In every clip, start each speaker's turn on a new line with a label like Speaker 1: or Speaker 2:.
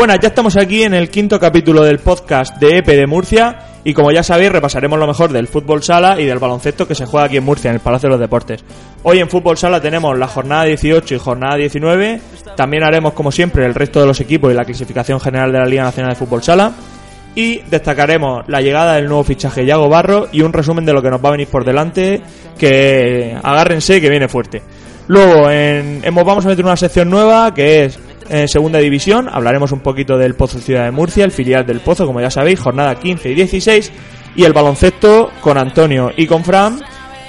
Speaker 1: Buenas, ya estamos aquí en el quinto capítulo del podcast de EPE de Murcia y como ya sabéis repasaremos lo mejor del fútbol sala y del baloncesto que se juega aquí en Murcia, en el Palacio de los Deportes. Hoy en fútbol sala tenemos la jornada 18 y jornada 19, también haremos como siempre el resto de los equipos y la clasificación general de la Liga Nacional de Fútbol Sala y destacaremos la llegada del nuevo fichaje Yago Barro y un resumen de lo que nos va a venir por delante que agárrense que viene fuerte. Luego en, vamos a meter una sección nueva que es segunda división. Hablaremos un poquito del Pozo Ciudad de Murcia, el filial del Pozo, como ya sabéis, jornada 15 y 16. Y el baloncesto con Antonio y con Fran,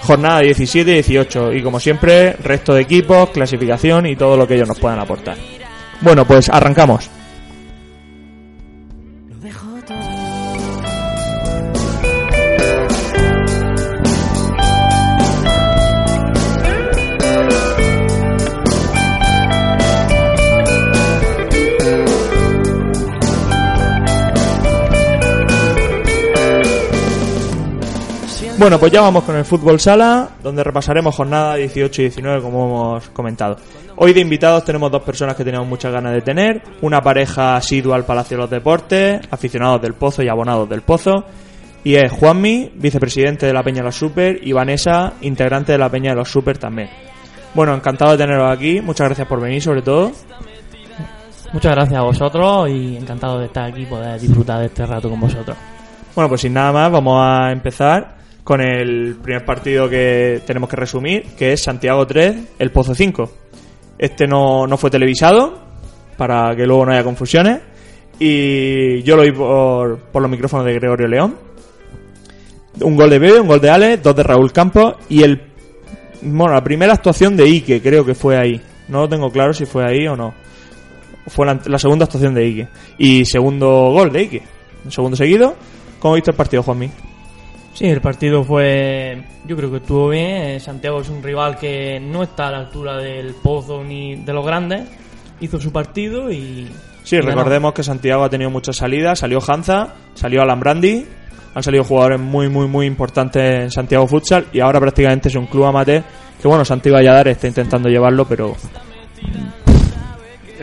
Speaker 1: jornada 17 y 18. Y como siempre, resto de equipos, clasificación y todo lo que ellos nos puedan aportar. Bueno, pues arrancamos. Bueno, pues ya vamos con el fútbol sala, donde repasaremos jornada 18 y 19, como hemos comentado. Hoy de invitados tenemos dos personas que tenemos muchas ganas de tener. Una pareja asidua al Palacio de los Deportes, aficionados del Pozo y abonados del Pozo. Y es Juanmi, vicepresidente de la Peña de los Super, y Vanessa, integrante de la Peña de los Super también. Bueno, encantado de teneros aquí. Muchas gracias por venir, sobre todo.
Speaker 2: Muchas gracias a vosotros y encantado de estar aquí y poder disfrutar de este rato con vosotros.
Speaker 1: Bueno, pues sin nada más, vamos a empezar con el primer partido que tenemos que resumir, que es Santiago 3, El Pozo 5. Este no, no fue televisado, para que luego no haya confusiones, y yo lo vi por, por los micrófonos de Gregorio León. Un gol de Bebe, un gol de Ale, dos de Raúl Campos, y el bueno, la primera actuación de Ike, creo que fue ahí. No lo tengo claro si fue ahí o no. Fue la, segunda actuación de Ike. Y segundo gol de Ike. Un segundo seguido. ¿Cómo visto el partido, Juanmi?
Speaker 2: Sí, el partido fue. Yo creo que estuvo bien. Eh, Santiago es un rival que no está a la altura del Pozo ni de los grandes. Hizo su partido y.
Speaker 1: Sí,
Speaker 2: y
Speaker 1: recordemos que Santiago ha tenido muchas salidas. Salió Hanza, salió Alambrandi. Han salido jugadores muy, muy, muy importantes en Santiago Futsal. Y ahora prácticamente es un club amateur. Que bueno, Santiago Valladares está intentando llevarlo, pero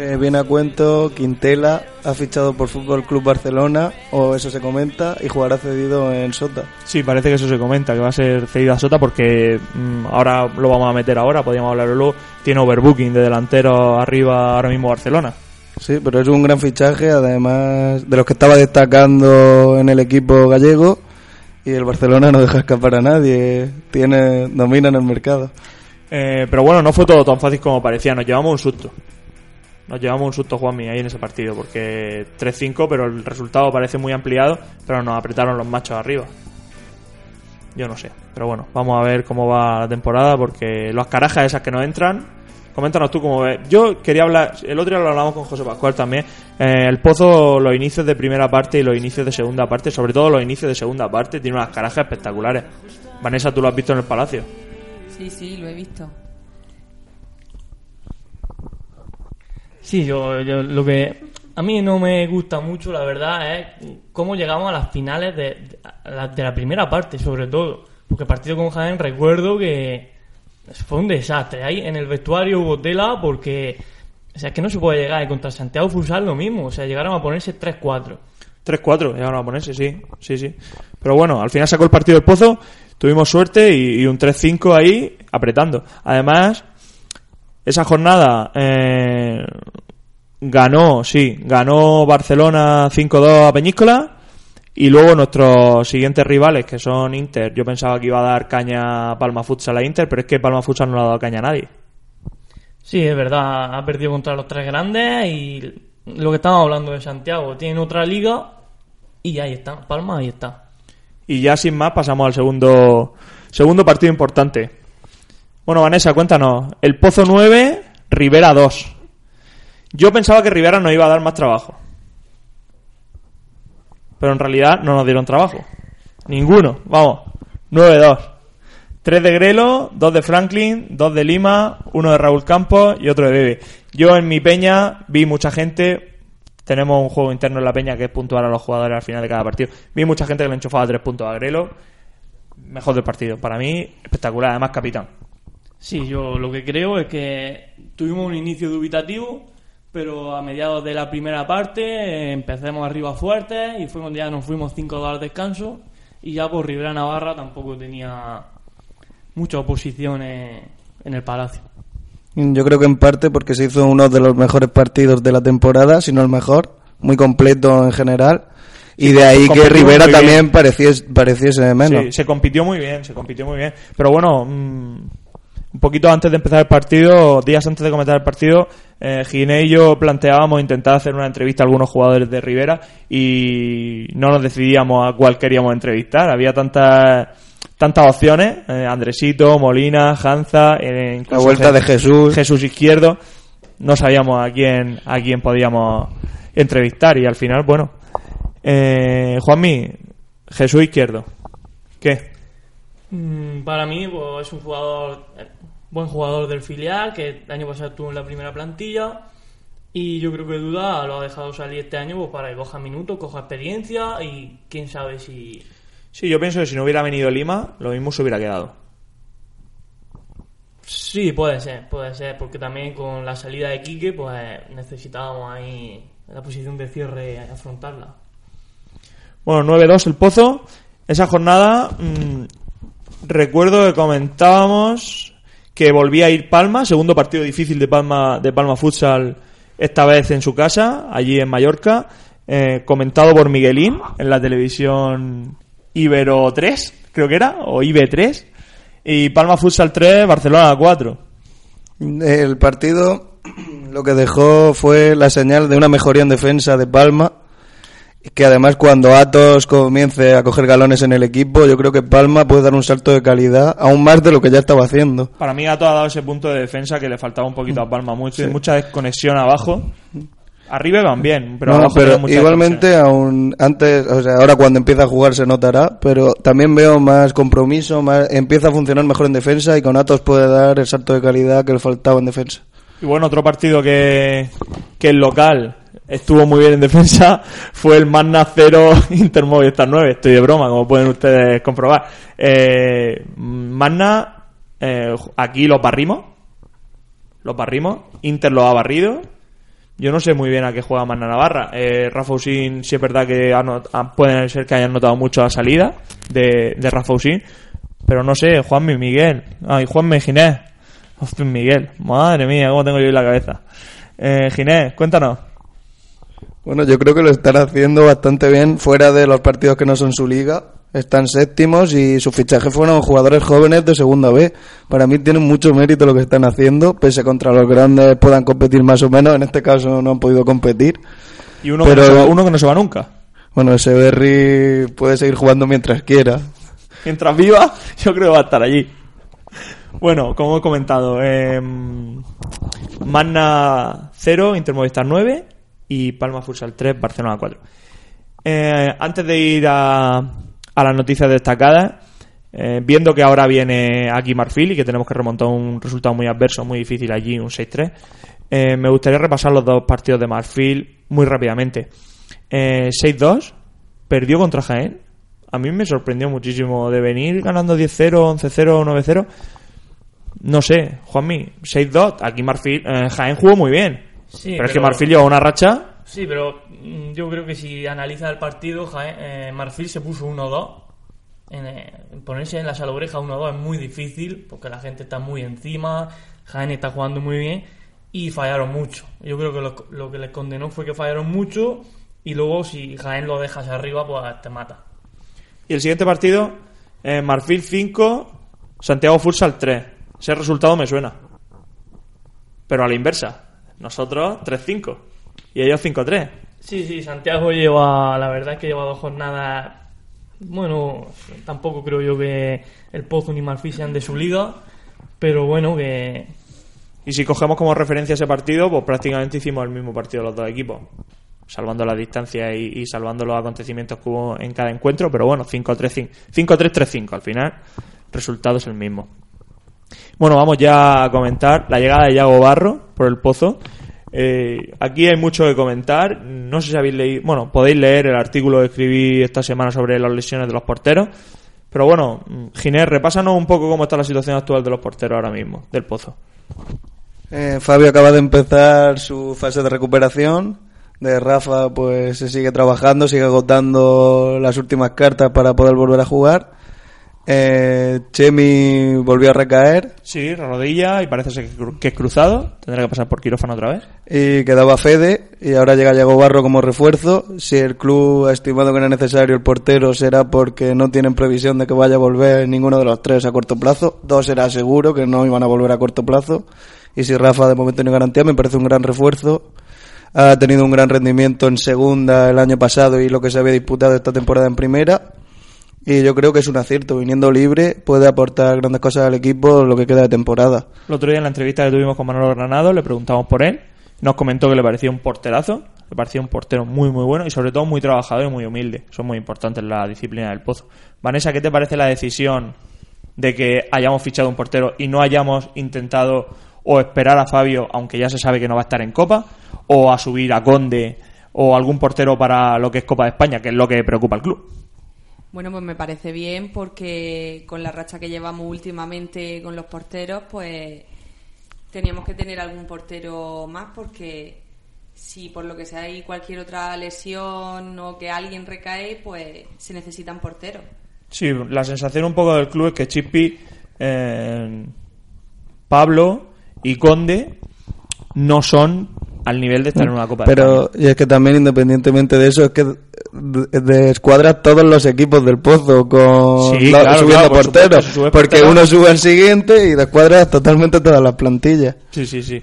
Speaker 3: Eh, viene a cuento, Quintela ha fichado por Fútbol Club Barcelona, o eso se comenta, y jugará cedido en Sota.
Speaker 1: sí, parece que eso se comenta, que va a ser cedido a Sota porque mm, ahora lo vamos a meter ahora, podríamos hablarlo luego. Tiene overbooking de delantero arriba ahora mismo Barcelona.
Speaker 3: Sí, pero es un gran fichaje, además de los que estaba destacando en el equipo gallego, y el Barcelona no deja escapar a nadie, tiene domina en el mercado.
Speaker 1: Eh, pero bueno, no fue todo tan fácil como parecía, nos llevamos un susto. Nos llevamos un susto, Juanmi, ahí en ese partido, porque 3-5, pero el resultado parece muy ampliado, pero nos apretaron los machos arriba. Yo no sé, pero bueno, vamos a ver cómo va la temporada, porque las carajas esas que no entran, coméntanos tú cómo ves. Yo quería hablar, el otro día lo hablamos con José Pascual también, eh, el Pozo, los inicios de primera parte y los inicios de segunda parte, sobre todo los inicios de segunda parte, tiene unas carajas espectaculares. Vanessa, tú lo has visto en el Palacio.
Speaker 4: Sí, sí, lo he visto.
Speaker 2: Sí, yo, yo lo que a mí no me gusta mucho, la verdad, es cómo llegamos a las finales de, de, la, de la primera parte, sobre todo. Porque el partido con Jaén recuerdo que fue un desastre. Ahí en el vestuario hubo tela porque... O sea, es que no se puede llegar. Y contra Santiago Futsal lo mismo. O sea, llegaron a ponerse 3-4.
Speaker 1: 3-4, llegaron a ponerse, sí, sí, sí. Pero bueno, al final sacó el partido del Pozo, tuvimos suerte y, y un 3-5 ahí apretando. Además, esa jornada eh, ganó, sí, ganó Barcelona 5-2 a Peñíscola y luego nuestros siguientes rivales, que son Inter, yo pensaba que iba a dar caña a Palma Futsal a Inter, pero es que Palma Futsal no le ha dado caña a nadie.
Speaker 2: Sí, es verdad. Ha perdido contra los tres grandes y lo que estábamos hablando de Santiago. Tienen otra liga y ahí está. Palma, ahí está.
Speaker 1: Y ya sin más pasamos al segundo, segundo partido importante. Bueno, Vanessa, cuéntanos. El Pozo 9, Rivera 2. Yo pensaba que Rivera nos iba a dar más trabajo. Pero en realidad no nos dieron trabajo. Ninguno. Vamos. 9-2. 3 de Grelo, 2 de Franklin, 2 de Lima, 1 de Raúl Campos y otro de Bebe. Yo en mi peña vi mucha gente. Tenemos un juego interno en la peña que es puntuar a los jugadores al final de cada partido. Vi mucha gente que le enchufaba 3 puntos a Grelo. Mejor del partido. Para mí, espectacular. Además, capitán.
Speaker 2: Sí, yo lo que creo es que tuvimos un inicio dubitativo, Pero a mediados de la primera parte eh, empecemos arriba fuertes y fue cuando ya nos fuimos 5-2 al descanso y ya por Rivera Navarra tampoco tenía mucha oposición eh, en el Palacio.
Speaker 3: Yo creo que en parte porque se hizo uno de los mejores partidos de la temporada, si no el mejor, muy completo en general. Y de ahí que Rivera también pareciese, pareciese menos.
Speaker 1: Sí, se compitió muy bien, se compitió muy bien. Pero bueno, mm, un poquito antes de empezar el partido, días antes de comenzar el partido, eh, Giné y yo planteábamos intentar hacer una entrevista a algunos jugadores de Rivera y no nos decidíamos a cuál queríamos entrevistar. Había tantas tantas opciones, eh, Andresito, Molina, Hanza, eh,
Speaker 3: La vuelta de Jesús.
Speaker 1: Jesús Izquierdo. No sabíamos a quién a quién podíamos entrevistar y al final, bueno, eh, Juanmi, Jesús Izquierdo. ¿Qué?
Speaker 2: Mm, Para mí pues, es un jugador, eh, buen jugador del filial, que el año pasado estuvo en la primera plantilla. Y yo creo que Duda lo ha dejado salir este año pues, para que coja minutos, coja experiencia y quién sabe si...
Speaker 1: Sí, yo pienso que si no hubiera venido Lima, lo mismo se hubiera quedado.
Speaker 2: Sí, puede ser, puede ser, porque también con la salida de Quique pues necesitábamos ahí la posición de cierre afrontarla.
Speaker 1: Bueno, 9-2 el Pozo. Esa jornada, mm, recuerdo que comentábamos que volvía a ir Palma, segundo partido difícil de Palma, de Palma Futsal, esta vez en su casa, allí en Mallorca, eh, comentado por Miguelín en la televisión Ibero 3, creo que era, o IB 3, y Palma Futsal 3, Barcelona 4.
Speaker 3: El partido lo que dejó fue la señal de una mejoría en defensa de Palma. Que además, cuando Atos comience a coger galones en el equipo, yo creo que Palma puede dar un salto de calidad aún más de lo que ya estaba haciendo.
Speaker 1: Para mí Gato ha dado ese punto de defensa que le faltaba un poquito a Palma, mucho, mucha desconexión abajo. Arriba van bien, pero
Speaker 3: No,
Speaker 1: abajo
Speaker 3: pero
Speaker 1: tienen mucha
Speaker 3: igualmente, aún antes, o sea, ahora cuando empieza a jugar se notará, pero también veo más compromiso, más, empieza a funcionar mejor en defensa y con Atos puede dar el salto de calidad que le faltaba en defensa.
Speaker 1: Y bueno, otro partido que, que el local estuvo muy bien en defensa fue el Magna 0 Inter Movistar 9. Estoy de broma, como pueden ustedes comprobar. Eh, Magna, eh, aquí los barrimos. Los barrimos. Inter los ha barrido. Yo no sé muy bien a qué juega Magna Navarra. Eh, Rafa Usín, sí es verdad que ha not- ha- puede ser que hayan notado mucho la salida de, de Rafa Usín. Pero no sé, Juanmi, Miguel. Ay, Juanmi, Ginés. Miguel. Madre mía, cómo tengo yo en la cabeza. Eh, Ginés, cuéntanos.
Speaker 3: Bueno, yo creo que lo están haciendo bastante bien fuera de los partidos que no son su liga. Están séptimos y sus fichajes fueron jugadores jóvenes de segunda B. Para mí tienen mucho mérito lo que están haciendo, pese a contra los grandes puedan competir más o menos. En este caso no han podido competir.
Speaker 1: Y uno,
Speaker 3: Pero-
Speaker 1: que no se va, uno que no se va nunca.
Speaker 3: Bueno, ese Berry puede seguir jugando mientras quiera.
Speaker 1: Mientras viva, yo creo que va a estar allí. Bueno, como he comentado, eh, Magna 0, Inter Movistar 9 y Palma Futsal 3, Barcelona 4. Eh, antes de ir a, las noticias destacadas, eh, viendo que ahora viene aquí Marfil y que tenemos que remontar un resultado muy adverso, muy difícil allí, un 6-3, eh, me gustaría repasar los dos partidos de Marfil muy rápidamente. Eh, 6-2, perdió contra Jaén. A mí me sorprendió muchísimo de venir ganando 10-0, 11-0, 9-0. No sé, Juanmi, 6-2. Aquí Marfil, Jaén jugó muy bien.
Speaker 2: Sí,
Speaker 1: pero, es que Marfil lleva una racha.
Speaker 2: Sí, pero mm, yo creo que si analiza el partido, Jaén- eh, Marfil se puso 1-2. En, eh, en ponerse en la salobreja 1-2 es muy difícil porque la gente está muy encima, Jaén está jugando muy bien y fallaron mucho. Yo creo que lo, lo que les condenó fue que fallaron mucho y luego si Jaén lo dejas arriba, pues te mata.
Speaker 1: Y el siguiente partido, eh, Marfil 5, Santiago Futsal 3. Ese resultado me suena. Pero a la inversa. Nosotros 3-5. Y ellos 5-3.
Speaker 2: Sí, sí, Santiago lleva, la verdad es que lleva dos jornadas. Bueno, tampoco creo yo que el Pozo ni Marfil sean de su liga, pero bueno, que
Speaker 1: Y si cogemos como referencia ese partido, pues prácticamente hicimos el mismo partido los dos equipos. Salvando la distancia y, y salvando los acontecimientos que hubo en cada encuentro. Pero bueno, 5-3-5. 5-3-3-5 al final. Resultado es el mismo. Bueno, vamos ya a comentar la llegada de Yago Barro por el Pozo. Eh, aquí hay mucho que comentar. No sé si habéis leído. Bueno, podéis leer el artículo que escribí esta semana sobre las lesiones de los porteros. Pero bueno, Ginés, repásanos un poco cómo está la situación actual de los porteros ahora mismo, del Pozo.
Speaker 3: Eh, Fabio acaba de empezar su fase de recuperación. De Rafa, pues se sigue trabajando, sigue agotando las últimas cartas para poder volver a jugar. Eh, Chemi volvió a recaer
Speaker 1: Sí, rodilla y parece ser que es cruzado. Tendrá que pasar por quirófano otra vez.
Speaker 3: y quedaba Fede y ahora llega Yago Barro como refuerzo. Si el club ha estimado que no es necesario el portero será porque no tienen previsión de que vaya a volver ninguno de los tres a corto plazo. Dos era seguro que no iban a volver a corto plazo. Y si Rafa de momento no garantía me parece un gran refuerzo. Ha tenido un gran rendimiento en segunda el año pasado y lo que se había disputado esta temporada en primera. Y yo creo que es un acierto. Viniendo libre puede aportar grandes cosas al equipo lo que queda de temporada.
Speaker 1: El otro día en la entrevista que tuvimos con Manolo Granado le preguntamos por él. Nos comentó que le parecía un porterazo, le parecía un portero muy muy bueno y sobre todo muy trabajador y muy humilde. Son muy importantes la disciplina del pozo. Vanessa, ¿qué te parece la decisión de que hayamos fichado un portero y no hayamos intentado o esperar a Fabio, aunque ya se sabe que no va a estar en Copa, o a subir a Conde o algún portero para lo que es Copa de España, que es lo que preocupa al club?
Speaker 4: Bueno, pues me parece bien porque con la racha que llevamos últimamente con los porteros, pues teníamos que tener algún portero más porque si por lo que sea hay cualquier otra lesión o que alguien recae, pues se necesitan porteros.
Speaker 1: Sí, la sensación un poco del club es que Chippy, eh, Pablo y Conde no son al nivel de estar en una Copa
Speaker 3: Pero y es que también independientemente de eso es que de- descuadras todos los equipos del pozo con
Speaker 1: Sí,
Speaker 3: la-
Speaker 1: claro,
Speaker 3: subiendo
Speaker 1: claro, por
Speaker 3: porteros
Speaker 1: supuesto,
Speaker 3: porque uno sube al siguiente y descuadras totalmente todas las plantillas.
Speaker 1: Sí, sí, sí.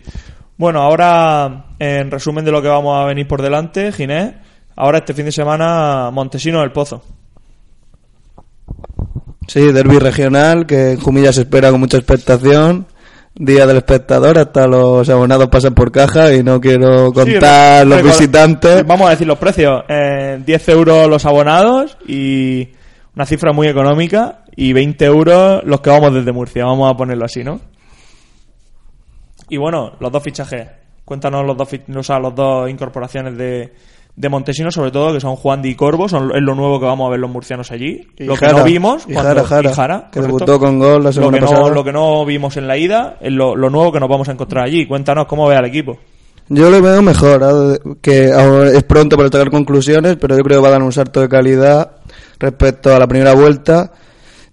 Speaker 1: Bueno, ahora, en resumen de lo que vamos a venir por delante, Ginés, ahora este fin de semana Montesino del Pozo.
Speaker 3: Sí, derby regional que en Jumilla se espera con mucha expectación. Día del espectador, hasta los abonados pasan por caja y no quiero contar
Speaker 1: Sí,
Speaker 3: los visitantes.
Speaker 1: Vamos a decir los precios. Eh, 10 euros los abonados y una cifra muy económica y 20 euros los que vamos desde Murcia. Vamos a ponerlo así, ¿no? Y bueno, los dos fichajes. Cuéntanos los dos, o sea, los dos incorporaciones de, de Montesino, sobre todo, que son Juan Di y Corvo. Son, es lo nuevo que vamos a ver los murcianos allí.
Speaker 3: Y
Speaker 1: lo que no vimos.
Speaker 3: y
Speaker 1: cuando-
Speaker 3: Jara, Jara,
Speaker 1: y Jara,
Speaker 3: que
Speaker 1: correcto.
Speaker 3: debutó con gol la
Speaker 1: lo que, no, lo que no vimos en la ida es lo, lo nuevo que nos vamos a encontrar allí. Cuéntanos cómo ve al equipo.
Speaker 3: Yo lo veo mejor, ¿eh? que es pronto para sacar conclusiones, pero yo creo que va a dar un salto de calidad respecto a la primera vuelta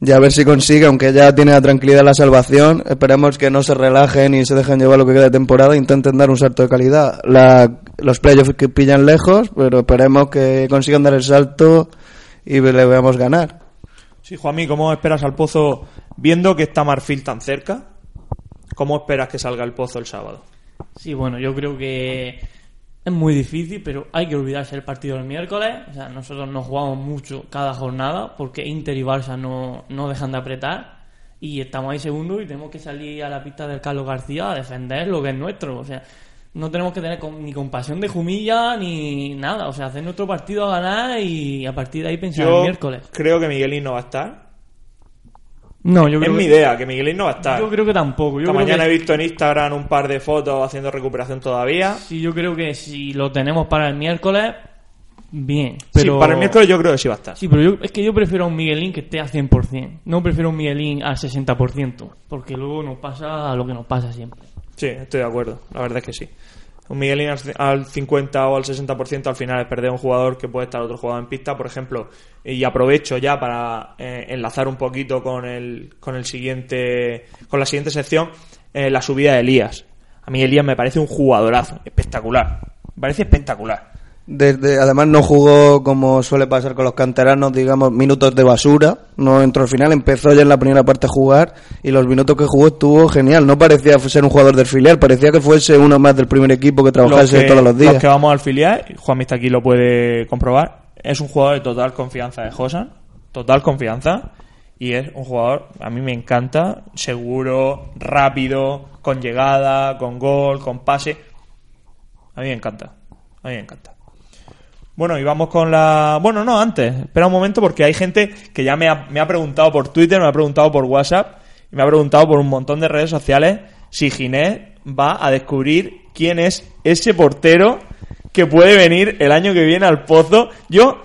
Speaker 3: y a ver si consigue, aunque ya tiene la tranquilidad la salvación, esperemos que no se relajen y se dejen llevar lo que queda de temporada e intenten dar un salto de calidad. La- los playoffs que pillan lejos, pero esperemos que consigan dar el salto y le veamos ganar.
Speaker 1: Sí, Juanmi, ¿cómo esperas al Pozo viendo que está Marfil tan cerca? ¿Cómo esperas que salga el Pozo el sábado?
Speaker 2: Sí, bueno, yo creo que es muy difícil, pero hay que olvidarse del partido del miércoles. O sea, nosotros nos jugamos mucho cada jornada porque Inter y Barça no, no dejan de apretar y estamos ahí segundos y tenemos que salir a la pista del Carlos García a defender lo que es nuestro. O sea, no tenemos que tener con- ni compasión de Jumilla ni nada. O sea, hacer nuestro partido a ganar y a partir de ahí pensar el miércoles.
Speaker 1: creo que Miguelín no va a estar.
Speaker 2: No, yo
Speaker 1: Es
Speaker 2: creo
Speaker 1: mi
Speaker 2: que,
Speaker 1: idea, que Miguelín no va a estar.
Speaker 2: Yo creo que tampoco. Yo
Speaker 1: Esta
Speaker 2: creo
Speaker 1: mañana
Speaker 2: que-
Speaker 1: he visto en Instagram un par de fotos haciendo recuperación todavía.
Speaker 2: Sí, yo creo que si lo tenemos para el miércoles, bien. Pero...
Speaker 1: Sí, para el miércoles yo creo que sí va a estar.
Speaker 2: Sí, pero yo, es que yo prefiero a un Miguelín que esté al 100%. No prefiero a un Miguelín al 60%. Porque luego nos pasa lo que nos pasa siempre.
Speaker 1: Sí, estoy de acuerdo. La verdad es que sí. Un Miguelín al c- al 50 o al 60% al final es perder a un jugador que puede estar otro jugador en pista, por ejemplo. Y aprovecho ya para eh, enlazar un poquito con el, con el siguiente, con la siguiente sección, eh, la subida de Elías. A mí Elías me parece un jugadorazo, espectacular. Me parece espectacular.
Speaker 3: Desde, además no jugó como suele pasar con los canteranos, digamos, minutos de basura. No entró al final, empezó ya en la primera parte a jugar y los minutos que jugó estuvo genial. No parecía ser un jugador del filial, parecía que fuese uno más del primer equipo que trabajase
Speaker 1: que,
Speaker 3: todos los días.
Speaker 1: que vamos al filial, Juan Mista aquí lo puede comprobar, es un jugador de total confianza de Josan, total confianza, y es un jugador, a mí me encanta, seguro, rápido, con llegada, con gol, con pase. A mí me encanta, a mí me encanta. Bueno, y vamos con la... Bueno, no, antes, espera un momento porque hay gente que ya me ha, me ha preguntado por Twitter, me ha preguntado por WhatsApp y me ha preguntado por un montón de redes sociales si Ginés va a descubrir quién es ese portero que puede venir el año que viene al Pozo. Yo,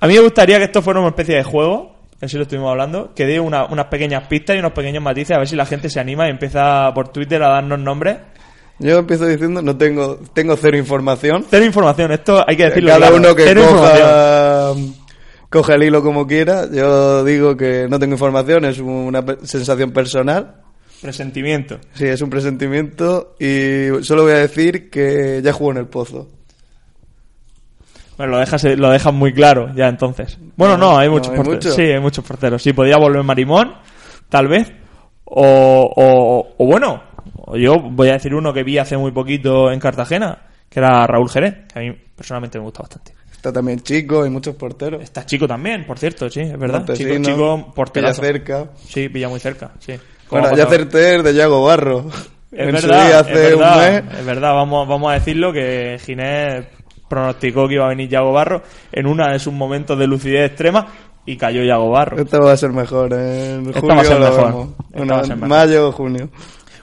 Speaker 1: a mí me gustaría que esto fuera una especie de juego, así lo estuvimos hablando, que dé una- unas pequeñas pistas y unos pequeños matices a ver si la gente se anima y empieza por Twitter a darnos nombres.
Speaker 3: Yo empiezo diciendo, no tengo, tengo cero información.
Speaker 1: Cero información, esto hay que decirlo.
Speaker 3: Cada
Speaker 1: claro.
Speaker 3: uno que
Speaker 1: Cero
Speaker 3: coja, coja el hilo como quiera. Yo digo que no tengo información, es una sensación personal.
Speaker 1: Presentimiento.
Speaker 3: Sí, es un presentimiento y solo voy a decir que ya jugó en el Pozo.
Speaker 1: Bueno, lo dejas, lo dejas muy claro ya entonces. Bueno, no, hay
Speaker 3: No,
Speaker 1: muchos
Speaker 3: hay
Speaker 1: porteros.
Speaker 3: mucho.
Speaker 1: Sí, hay muchos porteros. Sí, podía volver Marimón, tal vez. O, o, o bueno, yo voy a decir uno que vi hace muy poquito en Cartagena, que era Raúl Jerez, que a mí personalmente me gusta bastante.
Speaker 3: Está también chico, hay muchos porteros.
Speaker 1: Está chico también, por cierto, sí, es verdad. Chico,
Speaker 3: Montesino,
Speaker 1: chico, porterazo.
Speaker 3: Pilla cerca.
Speaker 1: Sí, pilla muy cerca, sí. ¿Cómo
Speaker 3: Bueno, ya acerté de Yago Barro.
Speaker 1: Es
Speaker 3: en su
Speaker 1: verdad,
Speaker 3: día
Speaker 1: es
Speaker 3: hace
Speaker 1: verdad,
Speaker 3: un mes.
Speaker 1: es verdad, vamos, vamos a decirlo que Ginés pronosticó que iba a venir Yago Barro en una de sus momentos de lucidez extrema y cayó Yago Barro.
Speaker 3: Esto va a ser mejor. En
Speaker 1: Esta
Speaker 3: julio
Speaker 1: va a ser
Speaker 3: lo
Speaker 1: mejor.
Speaker 3: vemos.
Speaker 1: Esta
Speaker 3: Bueno,
Speaker 1: va a ser mejor.
Speaker 3: mayo o junio.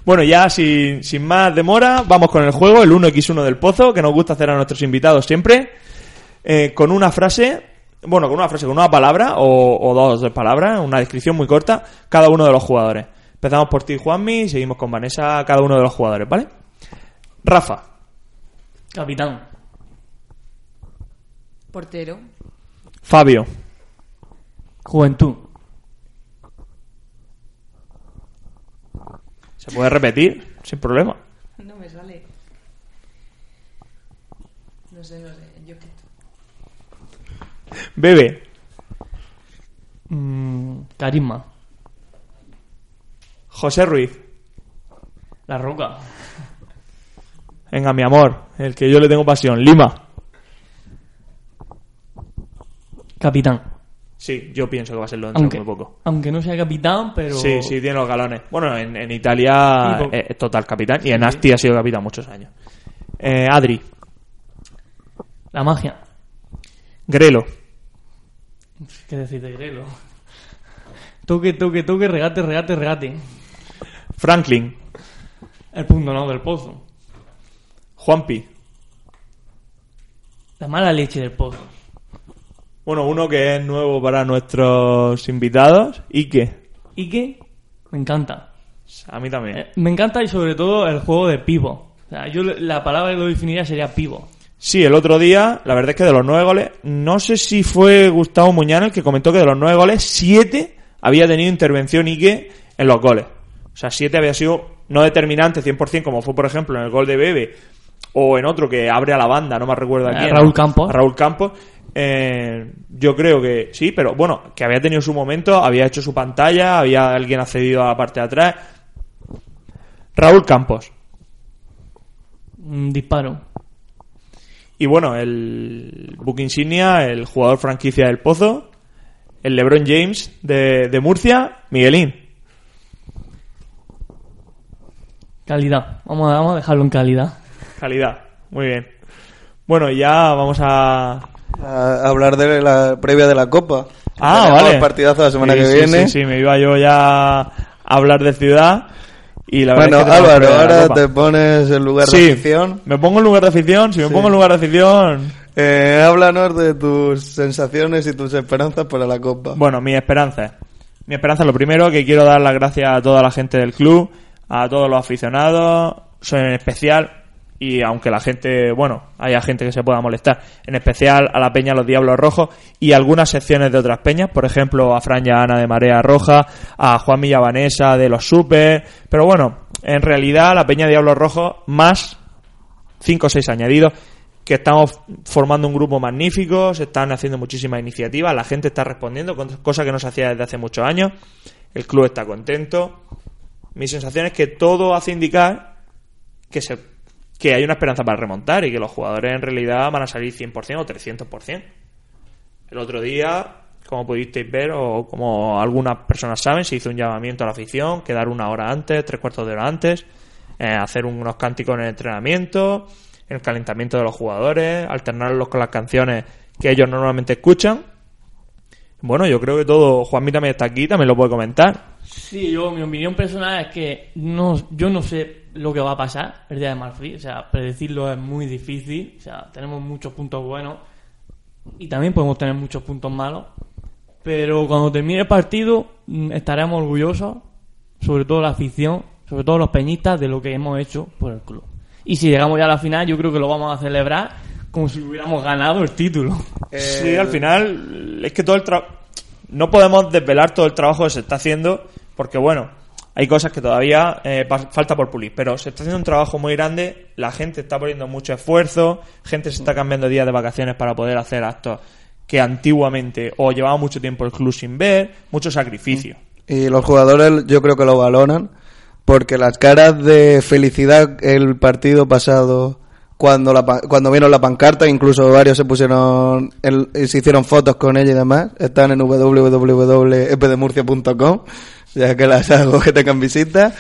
Speaker 1: Bueno, ya sin, sin más demora, vamos con el juego, el 1x1 del Pozo, que nos gusta hacer a nuestros invitados siempre, eh, con una frase, bueno, con una frase, con una palabra o, o dos palabras, una descripción muy corta, cada uno de los jugadores. Empezamos por ti, Juanmi, y seguimos con Vanessa, cada uno de los jugadores, ¿vale? Rafa,
Speaker 2: Capitán.
Speaker 4: Portero.
Speaker 1: Fabio,
Speaker 2: Juventud.
Speaker 1: ¿Se puede repetir? Sin problema.
Speaker 4: No me sale. No sé, no sé. Yo que...
Speaker 1: Bebe,
Speaker 2: Mm, carisma.
Speaker 1: José Ruiz,
Speaker 2: La roca.
Speaker 1: venga, mi amor, el que yo le tengo pasión, Lima.
Speaker 2: Capitán.
Speaker 1: Sí, yo pienso que va a serlo dentro
Speaker 2: Aunque,
Speaker 1: de muy poco.
Speaker 2: aunque no sea capitán, pero.
Speaker 1: Sí, sí, tiene los galones. Bueno, en, en Italia es, total capitán y en Asti ha sido capitán muchos años. Eh, Adri,
Speaker 2: La magia.
Speaker 1: Grelo,
Speaker 2: ¿Qué decir de Grelo? Toque, toque, toque, regate, regate, regate.
Speaker 1: Franklin,
Speaker 2: El punto no del pozo.
Speaker 1: Juanpi.
Speaker 2: La mala leche del pozo.
Speaker 1: Bueno, uno que es nuevo para nuestros invitados, Ike.
Speaker 2: ¿Y qué? Me encanta.
Speaker 1: A mí también.
Speaker 2: Eh, Me encanta y sobre todo el juego de pivo. O sea, yo la palabra que lo definiría sería pivo.
Speaker 1: Sí, el otro día, la verdad es que de los nueve goles, no sé si fue Gustavo Muñana el que comentó que de los nueve goles, siete había tenido intervención Ike en los goles. O sea, siete había sido no determinante 100%, como fue, por ejemplo, en el gol de Bebe, o en otro que abre a la banda, no me recuerdo a
Speaker 2: Eh,
Speaker 1: quién.
Speaker 2: Raúl. Campos.
Speaker 1: Raúl Campos. Eh, yo creo que sí, pero bueno, que había tenido su momento, había hecho su pantalla, había alguien accedido a la parte de atrás. Raúl Campos.
Speaker 2: Un disparo.
Speaker 1: Y bueno, el Book Insignia, el jugador franquicia del Pozo, el LeBron James de, de Murcia, Miguelín.
Speaker 2: Calidad. Vamos a, vamos a dejarlo en calidad.
Speaker 1: Calidad. Muy bien. Bueno, ya vamos a...
Speaker 3: A hablar de la previa de la Copa.
Speaker 1: Ah, vale.
Speaker 3: partidazo la semana
Speaker 1: Sí,
Speaker 3: que
Speaker 1: sí,
Speaker 3: viene.
Speaker 1: Sí, sí, me iba yo ya a hablar de ciudad. Y la
Speaker 3: Bueno,
Speaker 1: es que tenemos
Speaker 3: Álvaro, ahora te pones en lugar
Speaker 1: Sí,
Speaker 3: de afición.
Speaker 1: me pongo en lugar de afición. Si me
Speaker 3: Sí.
Speaker 1: pongo en lugar de afición...
Speaker 3: Eh, háblanos de tus sensaciones y tus esperanzas para la Copa.
Speaker 1: Bueno, mi esperanza. Mi esperanza, lo primero, que quiero dar las gracias a toda la gente del club, a todos los aficionados, en especial, y aunque la gente, bueno, haya gente que se pueda molestar, en especial a la Peña Los Diablos Rojos y algunas secciones de otras peñas, por ejemplo, a Fran Ana de Marea Roja, a Juan Villavanesa de los Super, pero bueno, en realidad la Peña Diablos Rojos más 5 o 6 añadidos, que estamos formando un grupo magnífico, se están haciendo muchísimas iniciativas, la gente está respondiendo, cosa que no se hacía desde hace muchos años, el club está contento. Mi sensación es que todo hace indicar que, se, que hay una esperanza para remontar y que los jugadores en realidad van a salir 100% o 300%. El otro día, como pudisteis ver, o como algunas personas saben, se hizo un llamamiento a la afición, quedar una hora antes, tres cuartos de hora antes, eh, hacer unos cánticos en el entrenamiento, en el calentamiento de los jugadores, alternarlos con las canciones que ellos normalmente escuchan. Bueno, yo creo que todo, Juanmi también está aquí, también lo puede comentar.
Speaker 2: Sí, yo, mi opinión personal es que no, yo no sé lo que va a pasar el día de Marfil. O sea, predecirlo es muy difícil. O sea, tenemos muchos puntos buenos y también podemos tener muchos puntos malos. Pero cuando termine el partido mm, estaremos orgullosos, sobre todo la afición, sobre todo los peñistas, de lo que hemos hecho por el club. Y si llegamos ya a la final, yo creo que lo vamos a celebrar como si hubiéramos ganado el título.
Speaker 1: Sí, al final es que todo el trabajo... No podemos desvelar todo el trabajo que se está haciendo porque, bueno, hay cosas que todavía eh, falta por pulir, pero se está haciendo un trabajo muy grande, la gente está poniendo mucho esfuerzo, gente se está cambiando días de vacaciones para poder hacer actos que antiguamente o llevaba mucho tiempo el club sin ver, mucho sacrificio.
Speaker 3: Y los jugadores yo creo que lo valoran porque las caras de felicidad el partido pasado cuando la, cuando vieron la pancarta incluso varios se pusieron el- se hicieron fotos con ella y demás están en www.epdemurcia.com ya que las hago que tengan visita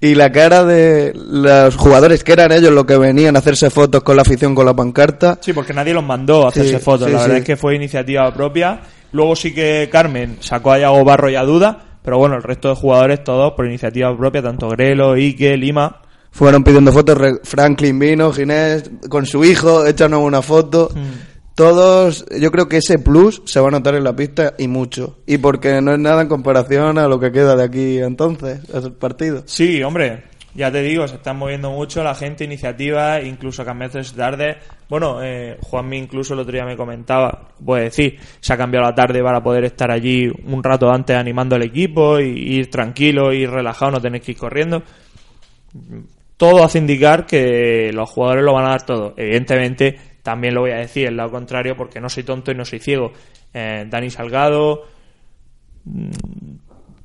Speaker 3: y la cara de los jugadores que eran ellos los que venían a hacerse fotos con la afición con la pancarta
Speaker 1: Sí, porque nadie los mandó a hacerse
Speaker 3: Sí,
Speaker 1: fotos.
Speaker 3: sí,
Speaker 1: la verdad
Speaker 3: sí.
Speaker 1: es que fue iniciativa propia. Luego sí que Carmen sacó a Yago Barro y a Duda, pero bueno, el resto de jugadores todos por iniciativa propia, tanto Grelo, Ike, Lima.
Speaker 3: Fueron pidiendo fotos, Franklin vino, Ginés, con su hijo, échanos una foto. Todos, yo creo que ese plus se va a notar en la pista y mucho. Y porque no es nada en comparación a lo que queda de aquí a entonces, el partido.
Speaker 1: Sí, hombre, ya te digo, se están moviendo mucho la gente, iniciativa, incluso cambiarse tarde. Bueno, eh, Juanmi incluso el otro día me comentaba, puede decir, se ha cambiado la tarde para poder estar allí un rato antes animando al equipo y ir tranquilo, ir relajado, no tener que ir corriendo. Todo hace indicar que los jugadores lo van a dar todo. Evidentemente, también lo voy a decir el lado contrario porque no soy tonto y no soy ciego. Eh, Dani Salgado,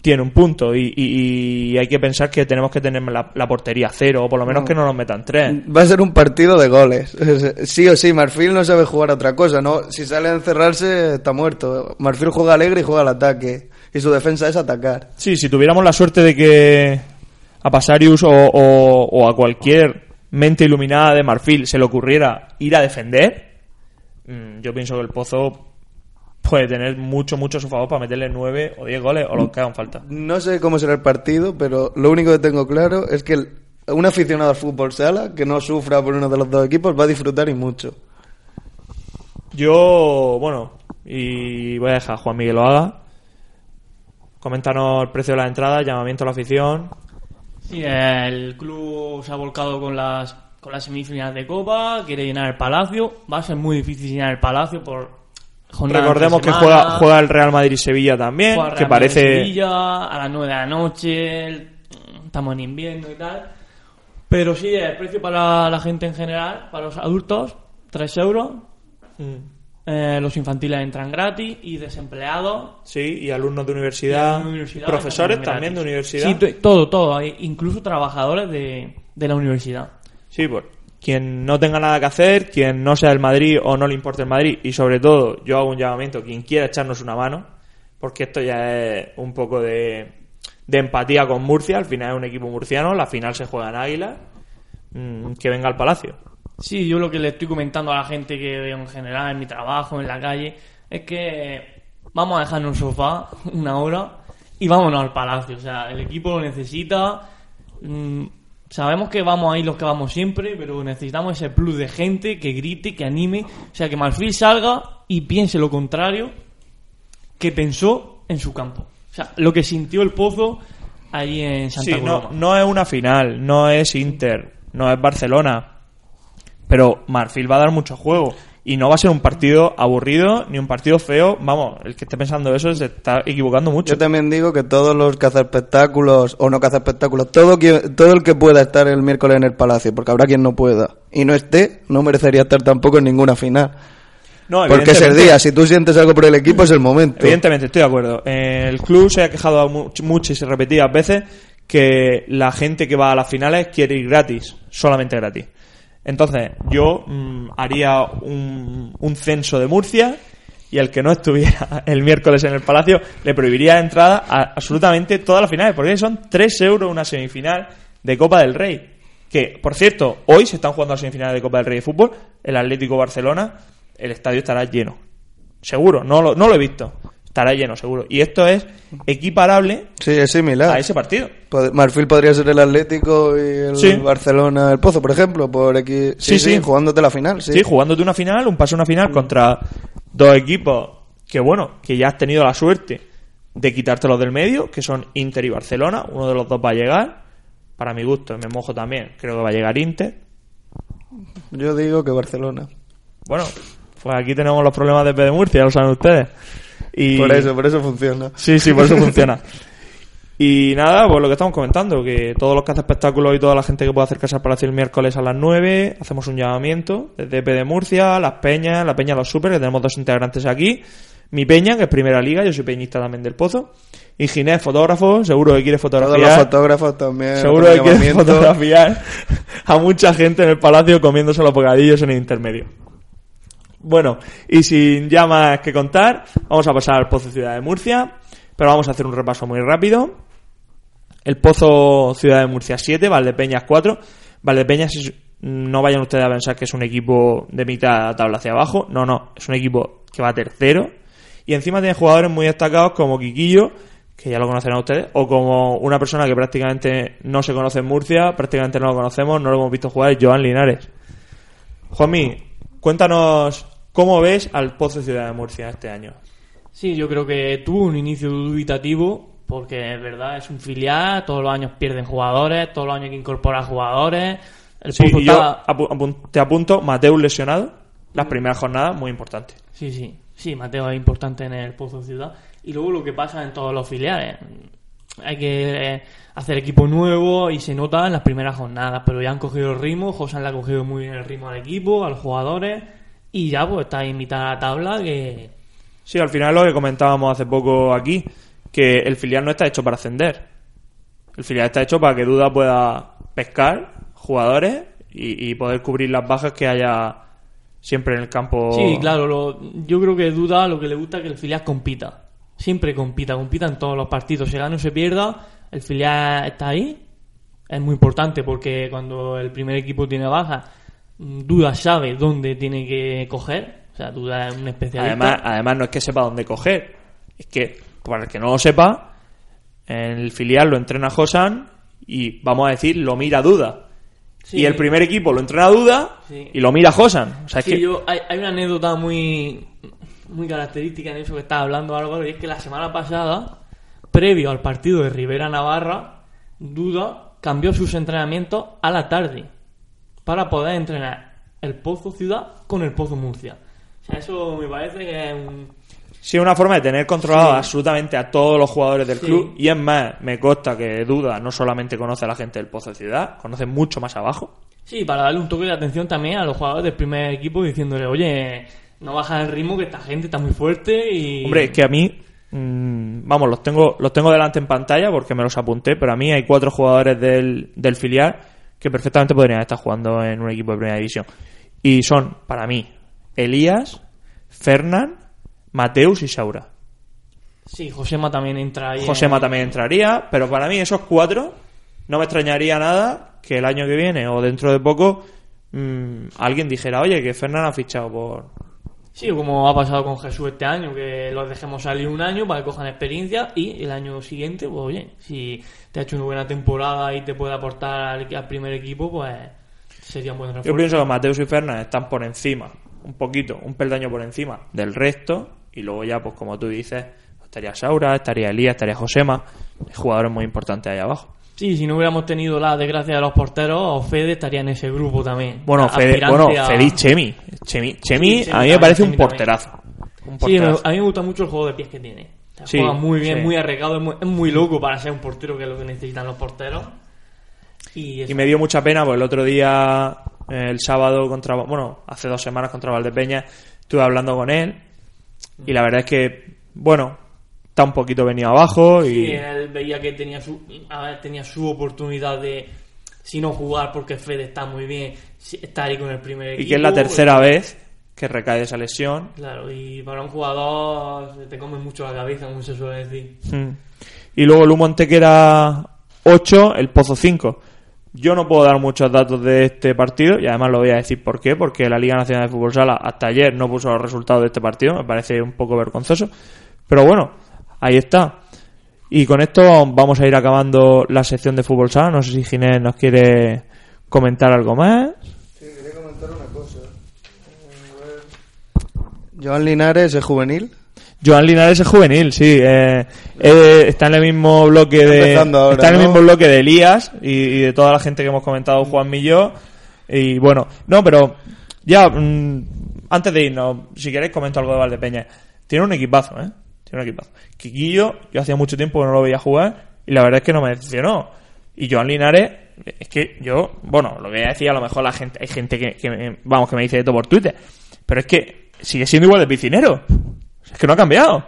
Speaker 1: tiene un punto y, y- y hay que pensar que tenemos que tener la, la portería cero o por lo menos que no nos metan tres.
Speaker 3: Va a ser un partido de goles. Sí o sí, Marfil no sabe jugar a otra cosa, ¿no? Si sale a encerrarse, está muerto. Marfil juega alegre y juega al ataque. Y su defensa es atacar.
Speaker 1: Sí, si tuviéramos la suerte de que a Pasarius o, o- o a cualquier mente iluminada de Marfil se le ocurriera ir a defender, mm, yo pienso que el Pozo puede tener mucho, mucho a su favor para meterle nueve o diez goles o los que hagan falta.
Speaker 3: No sé cómo será el partido, pero lo único que tengo claro es que el- un aficionado al fútbol sala que no sufra por uno de los dos equipos va a disfrutar y mucho.
Speaker 1: Yo, bueno, y voy a dejar a Juan Miguel lo haga. Coméntanos el precio de la entrada, llamamiento a la afición.
Speaker 2: Sí, el club se ha volcado con las con las semifinales de Copa, quiere llenar el Palacio. Va a ser muy difícil llenar el Palacio por
Speaker 1: Recordemos que juega, juega el Real Madrid-Sevilla también,
Speaker 2: juega el
Speaker 1: que
Speaker 2: Madrid
Speaker 1: parece...
Speaker 2: Sevilla, a las 9 de la noche, estamos en invierno y tal. Pero sí, el precio para la gente en general, para los adultos, 3 euros.
Speaker 1: Mm,
Speaker 2: Eh, los infantiles entran gratis y desempleados
Speaker 1: Sí, y alumnos de universidad, profesores también de universidad.
Speaker 2: Sí, to- todo, todo. Incluso trabajadores de, de la universidad.
Speaker 1: Sí, pues quien no tenga nada que hacer, quien no sea del Madrid o no le importe el Madrid, y sobre todo yo hago un llamamiento, quien quiera echarnos una mano, porque esto ya es un poco de, de empatía con Murcia, al final es un equipo murciano, la final se juega en Águila, mm, que venga al Palacio.
Speaker 2: Sí, yo lo que le estoy comentando a la gente que veo en general en mi trabajo, en la calle, es que vamos a dejarnos un sofá una hora y vámonos al palacio. O sea, el equipo lo necesita. Mm, sabemos que vamos a ir los que vamos siempre, pero necesitamos ese plus de gente que grite, que anime. O sea, que Marfil salga y piense lo contrario que pensó en su campo. O sea, lo que sintió el pozo allí en Santa
Speaker 1: Sí, no es una final, no es Inter, no es Barcelona, pero Marfil va a dar mucho juego. Y no va a ser un partido aburrido ni un partido feo. Vamos, el que esté pensando eso se está equivocando mucho.
Speaker 3: Yo también digo que todos los espectáculos o no espectáculos, todo, quien- todo el que pueda estar el miércoles en el Palacio, porque habrá quien no pueda, y no esté, no merecería estar tampoco en ninguna final.
Speaker 1: No,
Speaker 3: Porque es el día, si tú sientes algo por el equipo es el momento.
Speaker 1: Evidentemente, estoy de acuerdo. El club se ha quejado mu- muchas y repetidas veces que la gente que va a las finales quiere ir gratis, solamente gratis. Entonces, yo mm, haría un, un censo de Murcia y el que no estuviera el miércoles en el Palacio le prohibiría entrada a absolutamente todas las finales, porque son 3 euros una semifinal de Copa del Rey. Que, por cierto, hoy se están jugando las semifinales de Copa del Rey de fútbol, el Atlético Barcelona, el estadio estará lleno. Seguro, no lo, no lo he visto. Estará lleno, seguro. Y esto es equiparable
Speaker 3: Sí, es similar.
Speaker 1: a ese partido.
Speaker 3: Marfil podría ser el Atlético y el
Speaker 1: Sí.
Speaker 3: Barcelona, el Pozo, por ejemplo, por X.
Speaker 1: Sí,
Speaker 3: Sí, sí,
Speaker 1: sí.
Speaker 3: jugándote la final, sí.
Speaker 1: Sí, jugándote una final, un paso a una final contra dos equipos que, bueno, que ya has tenido la suerte de quitártelos del medio, que son Inter y Barcelona. Uno de los dos va a llegar. Para mi gusto, me mojo también. Creo que va a llegar Inter.
Speaker 3: Yo digo que Barcelona.
Speaker 1: Bueno, pues aquí tenemos los problemas de P de Murcia, ya lo saben ustedes. Y...
Speaker 3: Por eso, por eso funciona.
Speaker 1: Sí, sí, por eso funciona. Y nada, pues lo que estamos comentando, que todos los que hacen espectáculos y toda la gente que puede acercarse al Palacio el miércoles a las 9, hacemos un llamamiento desde EP de Murcia, Las Peñas, La Peña Los Super, que tenemos dos integrantes aquí, mi Peña, que es Primera Liga, yo soy peñista también del Pozo, y Ginés, fotógrafo, seguro que quiere
Speaker 3: Todos los
Speaker 1: fotografiar,
Speaker 3: fotógrafos también.
Speaker 1: seguro que quiere fotografiar a mucha gente en el Palacio comiéndose los bocadillos en el intermedio. Bueno, y sin ya más que contar, vamos a pasar al Pozo Ciudad de Murcia, pero vamos a hacer un repaso muy rápido. El Pozo Ciudad de Murcia 7, Valdepeñas 4. Valdepeñas, no vayan ustedes a pensar que es un equipo de mitad de tabla hacia abajo. No, no, es un equipo que va tercero. Y encima tiene jugadores muy destacados como Quiquillo, que ya lo conocerán ustedes, o como una persona que prácticamente no se conoce en Murcia, prácticamente no lo conocemos, no lo hemos visto jugar, Joan Linares. Juanmi, cuéntanos cómo ves al Pozo Ciudad de Murcia este año.
Speaker 2: Sí, yo creo que tuvo un inicio dubitativo porque es verdad, es un filial, todos los años pierden jugadores, todos los años hay que incorporar jugadores. El
Speaker 1: Sí,
Speaker 2: Pozo
Speaker 1: y yo
Speaker 2: está-
Speaker 1: apu- apun- te apunto, Mateus lesionado, las primeras jornadas, muy importante.
Speaker 2: Sí, sí, sí, Mateo es importante en el Pozo Ciudad. Y luego lo que pasa en todos los filiales. Hay que eh, hacer equipo nuevo y se nota en las primeras jornadas, pero ya han cogido el ritmo, José le ha cogido muy bien el ritmo al equipo, a los jugadores, y ya pues está en mitad de la tabla que...
Speaker 1: Sí, al final lo que comentábamos hace poco aquí, que el filial no está hecho para ascender. El filial está hecho para que Duda pueda pescar jugadores y, y poder cubrir las bajas que haya siempre en el campo.
Speaker 2: Sí, claro, lo- yo creo que Duda lo que le gusta es que el filial compita. Siempre compita, compita en todos los partidos, se gana o se pierda, el filial está ahí. Es muy importante porque cuando el primer equipo tiene baja, mm, Duda sabe dónde tiene que coger. O sea, Duda es un especialista.
Speaker 1: Además, además no es que sepa dónde coger, es que, para el que no lo sepa, el filial lo entrena Josan y, vamos a decir, lo mira Duda.
Speaker 2: Sí.
Speaker 1: Y el primer equipo lo entrena Duda
Speaker 2: Sí.
Speaker 1: y lo mira Josan. O sea, es
Speaker 2: Sí,
Speaker 1: que
Speaker 2: yo- hay, hay una anécdota muy, muy característica en eso que estaba hablando Álvaro, y es que la semana pasada, previo al partido de Rivera Navarra, Duda cambió sus entrenamientos a la tarde para poder entrenar el Pozo Ciudad con el Pozo Murcia. O sea, eso me parece que es un...
Speaker 1: Sí, una forma de tener controlado
Speaker 2: Sí.
Speaker 1: absolutamente a todos los jugadores del
Speaker 2: Sí.
Speaker 1: club. Y es más, me consta que Duda no solamente conoce a la gente del Pozo de Ciudad, conoce mucho más abajo.
Speaker 2: Sí, para darle un toque de atención también a los jugadores del primer equipo diciéndole, oye, no bajas el ritmo que esta gente está muy fuerte y...
Speaker 1: Hombre, es que a mí, mm, vamos, los tengo, los tengo delante en pantalla porque me los apunté, pero a mí hay cuatro jugadores del, del filial que perfectamente podrían estar jugando en un equipo de primera división. Y son, para mí, Elías, Fernán, Mateus y Saura.
Speaker 2: Sí, Josema también entra ahí.
Speaker 1: Josema también entraría, pero para mí esos cuatro no me extrañaría nada que el año que viene o dentro de poco mm, alguien dijera, oye, que Fernán ha fichado por...
Speaker 2: Sí, como ha pasado con Jesús este año, que los dejemos salir un año para que cojan experiencia y el año siguiente, pues oye, si te ha hecho una buena temporada y te puede aportar al, al primer equipo, pues sería un buen
Speaker 1: Yo
Speaker 2: refuerzo.
Speaker 1: pienso que Mateus y Fernán están por encima, un poquito, un peldaño por encima del resto y luego ya, pues como tú dices, estaría Saura, estaría Elías, estaría Josema, jugadores muy importantes ahí abajo.
Speaker 2: Sí, si no hubiéramos tenido la desgracia de los porteros, Fede estaría en ese grupo también.
Speaker 1: Bueno, Fede, bueno,
Speaker 2: a-
Speaker 1: Fede y Chemi. Chemi, Chemi
Speaker 2: Sí, Chemi
Speaker 1: a mí me parece un
Speaker 2: Chemi
Speaker 1: porterazo. Un
Speaker 2: Sí,
Speaker 1: porterazo.
Speaker 2: a mí me gusta mucho el juego de pies que tiene.
Speaker 1: Sí,
Speaker 2: juega muy bien,
Speaker 1: sí.
Speaker 2: muy arreglado, es muy, es muy loco para ser un portero que es lo que necesitan los porteros. Y,
Speaker 1: me dio mucha pena porque el otro día, eh, el sábado contra, bueno, hace dos semanas contra Valdepeña, estuve hablando con él y la verdad es que, bueno, está un poquito venido abajo y
Speaker 2: Sí, él veía que tenía su, a ver, tenía su oportunidad de, si no jugar porque Fede está muy bien, estar ahí con el primer equipo.
Speaker 1: y que es la tercera vez que recae de esa lesión.
Speaker 2: Claro, y para un jugador se te come mucho la cabeza, como se suele decir.
Speaker 1: Mm. Y luego el Humo Antequera 8, el Pozo 5. Yo no puedo dar muchos datos de este partido y además lo voy a decir por qué, porque la Liga Nacional de Fútbol Sala hasta ayer no puso los resultados de este partido, me parece un poco vergonzoso. Pero bueno, ahí está. Y con esto vamos a ir acabando la sección de Fútbol Sala. No sé si Ginés nos quiere comentar algo más.
Speaker 3: Sí, quería comentar una cosa. Joan Linares es juvenil.
Speaker 1: Joan Linares es juvenil, sí. eh, eh, está en el mismo bloque de
Speaker 3: ahora,
Speaker 1: está en el
Speaker 3: ¿no?
Speaker 1: mismo bloque de Elías y, y de toda la gente que hemos comentado, Juan y yo. Y bueno, no, pero ya, mm, antes de irnos, si queréis comento algo de Valdepeña. Tiene un equipazo, ¿eh? Tiene un equipazo. Quiquillo, yo hacía mucho tiempo que no lo veía jugar y la verdad es que no me decepcionó. Y Joan Linares, es que yo, bueno, lo que voy a decir, a lo mejor la gente, hay gente que, que me- vamos, que me dice esto por Twitter, pero es que sigue siendo igual de piscinero. Es que no ha cambiado.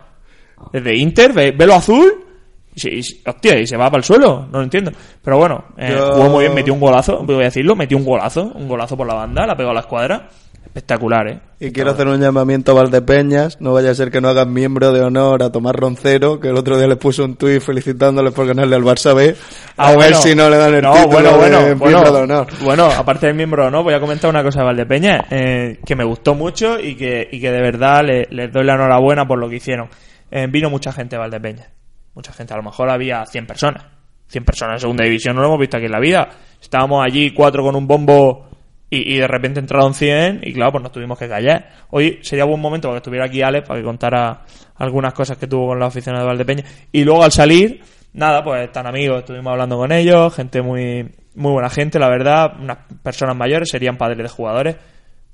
Speaker 1: Desde Inter, ve, ve lo azul, y se- hostia, y se va para el suelo, no lo entiendo. Pero bueno, eh,
Speaker 3: Yo-
Speaker 1: jugó muy bien, metió un golazo, voy a decirlo, metió un golazo, un golazo por la banda, la pegó a la escuadra. Espectacular, ¿eh?
Speaker 3: Y quiero hacer un llamamiento a Valdepeñas, no vaya a ser que no hagan miembro de honor a Tomás Roncero, que el otro día le puso un tuit felicitándoles por ganarle al Barça B, a
Speaker 1: Ah,
Speaker 3: ver
Speaker 1: bueno.
Speaker 3: si no le dan el
Speaker 1: No,
Speaker 3: título
Speaker 1: bueno,
Speaker 3: de
Speaker 1: bueno,
Speaker 3: miembro
Speaker 1: bueno,
Speaker 3: de honor.
Speaker 1: Bueno, aparte del miembro de honor, voy a comentar una cosa de Valdepeña eh, que me gustó mucho y que, y que de verdad le- les doy la enhorabuena por lo que hicieron. Eh, vino mucha gente de Valdepeña. Mucha gente, a lo mejor había 100 personas. 100 personas en segunda división, no lo hemos visto aquí en la vida. Estábamos allí cuatro con un bombo y, y de repente entraron 100 y claro, pues nos tuvimos que callar. Hoy sería buen momento para que estuviera aquí Alex para que contara algunas cosas que tuvo con la oficina de Valdepeña. Y luego al salir, nada, pues están amigos, estuvimos hablando con ellos, gente muy, muy buena gente, la verdad, unas personas mayores serían padres de jugadores.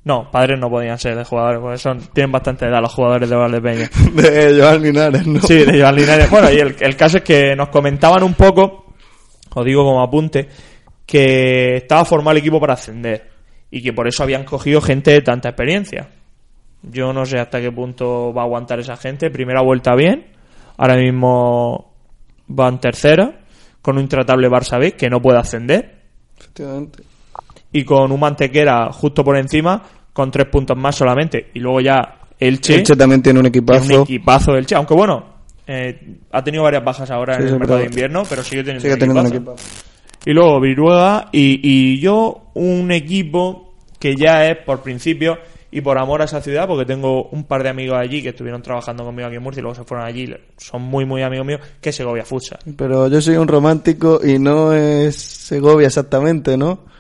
Speaker 1: No, padres no podían ser de jugadores, porque son, tienen bastante edad los jugadores de Valdepeña.
Speaker 3: De Joan Linares, ¿no?
Speaker 1: Sí, de Joan Linares. Bueno, y el, el caso es que nos comentaban un poco, os digo como apunte, que estaba formado el equipo para ascender y que por eso habían cogido gente de tanta experiencia. Yo no sé hasta qué punto va a aguantar esa gente. Primera vuelta bien, ahora mismo van tercera, con un intratable Barça B que no puede ascender
Speaker 3: Efectivamente.
Speaker 1: y con un Mantequera justo por encima con tres puntos más solamente. Y luego ya Elche.
Speaker 3: Elche también tiene un
Speaker 1: Tiene
Speaker 3: equipazo.
Speaker 1: un equipazo aunque bueno, eh, ha tenido varias bajas ahora
Speaker 3: Sí,
Speaker 1: en el mercado de invierno, pero sigue teniendo,
Speaker 3: Sigue
Speaker 1: un,
Speaker 3: teniendo un
Speaker 1: equipazo. Y luego Viruega y, y yo un equipo que ya es por principio y por amor a esa ciudad, porque tengo un par de amigos allí que estuvieron trabajando conmigo aquí en Murcia y luego se fueron allí, son muy muy amigos míos, que es Segovia Futsal.
Speaker 3: Pero yo soy un romántico y no es Segovia exactamente, ¿no?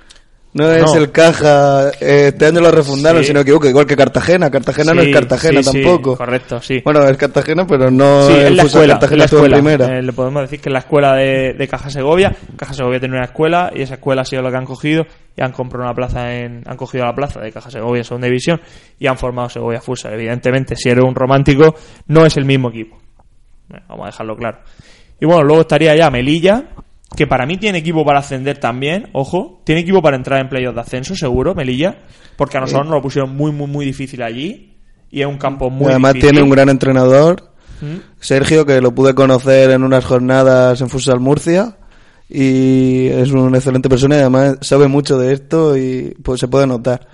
Speaker 3: No es el Caja, eh, este año lo refundaron,
Speaker 1: Sí.
Speaker 3: si no me equivoco, igual que Cartagena. Cartagena no es Cartagena
Speaker 1: sí, sí,
Speaker 3: tampoco.
Speaker 1: correcto, sí.
Speaker 3: Bueno, es Cartagena, pero no el
Speaker 1: es la escuela,
Speaker 3: Cartagena
Speaker 1: es la
Speaker 3: en
Speaker 1: escuela.
Speaker 3: primera.
Speaker 1: Eh, le podemos decir que es la escuela de, de Caja Segovia. Caja Segovia tiene una escuela y esa escuela ha sido la que han cogido y han comprado una plaza en, han cogido la plaza de Caja Segovia en segunda división y han formado Segovia Futsal. Evidentemente, si eres un romántico, no es el mismo equipo. Bueno, vamos a dejarlo claro. Y bueno, luego estaría ya Melilla, que para mí tiene equipo para ascender también, ojo, tiene equipo para entrar en playoffs de ascenso, seguro, Melilla, porque a nosotros nos lo pusieron muy, muy, muy difícil allí y es un campo
Speaker 3: Y
Speaker 1: muy
Speaker 3: además
Speaker 1: difícil.
Speaker 3: tiene un gran entrenador,
Speaker 1: ¿Mm?
Speaker 3: Sergio, que lo pude conocer en unas jornadas en Futsal Murcia. Y es una excelente persona y además sabe mucho de esto y pues se puede notar.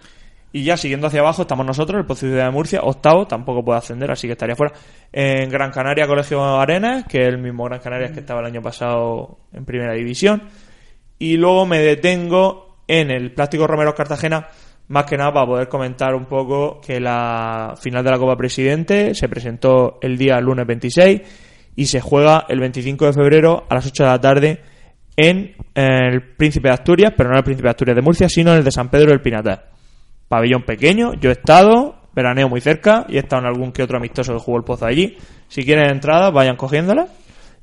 Speaker 1: Y ya siguiendo hacia abajo estamos nosotros, el Pozo Ciudad de Murcia, octavo, tampoco puede ascender, así que estaría fuera. En Gran Canaria, Colegio Arenas, que es el mismo Gran Canaria que estaba el año pasado en Primera División. Y luego me detengo en el Plástico Romero Cartagena, más que nada para poder comentar un poco que la final de la Copa Presidente se presentó el día lunes 26 y se juega el 25 de febrero a las 8 de la tarde en el Príncipe de Asturias, pero no en el Príncipe de Asturias de Murcia, sino en el de San Pedro del Pinatar pabellón pequeño. Yo he estado, veraneo muy cerca y he estado en algún que otro amistoso que jugó el pozo allí. Si quieren entradas, vayan cogiéndolas,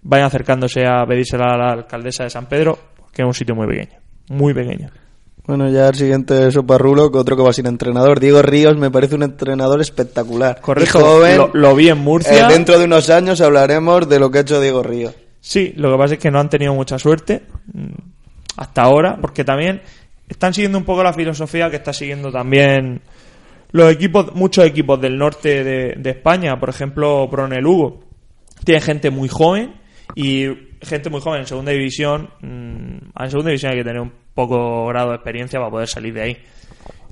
Speaker 1: vayan acercándose a pedírsela a la alcaldesa de San Pedro, que es un sitio muy pequeño, muy pequeño.
Speaker 3: Bueno, ya el siguiente Soparrulo, que otro que va sin entrenador. Diego Ríos me parece un entrenador espectacular.
Speaker 1: Correcto,
Speaker 3: Y joven.
Speaker 1: lo, lo vi en Murcia.
Speaker 3: Eh, dentro de unos años hablaremos de lo que ha hecho Diego Ríos.
Speaker 1: Sí, lo que pasa es que no han tenido mucha suerte mm, hasta ahora, porque también están siguiendo un poco la filosofía que está siguiendo también los equipos, muchos equipos del norte de, España, por ejemplo, Pronel Lugo. Tiene gente muy joven y gente muy joven en segunda división. mm, en segunda división hay que tener un poco grado de experiencia para poder salir de ahí.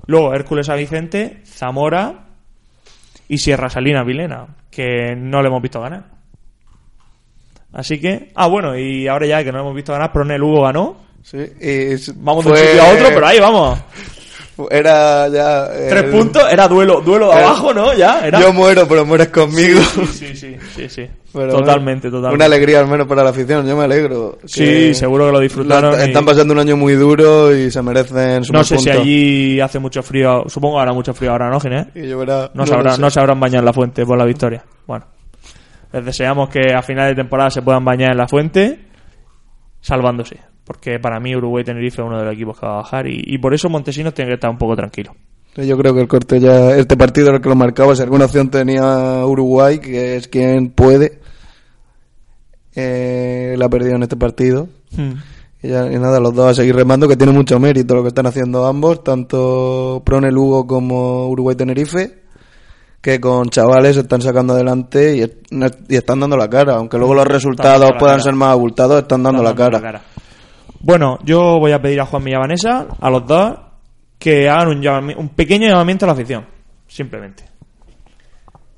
Speaker 1: Luego Hércules a Vicente, Zamora y Sierra Salina Vilena, que no le hemos visto ganar. Así que, ah, bueno, y ahora ya que no hemos visto ganar, Pronel Hugo ganó.
Speaker 3: Sí, y
Speaker 1: Vamos de un sitio a otro, pero ahí vamos.
Speaker 3: Era ya.
Speaker 1: Tres puntos, era duelo, duelo de abajo, ¿no? Ya, era.
Speaker 3: Yo muero, pero mueres conmigo.
Speaker 1: Sí, sí, sí, sí.
Speaker 3: Pero
Speaker 1: totalmente,
Speaker 3: bueno,
Speaker 1: totalmente.
Speaker 3: Una alegría al menos para la afición, yo me alegro.
Speaker 1: Sí, seguro que lo disfrutaron.
Speaker 3: la-
Speaker 1: y-
Speaker 3: Están pasando un año muy duro y se merecen su
Speaker 1: No sé si allí hace mucho frío. Supongo que hará mucho frío ahora, ¿no, Ginés?
Speaker 3: Y lloverá-
Speaker 1: No,
Speaker 3: lo
Speaker 1: sabrán,
Speaker 3: sé.
Speaker 1: no sabrán bañar en la fuente por la victoria. Bueno, les deseamos que a final de temporada se puedan bañar en la fuente, salvándose. Porque para mí Uruguay-Tenerife es uno de los equipos que va a bajar y, y por eso Montesinos tiene que estar un poco tranquilo.
Speaker 3: Yo creo que el corte ya, este partido era el que lo marcaba. Si alguna opción tenía Uruguay, que es quien puede, eh, la ha perdido en este partido.
Speaker 1: Hmm.
Speaker 3: Y, ya- y nada, los dos a seguir remando, que tiene mucho mérito lo que están haciendo ambos, tanto Prone Lugo como Uruguay Tenerife, que con chavales se están sacando adelante y, est- y están dando la cara. Aunque luego los resultados puedan
Speaker 1: cara.
Speaker 3: ser más abultados, están dando, la, cara.
Speaker 1: Bueno, yo voy a pedir a Juan y a Vanessa, a los dos, que hagan un, pequeño llamamiento a la afición. Simplemente.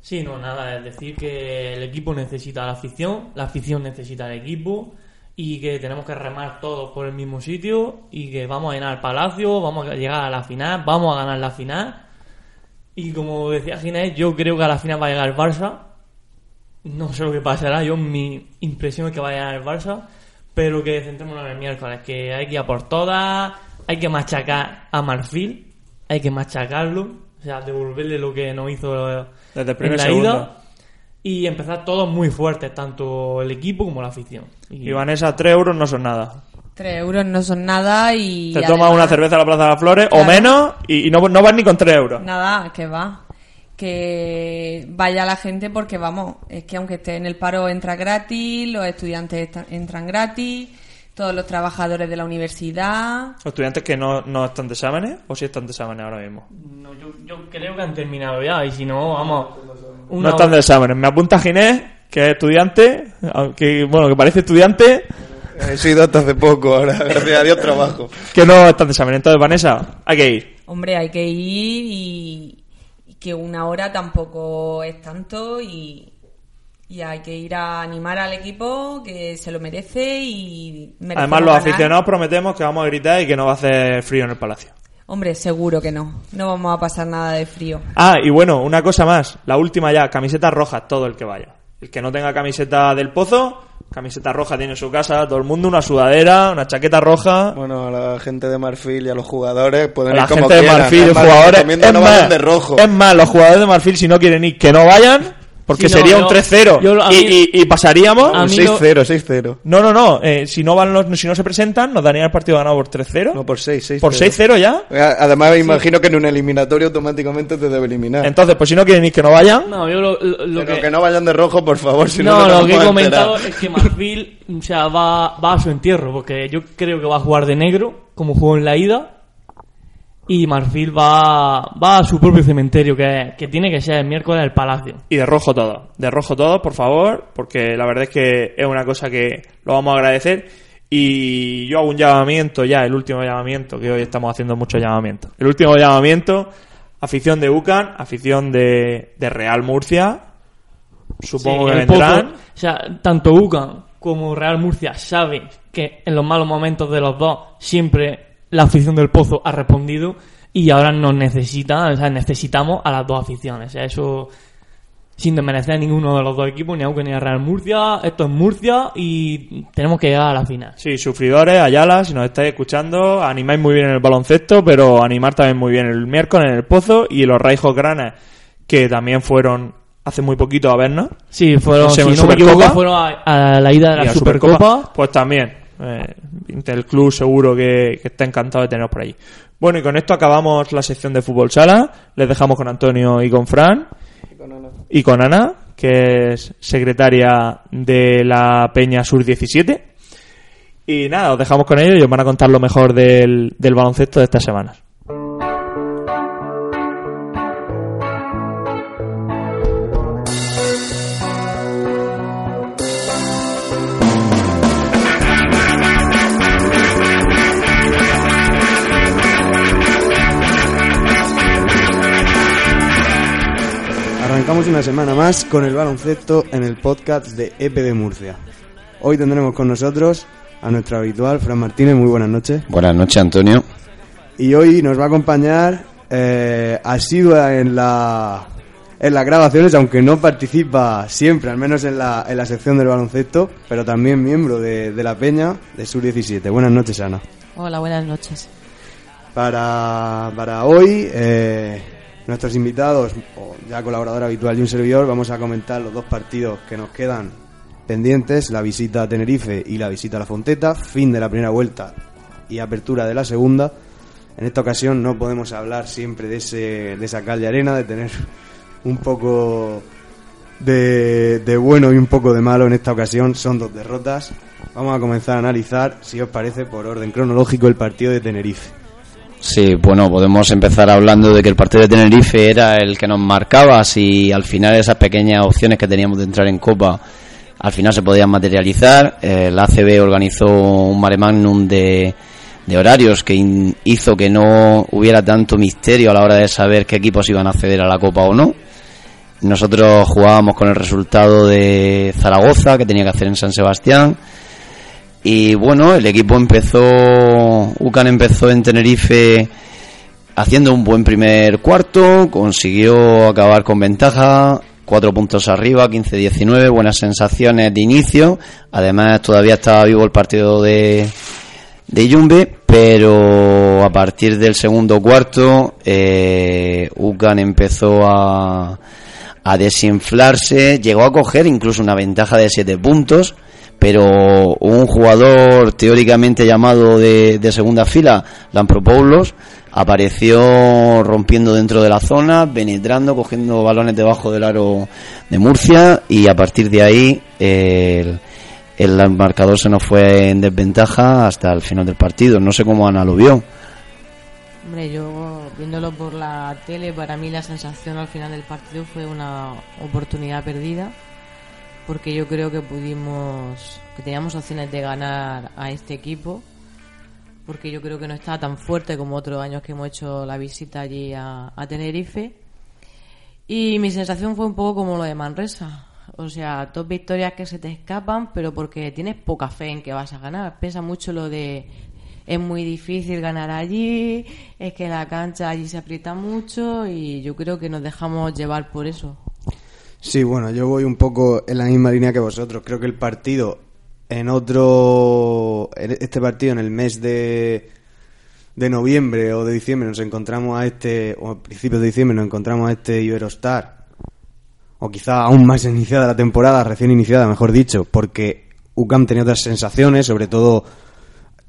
Speaker 2: Sí, no, nada, es decir que el equipo necesita a la afición, la afición necesita al equipo y que tenemos que remar todos por el mismo sitio y que vamos a llenar el palacio, vamos a llegar a la final, vamos a ganar la final. Y como decía Ginés, yo creo que a la final va a llegar el Barça. No sé lo que pasará, yo mi impresión es que va a llegar el Barça, pero que centrémonos en el miércoles, que hay que ir a por todas, hay que machacar a Marfil, hay que machacarlo, o sea, devolverle lo que nos hizo
Speaker 1: Desde el primer
Speaker 2: en la
Speaker 1: segundo.
Speaker 2: ida y empezar todos muy fuertes, tanto el equipo como la afición. Y,
Speaker 1: Y Vanessa, 3 euros no son nada.
Speaker 4: Tres euros no son nada y...
Speaker 1: Te tomas una cerveza a la Plaza de las Flores o menos y, y no, no vas ni con 3 euros.
Speaker 4: Nada, que va. Que vaya la gente porque vamos, es que aunque esté en el paro entra gratis, los estudiantes entran gratis, todos los trabajadores de la universidad.
Speaker 1: Los estudiantes que no, no están de exámenes o si están de exámenes ahora mismo.
Speaker 2: No, yo, yo creo que han terminado ya y si no, vamos...
Speaker 1: No están de exámenes. Me apunta Ginés, que es estudiante, aunque, bueno, que parece estudiante,
Speaker 3: He sido hasta hace poco, ahora, gracias a Dios, trabajo.
Speaker 1: que no están de exámenes. Entonces, Vanessa, hay que ir.
Speaker 4: Hombre, hay que ir y que una hora tampoco es tanto y, y hay que ir a animar al equipo que se lo merece y
Speaker 1: Además, los
Speaker 4: ganar.
Speaker 1: aficionados prometemos que vamos a gritar y que no va a hacer frío en el palacio.
Speaker 4: Hombre, seguro que no. No vamos a pasar nada de frío.
Speaker 1: Ah, y bueno, una cosa más. La última ya, camisetas rojas, todo el que vaya. El que no tenga camiseta del pozo, camiseta roja tiene en su casa, todo el mundo una sudadera, una chaqueta roja.
Speaker 3: Bueno, a la gente de Marfil y a los jugadores pueden
Speaker 1: la
Speaker 3: ir como
Speaker 1: gente de. Marfil,
Speaker 3: más,
Speaker 1: jugadores. Es
Speaker 3: no
Speaker 1: más,
Speaker 3: de rojo.
Speaker 1: es más, los jugadores de Marfil, si no quieren ir, que no vayan, porque sería
Speaker 2: yo-
Speaker 1: un 3-0
Speaker 2: yo a
Speaker 1: y, y- y pasaríamos.
Speaker 2: A
Speaker 3: Un
Speaker 2: mí lo-
Speaker 3: 6-0, 6-0.
Speaker 1: No, no, no. eh, si no van los, si no se presentan, nos darían el partido ganado por 3-0.
Speaker 3: No, por 6, 6
Speaker 1: por 6-0 ya.
Speaker 3: Además, me imagino que en un eliminatorio automáticamente te debe eliminar.
Speaker 1: Entonces, pues si no quieren ir, que no vayan.
Speaker 2: No, yo lo, lo- lo
Speaker 3: Pero
Speaker 2: que...
Speaker 3: que... no vayan de rojo, por favor, si no,
Speaker 2: no, lo que he comentado
Speaker 3: enterar.
Speaker 2: es que Marfil o sea, va, va a su entierro, porque yo creo que va a jugar de negro, como jugó en la ida, y Marfil va, va a su propio cementerio, que, que tiene que ser el miércoles del Palacio.
Speaker 1: Y de rojo todo. De rojo todo, por favor, porque la verdad es que es una cosa que lo vamos a agradecer. Y yo hago un llamamiento ya, el último llamamiento, que hoy estamos haciendo muchos llamamientos. El último llamamiento, afición de UCAN, afición de, de Real Murcia. Supongo
Speaker 2: Sí,
Speaker 1: que vendrán.
Speaker 2: Pozo, o sea, tanto UCAN como Real Murcia saben que en los malos momentos de los dos siempre la afición del Pozo ha respondido y ahora nos necesita, o sea, necesitamos a las dos aficiones. O sea, eso sin desmerecer a ninguno de los dos equipos, ni a ni a Real Murcia. Esto es Murcia y tenemos que llegar a la final.
Speaker 1: Sí, sufridores, Ayala, si nos estáis escuchando, animáis muy bien en el baloncesto, pero animar también muy bien el miércoles en el Pozo y los Raijos Granes, que también fueron hace muy poquito a vernos.
Speaker 2: Sí, fueron, si no me equivoco, fueron a, a la ida de la Supercopa.
Speaker 1: Pues también. Eh, el club seguro que, que está encantado de teneros por allí. Bueno, y con esto acabamos la sección de fútbol sala. Les dejamos con Antonio y con Fran. Y con Ana, que es secretaria de la Peña Sur 17. Y nada, os dejamos con ellos y os van a contar lo mejor del, del baloncesto de estas semanas.
Speaker 5: Arrancamos una semana más con el baloncesto en el podcast de EP de Murcia. Hoy tendremos con nosotros a nuestro habitual Fran Martínez, muy buenas noches.
Speaker 6: Buenas noches, Antonio.
Speaker 5: Y hoy nos va a acompañar eh, asidua en la en las grabaciones, aunque no participa siempre, al menos en la, en la sección del baloncesto, pero también miembro de, de la Peña de Sur 17. Buenas noches, Ana.
Speaker 7: Hola, buenas noches.
Speaker 5: Para, para hoy, eh, nuestros invitados, o ya colaborador habitual y un servidor, vamos a comentar los dos partidos que nos quedan pendientes la visita a Tenerife y la visita a la Fonteta, fin de la primera vuelta y apertura de la segunda. En esta ocasión no podemos hablar siempre de, ese, de esa calle arena, de tener un poco de, de bueno y un poco de malo en esta ocasión. Son dos derrotas. Vamos a comenzar a analizar, si os parece, por orden cronológico, el partido de Tenerife.
Speaker 6: Sí, bueno, podemos empezar hablando de que el partido de Tenerife era el que nos marcaba si al final esas pequeñas opciones que teníamos de entrar en Copa al final se podían materializar. El ACB organizó un mare magnum de, horarios que hizo que no hubiera tanto misterio a la hora de saber qué equipos iban a acceder a la Copa o no. Nosotros jugábamos con el resultado de Zaragoza, que tenía que hacer en San Sebastián. Y bueno, el equipo empezó, UCAN empezó en Tenerife haciendo un buen primer cuarto, consiguió acabar con ventaja, cuatro puntos arriba, 15-19, buenas sensaciones de inicio. Además, todavía estaba vivo el partido de, de Yumbe, pero a partir del segundo cuarto, eh, UCAN empezó a, a desinflarse, llegó a coger incluso una ventaja de siete puntos, pero un jugador teóricamente llamado de, de segunda fila, Lampropoulos, apareció rompiendo dentro de la zona, penetrando, cogiendo balones debajo del aro de Murcia y a partir de ahí el, el marcador se nos fue en desventaja hasta el final del partido. No sé cómo Ana lo vio.
Speaker 7: Hombre, yo viéndolo por la tele, para mí la sensación al final del partido fue una oportunidad perdida, porque yo creo que pudimos, que teníamos opciones de ganar a este equipo, porque yo creo que no estaba tan fuerte como otros años que hemos hecho la visita allí a, a Tenerife. Y mi sensación fue un poco como lo de Manresa. O sea, dos victorias que se te escapan, pero porque tienes poca fe en que vas a ganar. Pesa mucho lo de es muy difícil ganar allí, es que la cancha allí se aprieta mucho y yo creo que nos dejamos llevar por eso.
Speaker 5: Sí, bueno, yo voy un poco en la misma línea que vosotros. Creo que el partido en otro. Este partido en el mes de. de noviembre o de diciembre nos encontramos a este. o a principios de diciembre nos encontramos a este Iberostar. O quizá aún más iniciada la temporada, recién iniciada, mejor dicho, porque UCAM tenía otras sensaciones, sobre todo.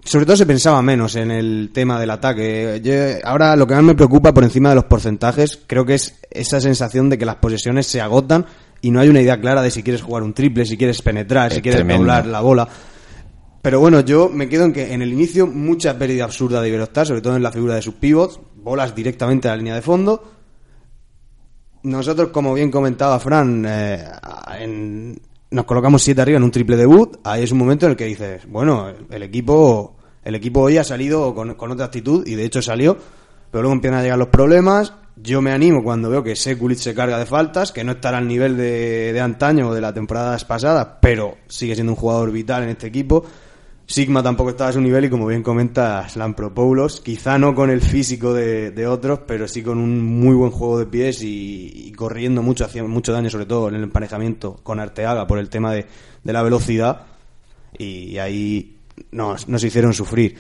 Speaker 5: Sobre todo se pensaba menos en el tema del ataque. Yo- ahora lo que más me preocupa por encima de los porcentajes, creo que es esa sensación de que las posesiones se agotan y no hay una idea clara de si quieres jugar un triple, si quieres penetrar, si
Speaker 6: Es
Speaker 5: quieres
Speaker 6: tremendo.
Speaker 5: doblar la bola. Pero bueno, yo me quedo en que en el inicio mucha pérdida absurda de Iberostar, sobre todo en la figura de sus pivots, bolas directamente a la línea de fondo. Nosotros, como bien comentaba Fran, eh, en- nos colocamos siete arriba en un triple debut. Ahí es un momento en el que dices, bueno, el equipo, el equipo hoy ha salido con, otra actitud y de hecho salió, pero luego empiezan a llegar los problemas. Yo me animo cuando veo que Sekulic se carga de faltas, que no estará al nivel de, de antaño o de las temporadas pasadas, pero sigue siendo un jugador vital en este equipo. Sigma tampoco estaba a su nivel y como bien comentas, Lampropoulos, quizá no con el físico de, otros, pero sí con un muy buen juego de pies y, y corriendo mucho, haciendo mucho daño, sobre todo en el emparejamiento con Arteaga por el tema de, de la velocidad y ahí nos, nos hicieron sufrir.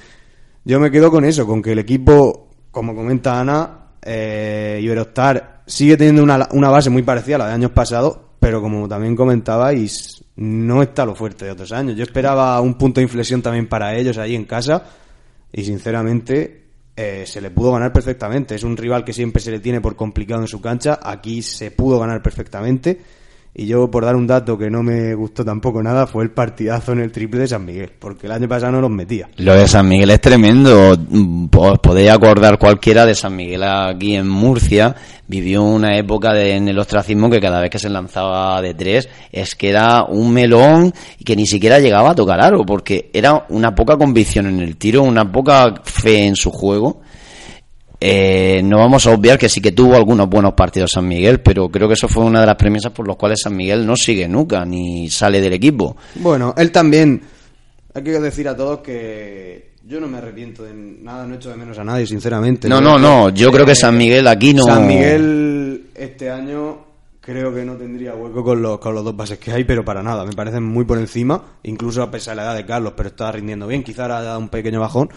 Speaker 5: Yo me quedo con eso, con que el equipo, como comenta Ana, eh, Iberostar sigue teniendo una, una base muy parecida a la de años pasados, pero como también comentabais, no está lo fuerte de otros años. Yo esperaba un punto de inflexión también para ellos allí en casa y sinceramente eh, se le pudo ganar perfectamente. Es un rival que siempre se le tiene por complicado en su cancha. Aquí se pudo ganar perfectamente. Y yo, por dar un dato que no me gustó tampoco nada, fue el partidazo en el triple de San Miguel, porque el año pasado no los metía.
Speaker 6: Lo de San Miguel es tremendo. Os podéis acordar cualquiera de San Miguel aquí en Murcia. Vivió una época de- en el ostracismo que cada vez que se lanzaba de tres es que era un melón y que ni siquiera llegaba a tocar aro porque era una poca convicción en el tiro, una poca fe en su juego. Eh, no vamos a obviar que sí que tuvo algunos buenos partidos San Miguel, pero creo que eso fue una de las premisas por las cuales San Miguel no sigue nunca ni sale del equipo.
Speaker 5: Bueno, él también. Hay que decir a todos que yo no me arrepiento de nada, no echo de menos a nadie, sinceramente.
Speaker 6: No, no, no, yo creo que San Miguel aquí no-
Speaker 5: San Miguel este año creo que no tendría hueco con los, con los dos bases que hay, pero para nada. Me parecen muy por encima, incluso a pesar de la edad de Carlos, pero está rindiendo bien. Quizá ahora ha dado un pequeño bajón.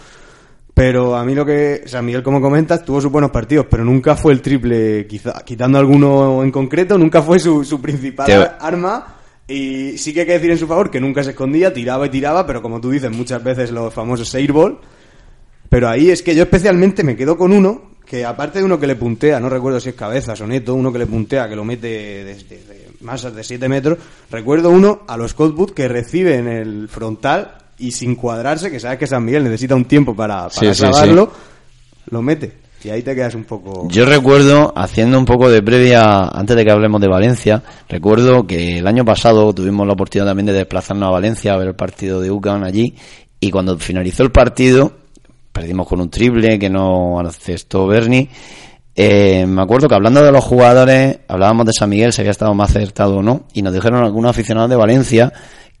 Speaker 5: Pero a mí lo que San Miguel, como comentas, tuvo sus buenos partidos, pero nunca fue el triple, quizá, quitando alguno en concreto, nunca fue su, su principal
Speaker 6: Te-
Speaker 5: arma Y sí que hay que decir en su favor que nunca se escondía, tiraba y tiraba, pero como tú dices, muchas veces los famosos airball. Pero ahí es que yo especialmente me quedo con uno que aparte de uno que le puntea, no recuerdo si es cabeza o neto, uno que le puntea, que lo mete desde más de 7 metros, recuerdo uno a los Scott que recibe en el frontal y sin cuadrarse, que sabes que San Miguel necesita un tiempo para, para clavarlo, lo mete. Y ahí te quedas un poco...
Speaker 6: Yo recuerdo, haciendo un poco de previa, antes de que hablemos de Valencia, recuerdo que el año pasado tuvimos la oportunidad también de desplazarnos a Valencia a ver el partido de UCAN allí, y cuando finalizó el partido, perdimos con un triple que no aceptó Bernie. Eh, me acuerdo que hablando de los jugadores, hablábamos de San Miguel, si había estado más acertado o no, y nos dijeron algunos aficionados de Valencia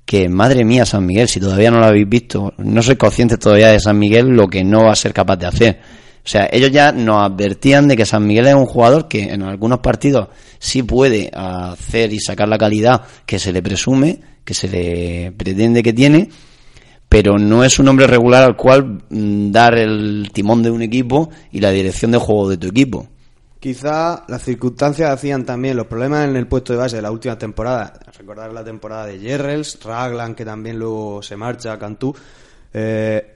Speaker 6: que, madre mía, San Miguel, si todavía no lo habéis visto, no sois conscientes todavía de San Miguel lo que no va a ser capaz de hacer. O sea, ellos ya nos advertían de que San Miguel es un jugador que en algunos partidos sí puede hacer y sacar la calidad que se le presume, que se le pretende que tiene, pero no es un hombre regular al cual mm, dar el timón de un equipo y la dirección de juego de tu equipo.
Speaker 5: Quizá las circunstancias hacían también los problemas en el puesto de base de la última temporada. Recordar la temporada de Jerrels, Raglan, que también luego se marcha, Cantú. Eh,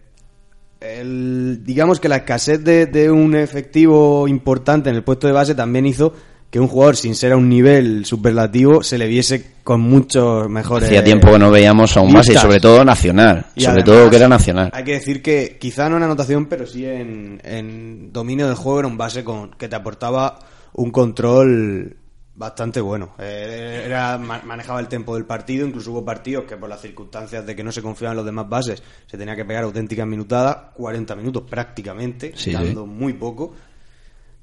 Speaker 5: digamos que la escasez de, de un efectivo importante en el puesto de base también hizo que un jugador sin ser a un nivel superlativo se le viese con muchos mejores.
Speaker 6: Hacía tiempo que no veíamos a un base y sobre todo nacional. sobre todo que era nacional.
Speaker 5: Hay que decir que quizá no en anotación, pero sí en, dominio del juego era un base con que te aportaba un control bastante bueno. Eh, era, manejaba el tiempo del partido, incluso hubo partidos que por las circunstancias de que no se confiaban los demás bases se tenía que pegar auténticas minutadas, 40 minutos prácticamente, dando muy poco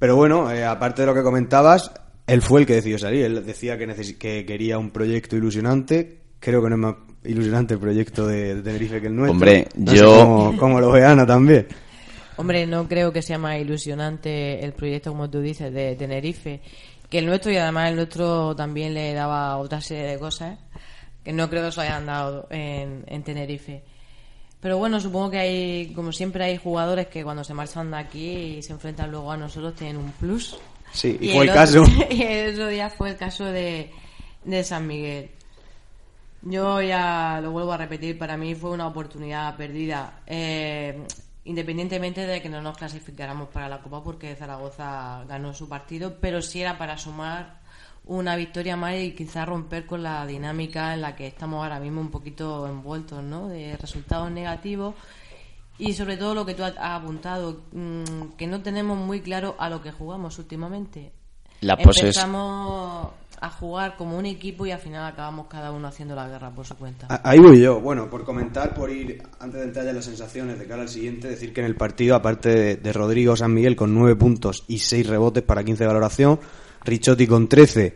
Speaker 5: pero bueno, eh, aparte de lo que comentabas, él fue el que decidió salir. Él decía que, que quería un proyecto ilusionante. Creo que no es más ilusionante el proyecto de, Tenerife que el nuestro.
Speaker 6: Hombre, yo.
Speaker 5: como, lo ve Ana también.
Speaker 7: Hombre, no creo que sea más ilusionante el proyecto, como tú dices, de Tenerife que el nuestro y además el nuestro también le daba otra serie de cosas que no creo que se hayan dado en, en Tenerife. Pero bueno, supongo que hay, como siempre, hay jugadores que cuando se marchan de aquí y se enfrentan luego a nosotros tienen un plus.
Speaker 5: Sí, y, fue el, caso.
Speaker 7: y el otro día fue el caso de, de San Miguel. Yo ya lo vuelvo a repetir, para mí fue una oportunidad perdida. Eh, independientemente de que no nos clasificáramos para la Copa porque Zaragoza ganó su partido, pero sí era para sumar una victoria más y quizá romper con la dinámica en la que estamos ahora mismo un poquito envueltos, ¿no? De resultados negativos y sobre todo lo que tú has apuntado, mm, que no tenemos muy claro a lo que jugamos últimamente.
Speaker 6: La
Speaker 7: Empezamos a jugar como un equipo y al final acabamos cada uno haciendo la guerra por su cuenta.
Speaker 5: Ahí voy yo. Bueno, por comentar, por ir, antes de entrar ya en las sensaciones de cara al siguiente, decir que en el partido, aparte de, de Rodrigo San Miguel con nueve puntos y seis rebotes para 15 de valoración, Richotti con 13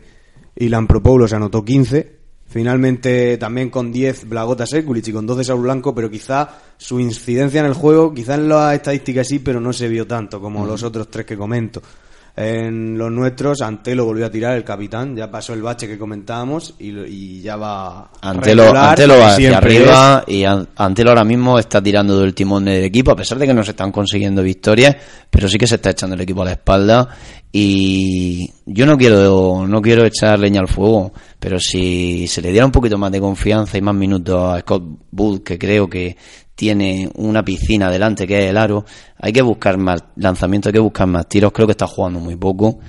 Speaker 5: y Lampropoulos anotó 15. Finalmente también con 10 Blagota Sekulic y con 12 Saúl Blanco, pero quizá su incidencia en el juego, quizá en las estadísticas sí, pero no se vio tanto como los otros tres que comento. En los nuestros, Antelo volvió a tirar el capitán, ya pasó el bache que comentábamos y, ya va.
Speaker 6: Antelo, Antelo va hacia arriba y Antelo ahora mismo está tirando del timón del equipo, a pesar de que no se están consiguiendo victorias, pero sí que se está echando el equipo a la espalda. Y yo no quiero, no quiero echar leña al fuego, pero si se le diera un poquito más de confianza y más minutos a Scott Bull, que creo que tiene una piscina delante que es el aro, hay que buscar más lanzamientos, hay que buscar más tiros, creo que está jugando muy poco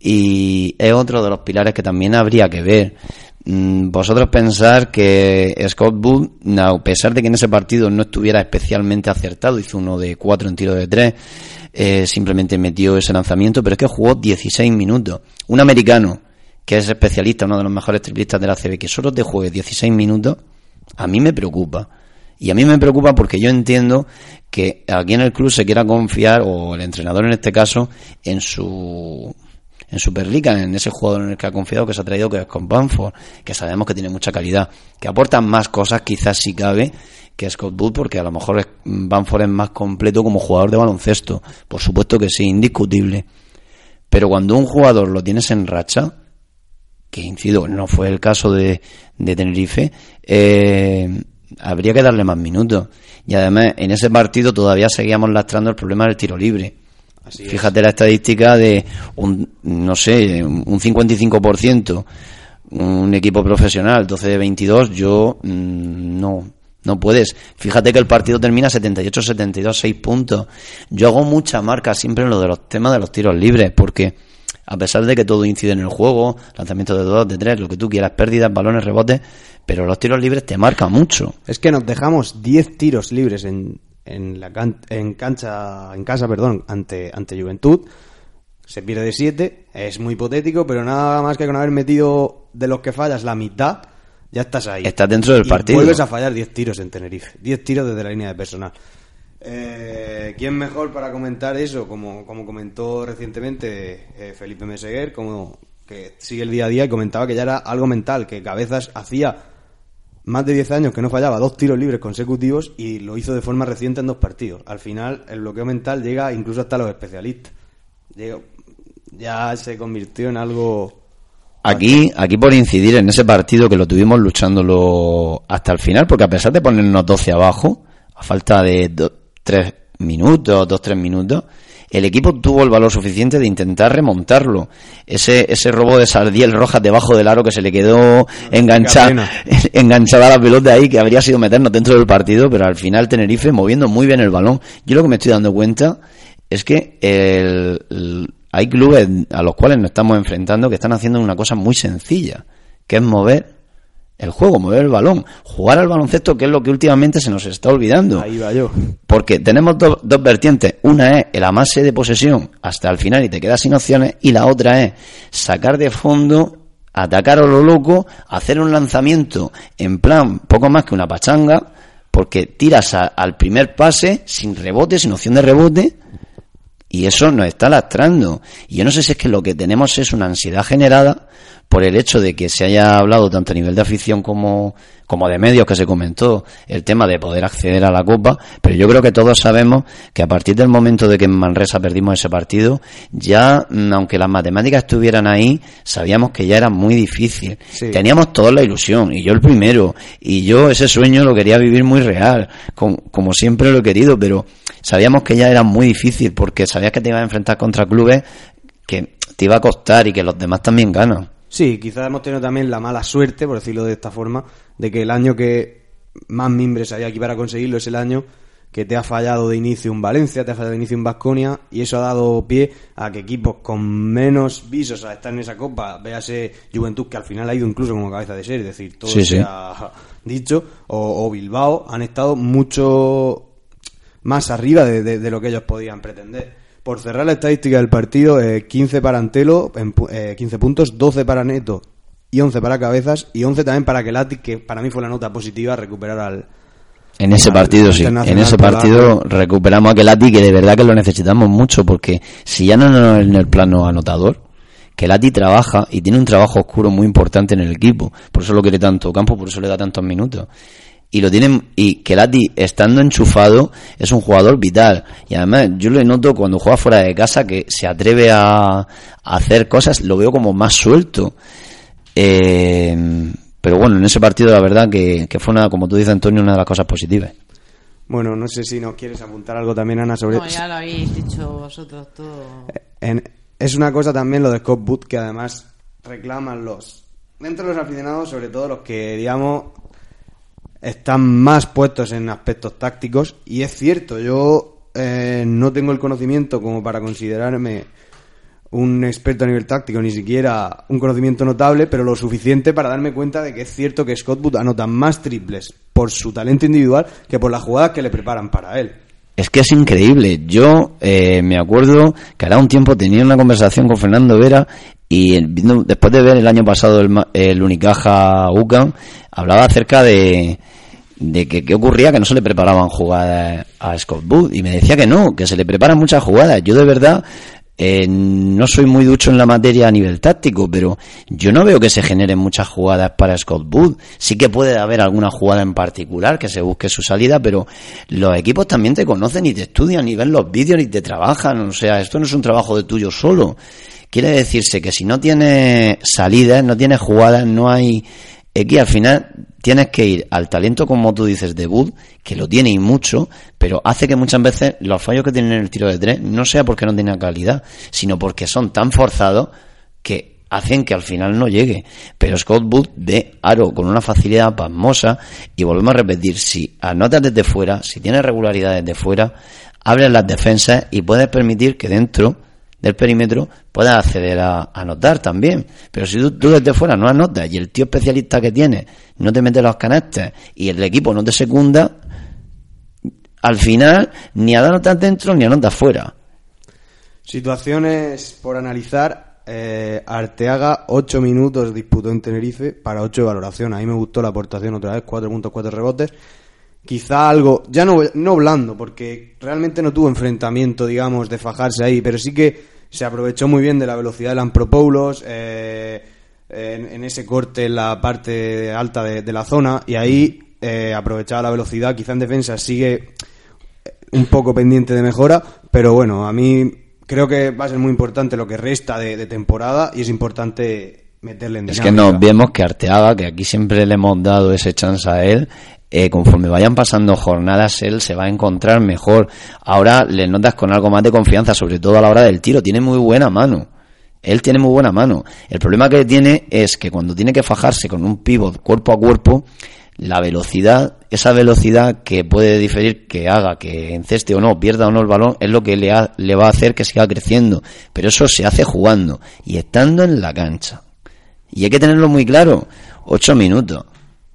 Speaker 6: y es otro de los pilares que también habría que ver. Mm, vosotros pensar que Scott Bull, a pesar de que en ese partido no estuviera especialmente acertado, hizo uno de cuatro en tiro de tres, eh, simplemente metió ese lanzamiento, pero es que jugó 16 minutos. Un americano que es especialista, uno de los mejores triplistas de la CB, que solo te juegue 16 minutos, a mí me preocupa. Y a mí me preocupa porque yo entiendo que aquí en el club se quiera confiar, o el entrenador en este caso, en su en Superliga, en ese jugador en el que ha confiado, que se ha traído, que es con Banford, que sabemos que tiene mucha calidad, que aporta más cosas, quizás si cabe, que Scott Wood, porque a lo mejor Banford es más completo como jugador de baloncesto. Por supuesto que sí, indiscutible. Pero cuando un jugador lo tienes en racha, que incido, no fue el caso de, de Tenerife, eh, habría que darle más minutos. Y además, en ese partido todavía seguíamos lastrando el problema del tiro libre. Fíjate la estadística de un, no sé, un 55% un equipo profesional 12 de 22, yo mm, no, no puedes. Fíjate que el partido termina 78-72, 6 puntos. Yo hago mucha marca siempre en lo de los temas de los tiros libres, porque a pesar de que todo incide en el juego, lanzamiento de 2, de 3, lo que tú quieras, pérdidas, balones, rebotes, pero los tiros libres te marcan mucho.
Speaker 5: Es que nos dejamos 10 tiros libres en, en, la can- en cancha, en casa, perdón, ante, ante Juventud. Se pierde de 7, es muy hipotético, pero nada más que con haber metido de los que fallas la mitad, ya estás ahí.
Speaker 6: Estás dentro del
Speaker 5: Y
Speaker 6: partido.
Speaker 5: Vuelves a fallar 10 tiros en Tenerife, 10 tiros desde la línea de personal. Eh, ¿Quién mejor para comentar eso? Como, como comentó recientemente eh, Felipe Meseguer, como que sigue el día a día y comentaba que ya era algo mental, que Cabezas hacía más de 10 años que no fallaba dos tiros libres consecutivos y lo hizo de forma reciente en dos partidos. Al final, el bloqueo mental llega incluso hasta los especialistas. Ya se convirtió en algo.
Speaker 6: Aquí, aquí por incidir en ese partido que lo tuvimos luchándolo hasta el final, porque a pesar de ponernos 12 abajo, a falta de 3 minutos, 2-3 minutos, el equipo tuvo el valor suficiente de intentar remontarlo. Ese, ese robo de Sardiel Rojas debajo del aro que se le quedó enganchada, enganchada la pelota ahí, que habría sido meternos dentro del partido, pero al final Tenerife moviendo muy bien el balón. Yo lo que me estoy dando cuenta es que el- el- hay clubes a los cuales nos estamos enfrentando que están haciendo una cosa muy sencilla, que es mover el juego, mover el balón, jugar al baloncesto, que es lo que últimamente se nos está olvidando.
Speaker 5: Ahí va yo.
Speaker 6: Porque tenemos do- dos vertientes. Una es el amase de posesión hasta el final y te quedas sin opciones. Y la otra es sacar de fondo, atacar a lo loco, hacer un lanzamiento en plan poco más que una pachanga, porque tiras a- al primer pase sin rebote, sin opción de rebote. Y eso nos está lastrando. Y yo no sé si es que lo que tenemos es una ansiedad generada por el hecho de que se haya hablado tanto a nivel de afición como, como de medios que se comentó el tema de poder acceder a la Copa, pero yo creo que todos sabemos que a partir del momento de que en Manresa perdimos ese partido, ya, mm, aunque las matemáticas estuvieran ahí, sabíamos que ya era muy difícil.
Speaker 5: Sí.
Speaker 6: Teníamos toda la ilusión, y yo el primero, y yo ese sueño lo quería vivir muy real, con- como siempre lo he querido, pero sabíamos que ya era muy difícil, porque sabías que te ibas a enfrentar contra clubes que te iba a costar y que los demás también ganan.
Speaker 5: Sí, quizás hemos tenido también la mala suerte, por decirlo de esta forma, de que el año que más mimbres había aquí para conseguirlo es el año que te ha fallado de inicio un Valencia, te ha fallado de inicio un Vasconia, y eso ha dado pie a que equipos con menos visos a estar en esa copa, véase Juventud, que al final ha ido incluso como cabeza de serie, es decir, todo
Speaker 6: Sí,
Speaker 5: se
Speaker 6: sí.
Speaker 5: ha dicho, o, o Bilbao, han estado mucho más arriba de, de- de lo que ellos podían pretender. Por cerrar la estadística del partido, eh, 15 para Antelo, en eh, 15 puntos, 12 para Neto y 11 para Cabezas y 11 también para Kelati, que para mí fue la nota positiva recuperar al...
Speaker 6: En ese
Speaker 5: al
Speaker 6: partido, sí. En ese partido recuperamos a Kelati, que de verdad que lo necesitamos mucho, porque si ya no no en el plano anotador, Kelati trabaja y tiene un trabajo oscuro muy importante en el equipo. Por eso lo quiere tanto Campo, por eso le da tantos minutos. Y lo tienen, y Kelati, estando enchufado, es un jugador vital. Y además, yo le noto cuando juega fuera de casa que se atreve a, a hacer cosas, lo veo como más suelto. Eh, pero bueno, en ese partido la verdad que, que fue una, como tú dices Antonio, una de las cosas positivas.
Speaker 5: Bueno, no sé si nos quieres apuntar algo también, Ana, sobre...
Speaker 7: No, ya lo habéis dicho vosotros todo.
Speaker 5: En- es una cosa también lo de Scott Booth que además reclaman los dentro de los aficionados, sobre todo los que digamos están más puestos en aspectos tácticos y es cierto, yo eh, no tengo el conocimiento como para considerarme un experto a nivel táctico, ni siquiera un conocimiento notable, pero lo suficiente para darme cuenta de que es cierto que Scott Booth anota más triples por su talento individual que por las jugadas que le preparan para él.
Speaker 6: Es que es increíble. Yo eh, me acuerdo que hará un tiempo tenía una conversación con Fernando Vera y después de ver el año pasado el, el Unicaja UCAM, hablaba acerca de, de que qué ocurría que no se le preparaban jugadas a Scott Booth y me decía que no, que se le preparan muchas jugadas. Yo de verdad eh, no soy muy ducho en la materia a nivel táctico, pero yo no veo que se generen muchas jugadas para Scott Booth. Sí que puede haber alguna jugada en particular que se busque su salida, pero los equipos también te conocen y te estudian y ven los vídeos y te trabajan. O sea, esto no es un trabajo de tuyo solo. Quiere decirse que si no tienes salidas, no tienes jugadas, no hay... Aquí al final tienes que ir al talento, como tú dices, de Booth, que lo tiene y mucho, pero hace que muchas veces los fallos que tienen en el tiro de tres no sea porque no tengan calidad, sino porque son tan forzados que hacen que al final no llegue. Pero Scott Booth ve aro con una facilidad pasmosa y volvemos a repetir, si anotas desde fuera, si tienes regularidad desde fuera, abres las defensas y puedes permitir que dentro del perímetro puedas acceder a anotar también. Pero si tú, desde fuera no anotas y el tío especialista que tienes no te mete los canastes y el equipo no te secunda, al final ni anotas dentro ni anotas fuera.
Speaker 5: Situaciones por analizar. Eh, Arteaga, 8 minutos disputó en Tenerife para 8 de valoración. A mí me gustó la aportación otra vez, 4.4 rebotes. Quizá algo, ya no, no blando, porque realmente no tuvo enfrentamiento, digamos, de fajarse ahí, pero sí que se aprovechó muy bien de la velocidad del Ampropoulos eh, en, ese corte en la parte alta de, de la zona y ahí eh, aprovechaba la velocidad. Quizá en defensa sigue un poco pendiente de mejora, pero bueno, a mí creo que va a ser muy importante lo que resta de, de temporada y es importante meterle en
Speaker 6: Es que nos vemos que Arteaga, que aquí siempre le hemos dado ese chance a él, eh, conforme vayan pasando jornadas, él se va a encontrar mejor. Ahora le notas con algo más de confianza, sobre todo a la hora del tiro. Tiene muy buena mano. Él tiene muy buena mano. El problema que tiene es que cuando tiene que fajarse con un pivot cuerpo a cuerpo, la velocidad, esa velocidad que puede diferir que haga que enceste o no, pierda o no el balón, es lo que le, ha- le va a hacer que siga creciendo. Pero eso se hace jugando y estando en la cancha. Y hay que tenerlo muy claro. Ocho minutos.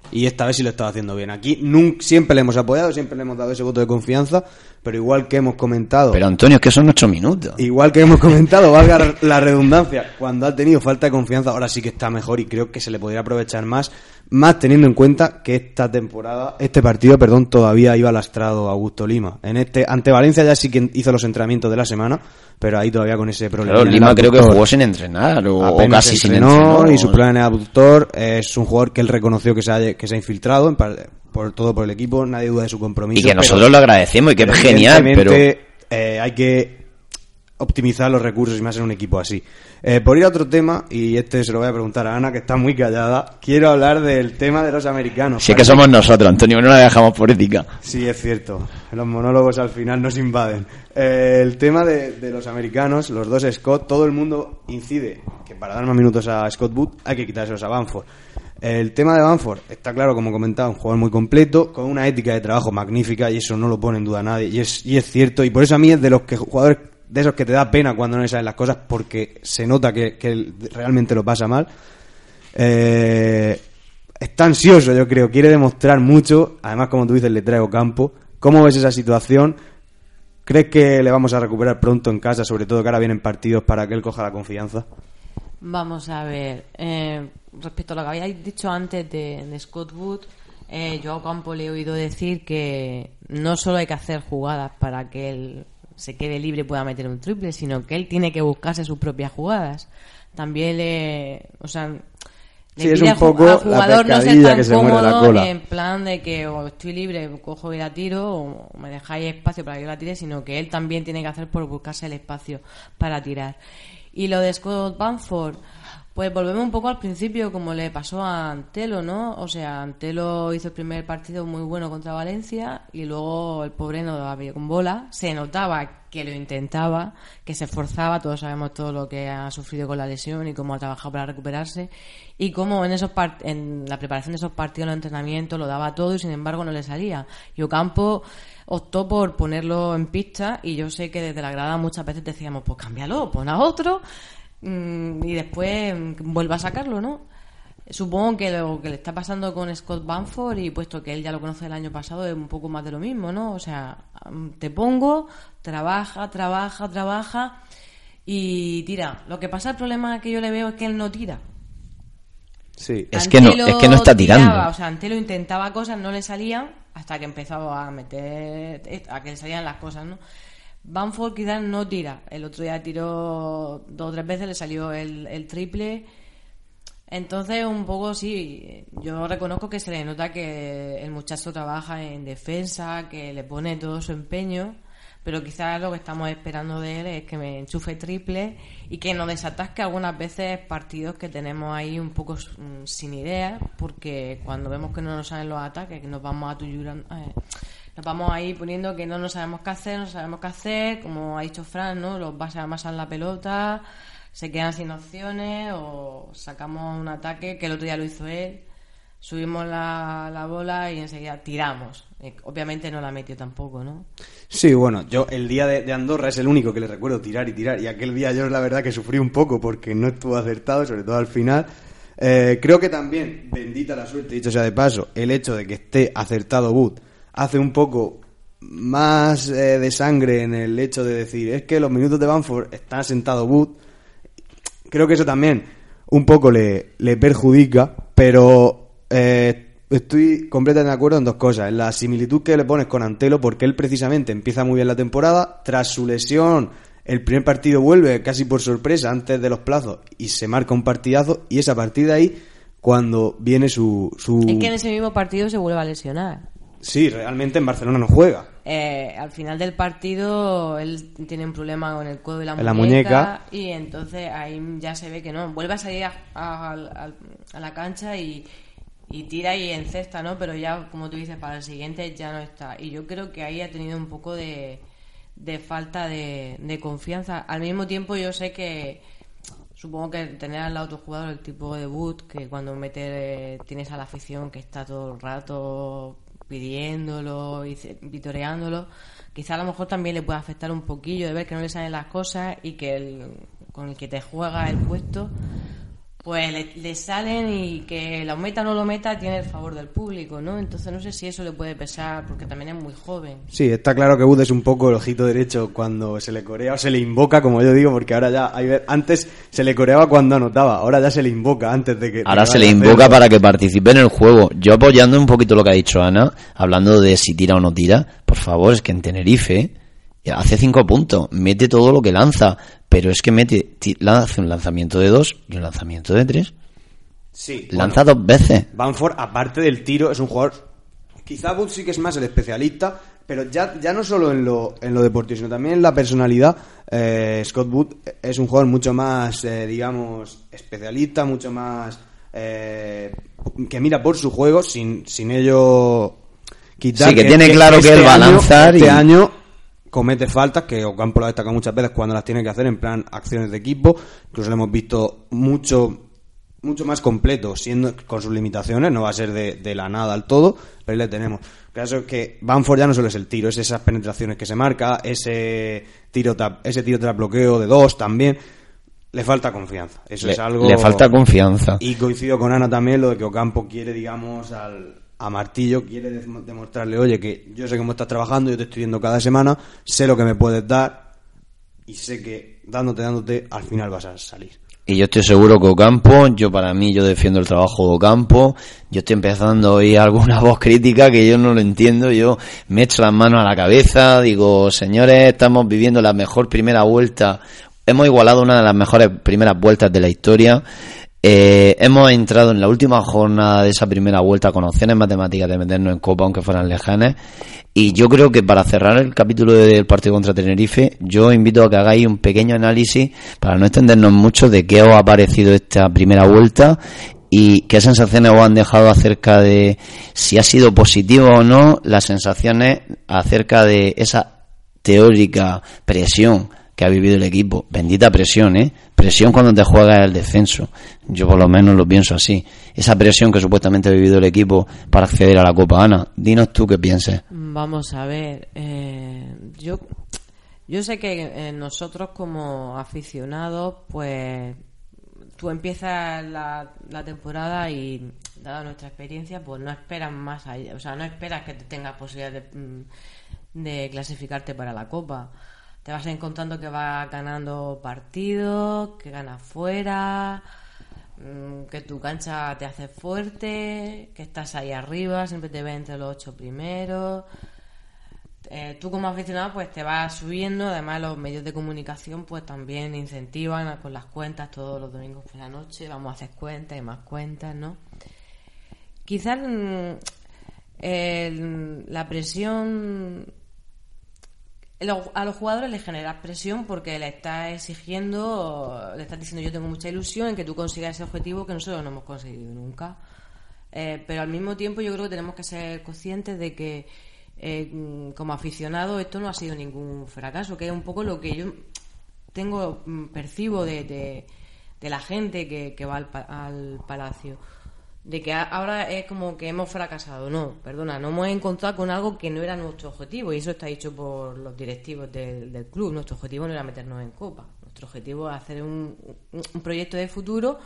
Speaker 5: Y esta vez sí lo estaba haciendo bien. Aquí nun- siempre le hemos apoyado, siempre le hemos dado ese voto de confianza, pero igual que hemos comentado,
Speaker 6: Pero Antonio, es que son ocho minutos.
Speaker 5: igual que hemos comentado, valga la redundancia, cuando ha tenido falta de confianza, ahora sí que está mejor y creo que se le podría aprovechar más, más teniendo en cuenta que esta temporada, este partido, perdón, todavía iba lastrado a Augusto Lima. En este, ante Valencia ya sí que hizo los entrenamientos de la semana, pero ahí todavía con ese problema.
Speaker 6: Claro, Lima creo que jugó sin entrenar o, o casi sin entrenar.
Speaker 5: y su problema en el abductor es un jugador que él reconoció que se ha, que se ha infiltrado en par- por todo por el equipo nadie duda de su compromiso
Speaker 6: Y que
Speaker 5: pero-
Speaker 6: nosotros lo agradecemos y que es genial, pero
Speaker 5: eh, hay que optimizar los recursos y más en un equipo así Eh, por ir a otro tema y este se lo voy a preguntar a Ana que está muy callada quiero hablar del tema de los americanos
Speaker 6: si es que somos nosotros, Antonio, no la dejamos por ética.
Speaker 5: Sí, es cierto. Los monólogos al final nos invaden. Eh, el tema de, de los americanos, los dos Scott, todo el mundo incide que para dar más minutos a Scott Booth hay que quitárselos a Banford. El tema de Banford está claro, como comentaba, un jugador muy completo, con una ética de trabajo magnífica y eso no lo pone en duda nadie. Y es, y es cierto, y por eso a mí es de los que jugadores de esos que te da pena cuando no salen las cosas porque se nota que, realmente lo pasa mal. Eh, está ansioso, yo creo, quiere demostrar mucho. Además, como tú dices, le traigo campo. ¿Cómo ves esa situación? ¿Crees que le vamos a recuperar pronto en casa, sobre todo que ahora vienen partidos para que él coja la confianza?
Speaker 7: Vamos a ver, eh, respecto a lo que habíais dicho antes de, de Scott Wood, eh, yo a Campo le he oído decir que no solo hay que hacer jugadas para que él se quede libre y pueda meter un triple, sino que él tiene que buscarse sus propias jugadas. También le, o sea, le
Speaker 5: Sí, es un poco
Speaker 7: al
Speaker 5: la
Speaker 7: jugador no ser tan
Speaker 5: que se muerde la
Speaker 7: cómodo
Speaker 5: cola.
Speaker 7: en plan de que o estoy libre, cojo y la tiro, o me dejáis espacio para que yo la tire, sino que él también tiene que hacer por buscarse el espacio para tirar. Y lo de Scott Banford, pues volvemos un poco al principio, como le pasó a Antelo, ¿no? O sea, Antelo hizo el primer partido muy bueno contra Valencia y luego el pobre no daba con bola. Se notaba que lo intentaba, que se esforzaba, todos sabemos todo lo que ha sufrido con la lesión y cómo ha trabajado para recuperarse. Y cómo en, esos part- en la preparación de esos partidos, los entrenamientos, lo daba todo y sin embargo no le salía. Y Ocampo optó por ponerlo en pista y yo sé que desde la grada muchas veces decíamos, pues cámbialo, pon a otro y después mm, vuelva a sacarlo, ¿no? Supongo que lo que le está pasando con Scott Banford y puesto que él ya lo conoce el año pasado es un poco más de lo mismo, ¿no? O sea, mm, te pongo, trabaja, trabaja, trabaja y tira. Lo que pasa, el problema que yo le veo es que él no tira.
Speaker 5: Sí.
Speaker 6: Es que no- es que no está tirando.
Speaker 7: tiraba, o sea, Antelo intentaba cosas, no le salían, hasta que empezaba a meter, a que le salían las cosas, ¿no? Banford quizás no tira. El otro día tiró dos o tres veces, le salió el, triple. Entonces, un poco sí, yo reconozco que se le nota que el muchacho trabaja en defensa, que le pone todo su empeño, pero quizás lo que estamos esperando de él es que me enchufe triple y que nos desatasque algunas veces partidos que tenemos ahí un poco mm, sin idea, porque cuando vemos que no nos salen los ataques, que nos vamos a tuyuran- eh, nos vamos ahí poniendo que no nos sabemos qué hacer, no sabemos qué hacer, como ha dicho Fran, ¿no? Los bases amasan la pelota, se quedan sin opciones o sacamos un ataque que el otro día lo hizo él, subimos la, la bola y enseguida tiramos. Eh, Obviamente no la metió tampoco, ¿no?
Speaker 5: Sí, bueno, yo el día de, de Andorra es el único que le recuerdo tirar y tirar. Y aquel día yo la verdad que sufrí un poco porque no estuvo acertado, sobre todo al final. Eh, creo que también, bendita la suerte, dicho sea de paso, el hecho de que esté acertado Wood hace un poco más eh, de sangre en el hecho de decir, es que los minutos de Banford están asentado Wood. Creo que eso también un poco le, le perjudica, pero eh, estoy completamente de acuerdo en dos cosas. En la similitud que le pones con Antelo, porque él precisamente empieza muy bien la temporada, tras su lesión, el primer partido vuelve casi por sorpresa antes de los plazos y se marca un partidazo, y es a partir de ahí cuando viene su... su...
Speaker 7: Es que en ese mismo partido se vuelve a lesionar.
Speaker 5: Sí, realmente en Barcelona no juega.
Speaker 7: Eh, al final del partido él tiene un problema con el codo y la, muñeca,
Speaker 5: muñeca.
Speaker 7: y entonces ahí ya se ve que no vuelve a salir a, a- a- a la cancha y, y tira y encesta no pero ya como tú dices para el siguiente ya no está y yo creo que ahí ha tenido un poco de, de falta de, de confianza al mismo tiempo yo sé que Supongo que tener al otro jugador, el tipo de Wood, que cuando mete, eh, tienes a la afición que está todo el rato pidiéndolo y vitoreándolo, quizá a lo mejor también le puede afectar un poquillo de ver que no le salen las cosas y que el, con el que te juega el puesto, pues le, le salen y que lo meta o no lo meta tiene el favor del público, ¿no? Entonces no sé si eso le puede pesar porque también es muy joven.
Speaker 5: Sí, está claro que Wood es un poco el ojito derecho cuando se le corea o se le invoca, como yo digo, porque ahora ya hay, antes se le coreaba cuando anotaba, ahora ya se le invoca antes de que...
Speaker 6: Ahora se le invoca para que participe en el juego. Yo apoyando un poquito lo que ha dicho Ana, hablando de si tira o no tira, por favor, es que en Tenerife eh, hace cinco puntos, mete todo lo que lanza, pero es que mete, hace un lanzamiento de dos y un lanzamiento de tres.
Speaker 5: Sí,
Speaker 6: Lanza
Speaker 5: bueno,
Speaker 6: dos veces.
Speaker 5: Banford, aparte del tiro, es un jugador... Quizá Wood sí que es más el especialista, pero ya, ya no solo en lo, en lo deportivo, sino también en la personalidad. eh, Scott Wood es un jugador mucho más, eh, digamos, especialista, mucho más... eh, que mira por su juego sin, sin ello quitar
Speaker 6: Sí, que tiene claro que él va a
Speaker 5: año-
Speaker 6: lanzar
Speaker 5: este
Speaker 6: y-
Speaker 5: año comete faltas que Ocampo lo ha destacado muchas veces cuando las tiene que hacer en plan acciones de equipo. Incluso lo hemos visto mucho mucho más completo siendo con sus limitaciones no va a ser de, de la nada al todo pero ahí le tenemos. El caso es que Banford ya no solo es el tiro es esas penetraciones que se marca ese tiro tap, ese tiro tras bloqueo de dos también. Le falta confianza eso
Speaker 6: Le,
Speaker 5: es algo
Speaker 6: le falta confianza.
Speaker 5: y coincido con Ana también lo de que Ocampo quiere, digamos, al, a Martillo, quiere dem- demostrarle, oye, que yo sé cómo estás trabajando, yo te estoy viendo cada semana, sé lo que me puedes dar y sé que dándote, dándote, al final vas a salir.
Speaker 6: Y yo estoy seguro que Ocampo, yo para mí, yo defiendo el trabajo de Ocampo, yo estoy empezando a oír alguna voz crítica que yo no lo entiendo, yo me echo las manos a la cabeza, digo, señores, estamos viviendo la mejor primera vuelta, hemos igualado una de las mejores primeras vueltas de la historia, eh, hemos entrado en la última jornada de esa primera vuelta con opciones matemáticas de meternos en Copa, aunque fueran lejanas. Y yo creo que para cerrar el capítulo del partido contra Tenerife, yo invito a que hagáis un pequeño análisis, para no extendernos mucho, de qué os ha parecido esta primera vuelta y qué sensaciones os han dejado acerca de si ha sido positivo o no las sensaciones acerca de esa teórica presión que ha vivido el equipo. Bendita presión, ¿eh? Presión cuando te juegas el descenso. Yo por lo menos lo pienso así. Esa presión que supuestamente ha vivido el equipo para acceder a la Copa Ana. Dinos tú qué pienses.
Speaker 7: Vamos a ver, eh, yo, yo sé que eh, nosotros como aficionados, pues tú empiezas la, temporada y, dada nuestra experiencia, pues no esperas más allá, o sea, no esperas que te tengas posibilidad de, mm, de clasificarte para la Copa. Te vas encontrando que vas ganando partidos, que ganas fuera, mm, que tu cancha te hace fuerte, que estás ahí arriba, siempre te ves entre los ocho primeros. Eh, tú como aficionado pues te vas subiendo, además los medios de comunicación pues también incentivan con las cuentas todos los domingos por la noche, vamos a hacer cuentas y más cuentas, ¿no? Quizás mm, la presión a los jugadores les genera presión porque le estás exigiendo, le estás diciendo yo tengo mucha ilusión en que tú consigas ese objetivo que nosotros no hemos conseguido nunca. Eh, pero al mismo tiempo yo creo que tenemos que ser conscientes de que eh, mm, como aficionado esto no ha sido ningún fracaso, que es un poco lo que yo tengo, mm, percibo de, de, la gente que, que va al, al palacio. De que ahora es como que hemos fracasado. No, perdona, no hemos encontrado con algo que no era nuestro objetivo. Y eso está dicho por los directivos del, del club. Nuestro objetivo no era meternos en copa. Nuestro objetivo era hacer un, un- un proyecto de futuro,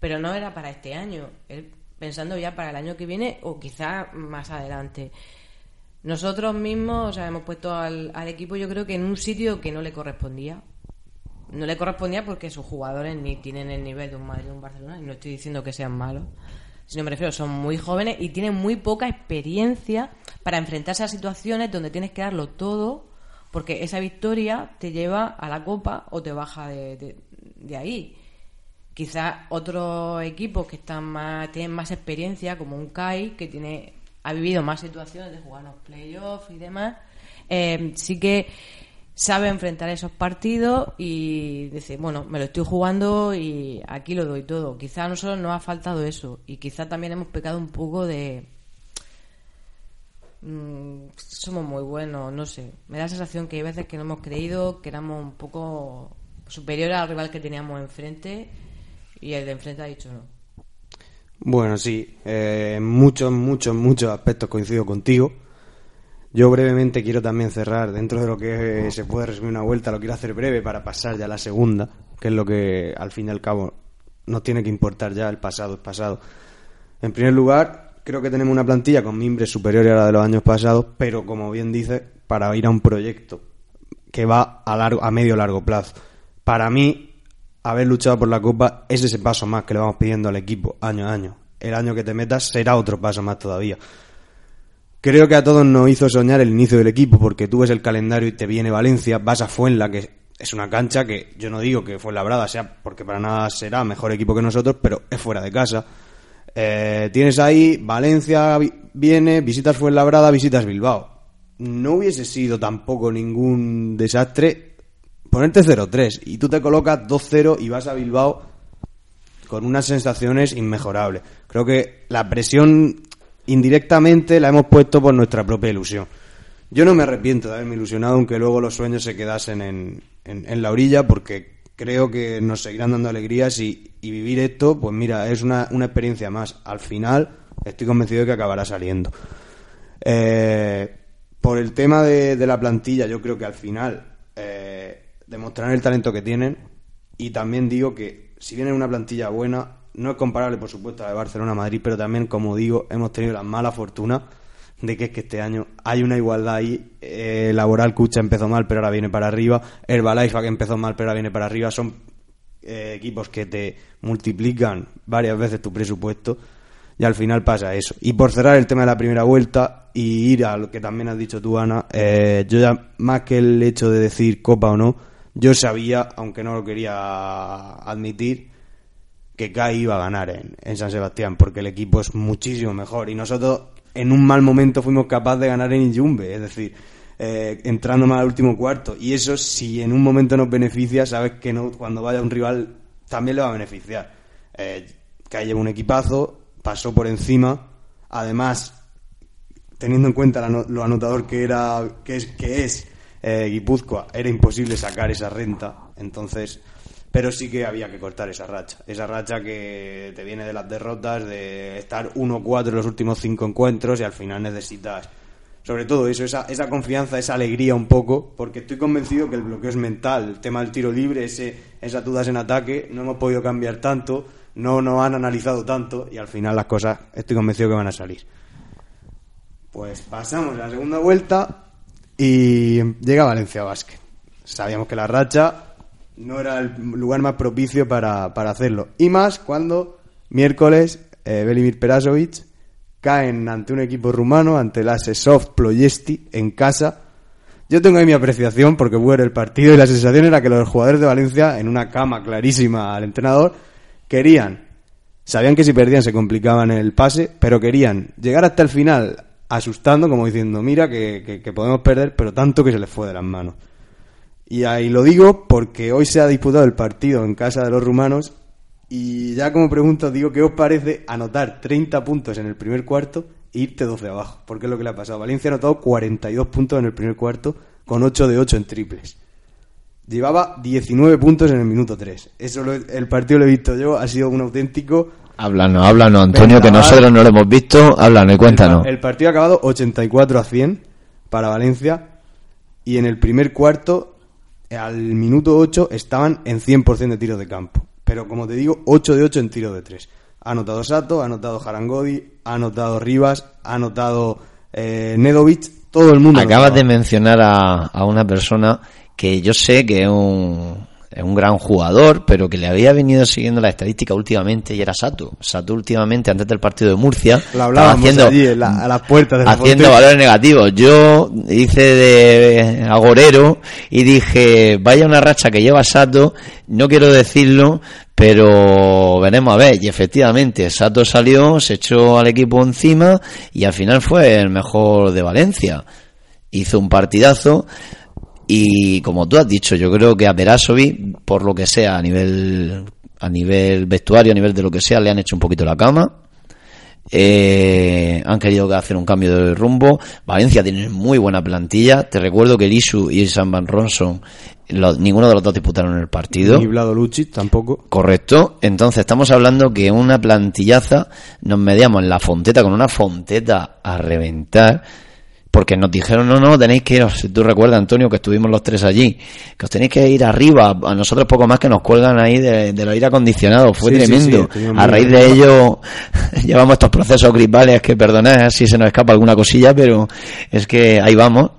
Speaker 7: pero no era para este año. Él pensando ya para el año que viene o quizá más adelante. Nosotros mismos, o sea, hemos puesto al, al equipo yo creo que en un sitio que no le correspondía. No le correspondía porque sus jugadores ni tienen el nivel de un Madrid o un Barcelona, y no estoy diciendo que sean malos, sino me refiero, son muy jóvenes y tienen muy poca experiencia para enfrentarse a situaciones donde tienes que darlo todo, porque esa victoria te lleva a la copa o te baja de, de- ahí. Quizás otros equipos que están más, tienen más experiencia, como un CAI, que tiene, ha vivido más situaciones de jugar los playoffs y demás, eh, sí que sabe enfrentar esos partidos y dice, bueno, me lo estoy jugando y aquí lo doy todo. Quizá a nosotros nos ha faltado eso y quizá también hemos pecado un poco de... mm, somos muy buenos, no sé. Me da la sensación que hay veces que no hemos creído que éramos un poco superiores al rival que teníamos enfrente y el de enfrente ha dicho no.
Speaker 5: Bueno, sí, eh, en muchos, muchos, muchos aspectos coincido contigo. Yo brevemente quiero también cerrar, dentro de lo que se puede resumir una vuelta, lo quiero hacer breve para pasar ya a la segunda, que es lo que al fin y al cabo nos tiene que importar ya, el pasado es pasado. En primer lugar, creo que tenemos una plantilla con mimbres superiores a la de los años pasados, pero como bien dice, para ir a un proyecto que va a, largo, a medio largo plazo. Para mí, haber luchado por la Copa es ese paso más que le vamos pidiendo al equipo año a año. El año que te metas será otro paso más todavía. Creo que a todos nos hizo soñar el inicio del equipo porque tú ves el calendario y te viene Valencia, vas a Fuenla, que es una cancha que yo no digo que Fuenlabrada sea, porque para nada será mejor equipo que nosotros, pero es fuera de casa. Eh, tienes ahí Valencia vi- viene, visitas Fuenlabrada, visitas Bilbao. No hubiese sido tampoco ningún desastre ponerte 0-3 y tú te colocas 2-0 y vas a Bilbao con unas sensaciones inmejorables. Creo que la presión indirectamente la hemos puesto por nuestra propia ilusión. Yo no me arrepiento de haberme ilusionado, aunque luego los sueños se quedasen en, en- en la orilla, porque creo que nos seguirán dando alegrías y, y vivir esto, pues mira, es una, una experiencia más. Al final, estoy convencido de que acabará saliendo. Eh, por el tema de, la plantilla, yo creo que al final eh, demostrarán el talento que tienen y también digo que si bien es una plantilla buena, no es comparable por supuesto a de Barcelona-Madrid, pero también, como digo, hemos tenido la mala fortuna de que es que este año hay una igualdad ahí. Eh, Laboral Cucha empezó mal, pero ahora viene para arriba. Herbalife que empezó mal, pero ahora viene para arriba. Son eh, equipos que te multiplican varias veces tu presupuesto y al final pasa eso. Y por cerrar el tema de la primera vuelta y ir a lo que también has dicho tú, Ana, eh, yo ya más que el hecho de decir copa o no, yo sabía, aunque no lo quería admitir, que CAI iba a ganar en, en San Sebastián, porque el equipo es muchísimo mejor y nosotros en un mal momento fuimos capaces de ganar en Iljumbe, es decir, eh, entrando más al último cuarto. Y eso, si en un momento nos beneficia, sabes que no, cuando vaya un rival también le va a beneficiar. Eh, CAI lleva un equipazo, pasó por encima, además teniendo en cuenta lo anotador que era que es que es eh, Guipúzcoa era imposible sacar esa renta entonces pero sí que había que cortar esa racha esa racha que te viene de las derrotas de estar 1-4 en los últimos cinco encuentros y al final necesitas sobre todo eso esa, esa confianza esa alegría un poco porque estoy convencido que el bloqueo es mental el tema del tiro libre ese esas dudas en ataque no hemos podido cambiar tanto no nos han analizado tanto y al final las cosas estoy convencido que van a salir pues pasamos a la segunda vuelta y llega Valencia Basket. Sabíamos que la racha no era el lugar más propicio para, para hacerlo. Y más cuando miércoles eh, Belimir Perasovic caen ante un equipo rumano, ante el Asesov Ploiesti en casa. Yo tengo ahí mi apreciación porque fue el partido y la sensación era que los jugadores de Valencia, en una cama clarísima al entrenador, querían Sabían que si perdían se complicaban el pase, pero querían llegar hasta el final asustando, como diciendo, mira que, que- que podemos perder, pero tanto que se les fue de las manos. Y ahí lo digo porque hoy se ha disputado el partido en casa de los rumanos y ya como pregunta os digo, ¿qué os parece anotar 30 puntos en el primer cuarto e irte 12 abajo? Porque es lo que le ha pasado. Valencia ha anotado 42 puntos en el primer cuarto con 8 de 8 en triples. Llevaba 19 puntos en el minuto 3. Eso lo el partido lo he visto yo, ha sido un auténtico...
Speaker 6: Háblanos, háblanos, Antonio, que nosotros no lo hemos visto. Háblanos y cuéntanos.
Speaker 5: El, el partido ha acabado 84 a 100 para Valencia y en el primer cuarto, al minuto 8, estaban en 100% de tiros de campo. Pero como te digo, 8 de 8 en tiros de 3. Ha anotado Sato, ha anotado Jarangodi, ha anotado Rivas, ha anotado eh, Nedovic, todo el mundo.
Speaker 6: Acabas de mencionar a, a una persona que yo sé que es un, es un gran jugador, pero que le había venido siguiendo la estadística últimamente y era Sato. Sato últimamente, antes del partido de Murcia, estaba haciendo,
Speaker 5: allí en la- a las puertas de la
Speaker 6: haciendo valores negativos. Yo hice de agorero y dije, vaya una racha que lleva Sato, no quiero decirlo, pero veremos a ver. Y efectivamente, Sato salió, se echó al equipo encima y al final fue el mejor de Valencia. Hizo un partidazo y como tú has dicho, yo creo que a Perasovic, por lo que sea, a nivel a nivel vestuario, a nivel de lo que sea, le han hecho un poquito la cama. Eh, han querido hacer un cambio de rumbo. Valencia tiene muy buena plantilla. Te recuerdo que Lisu y Sam Van Ronson, ninguno de los dos disputaron el partido.
Speaker 5: Ni Vlado Lucic tampoco.
Speaker 6: Correcto. Entonces estamos hablando que una plantillaza nos mediamos en la fonteta con una fonteta a reventar. Porque nos dijeron, no, no, tenéis que ir, si tú recuerdas, Antonio, que estuvimos los tres allí, que os tenéis que ir arriba, a nosotros poco más que nos cuelgan ahí de, del aire acondicionado, fue
Speaker 5: Sí,
Speaker 6: tremendo.
Speaker 5: sí,
Speaker 6: a raíz de ello, llevamos estos procesos gripales que perdonad si se nos escapa alguna cosilla, pero es que ahí vamos.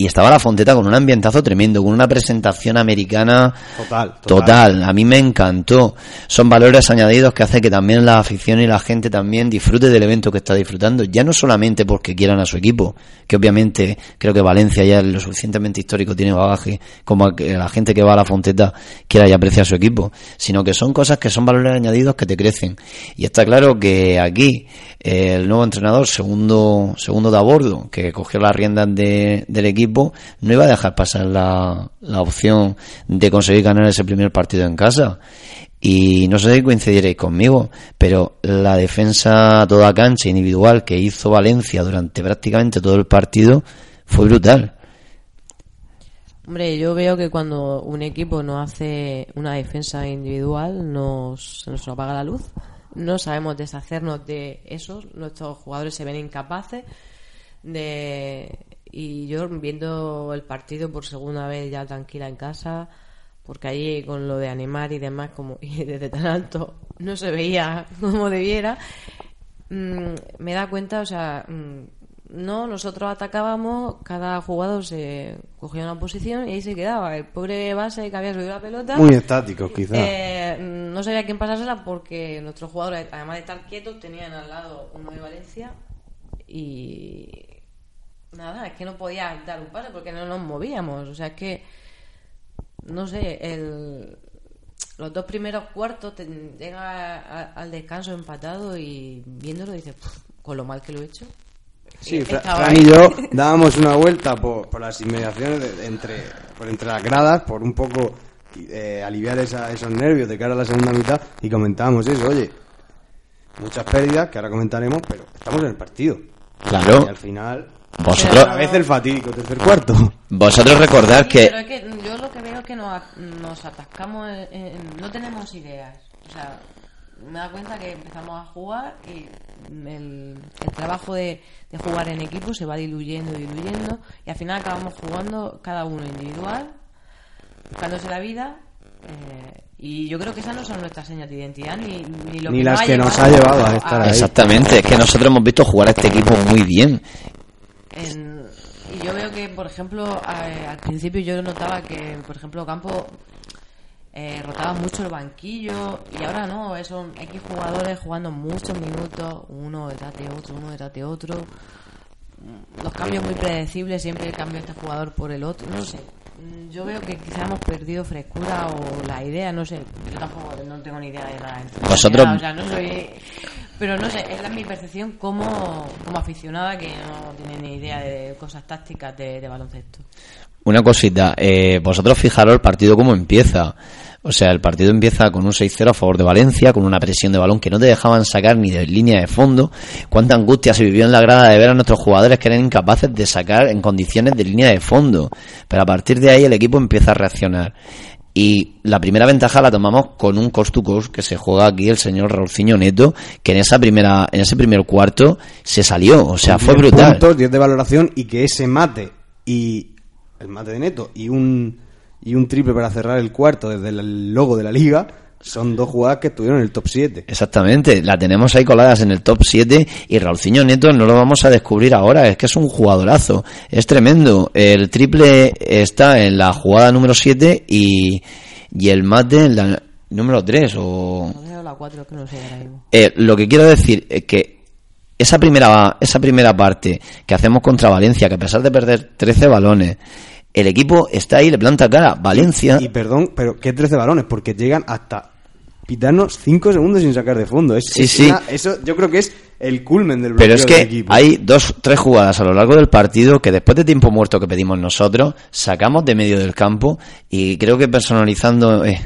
Speaker 6: Y estaba la Fonteta con un ambientazo tremendo, con una presentación americana
Speaker 5: Total,
Speaker 6: total. A mí me encantó. Son valores añadidos que hace que también la afición y la gente también disfrute del evento que está disfrutando. Ya no solamente porque quieran a su equipo, que obviamente creo que Valencia ya es lo suficientemente histórico, tiene bagaje, como a que la gente que va a la Fonteta quiera y aprecia a su equipo, sino que son cosas que son valores añadidos que te crecen. Y está claro que aquí el nuevo entrenador, segundo, segundo de a bordo, que cogió las riendas de- del equipo, no iba a dejar pasar la, la opción de conseguir ganar ese primer partido en casa. Y no sé si coincidiréis conmigo, pero la defensa toda cancha individual que hizo Valencia durante prácticamente todo el partido fue brutal.
Speaker 7: Hombre, yo veo que cuando un equipo no hace una defensa individual nos, nos apaga la luz. No sabemos deshacernos de esos. Nuestros jugadores se ven incapaces de... Y yo viendo el partido por segunda vez ya tranquila en casa, porque allí con lo de animar y demás, como y desde tan alto no se veía como debiera, mm, me da cuenta, o sea, mm, no, nosotros atacábamos, cada jugador se cogía una posición y ahí se quedaba. El pobre base que había subido la pelota.
Speaker 5: Muy estáticos, quizás.
Speaker 7: eh, no sabía quién pasársela porque nuestros jugadores, además de estar quietos, tenían al lado uno de Valencia y nada, es que no podía dar un pase porque no nos movíamos. O sea, es que, no sé, el, los dos primeros cuartos te, llega a- al descanso empatado y viéndolo dices, "Puf, con lo mal que lo he hecho.
Speaker 5: Sí, Fran
Speaker 7: ahí.
Speaker 5: y yo dábamos una vuelta por, por las inmediaciones de- de entre, por entre las gradas, por un poco eh, aliviar esa- esos nervios de cara a la segunda mitad y comentábamos eso, oye, muchas pérdidas que ahora comentaremos, pero estamos en el partido.
Speaker 6: Claro.
Speaker 5: Y al final,
Speaker 6: Vosotros,
Speaker 5: a veces el fatídico tercer cuarto.
Speaker 6: vosotros recordad
Speaker 7: Sí,
Speaker 6: que
Speaker 7: pero es que yo lo que veo es que nos, nos atascamos, en- en- no tenemos ideas. O sea, me da cuenta que empezamos a jugar y el, el trabajo de, de jugar en equipo se va diluyendo, diluyendo y al final acabamos jugando cada uno individual, buscándose la vida. eh, y yo creo que esas no son nuestras señas de identidad ni, ni lo
Speaker 5: Ni
Speaker 7: que
Speaker 5: las
Speaker 7: nos
Speaker 5: que nos ha llevado a estar ahí.
Speaker 6: Exactamente, es que nosotros hemos visto jugar a este equipo muy bien.
Speaker 7: En- y yo veo que, por ejemplo, a- al principio yo notaba que, por ejemplo, Campo eh, rotaba mucho el banquillo y ahora no, eh, son X jugadores jugando muchos minutos, uno detrás de otro, uno detrás de otro. Mm, Los cambios muy predecibles, siempre cambia este jugador por el otro, no sé. Mm, Yo veo que quizá hemos perdido frescura o la idea, no sé. Yo tampoco no tengo ni idea de la
Speaker 6: Vosotros-
Speaker 7: O sea, no soy... Pero no sé, es la mi percepción como, como aficionada que no tiene ni idea de cosas tácticas de, de baloncesto.
Speaker 6: Una cosita, eh, vosotros fijaros el partido cómo empieza. O sea, el partido empieza con un 6-0 a favor de Valencia, con una presión de balón que no te dejaban sacar ni de línea de fondo. Cuánta angustia se vivió en la grada de ver a nuestros jugadores que eran incapaces de sacar en condiciones de línea de fondo. Pero a partir de ahí el equipo empieza a reaccionar. Y la primera ventaja la tomamos con un cost to cost que se juega aquí el señor Raulciño Neto, que en esa primera, en ese primer cuarto se salió, o sea, fue
Speaker 5: 10
Speaker 6: brutal.
Speaker 5: puntos, 10 de valoración y que ese mate y el mate de Neto y un y un triple para cerrar el cuarto desde el logo de la liga son dos jugadas que estuvieron en el top 7.
Speaker 6: Exactamente, la tenemos ahí coladas en el top 7 y Raulciño Neto no lo vamos a descubrir ahora, es que es un jugadorazo, es tremendo. El triple está en la jugada número 7 y, y el mate en la número 3 o...
Speaker 7: La 4 que no sé ahora mismo.
Speaker 6: Eh, lo que quiero decir es que esa primera, esa primera parte que hacemos contra Valencia, que a pesar de perder 13 balones, el equipo está ahí, le planta cara. Valencia,
Speaker 5: Y perdón, pero ¿qué 13 balones? Porque llegan hasta pitarnos 5 segundos sin sacar de fondo. Es,
Speaker 6: Sí,
Speaker 5: es
Speaker 6: sí.
Speaker 5: una- eso yo creo que es el culmen del
Speaker 6: Pero es que hay dos, tres jugadas a lo largo del partido que después de tiempo muerto que pedimos nosotros, sacamos de medio del campo y creo que personalizando eh,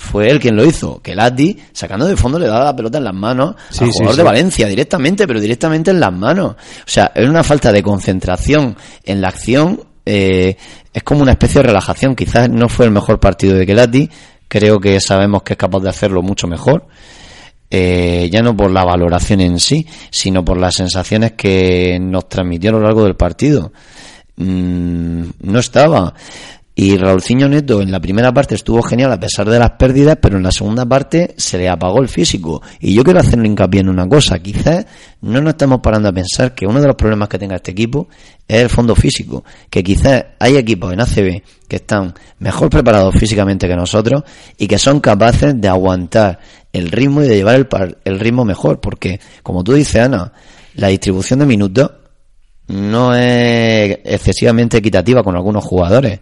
Speaker 6: fue él quien lo hizo, que Lati sacando de fondo le daba la pelota en las manos
Speaker 5: Sí,
Speaker 6: al jugador
Speaker 5: sí.
Speaker 6: de Valencia directamente, pero directamente en las manos. O sea, es una falta de concentración en la acción, eh, es como una especie de relajación. Quizás no fue el mejor partido de Kelati, creo que sabemos que es capaz de hacerlo mucho mejor eh, ya no por la valoración en sí, sino por las sensaciones que nos transmitió a lo largo del partido. Mm, no estaba. Y Raulciño Neto en la primera parte estuvo genial a pesar de las pérdidas, pero en la segunda parte se le apagó el físico. Y yo quiero hacer un hincapié en una cosa. Quizás no nos estamos parando a pensar que uno de los problemas que tenga este equipo es el fondo físico. Que quizás hay equipos en ACB que están mejor preparados físicamente que nosotros y que son capaces de aguantar el ritmo y de llevar el, par- el ritmo mejor. Porque, como tú dices, Ana, la distribución de minutos no es excesivamente equitativa con algunos jugadores.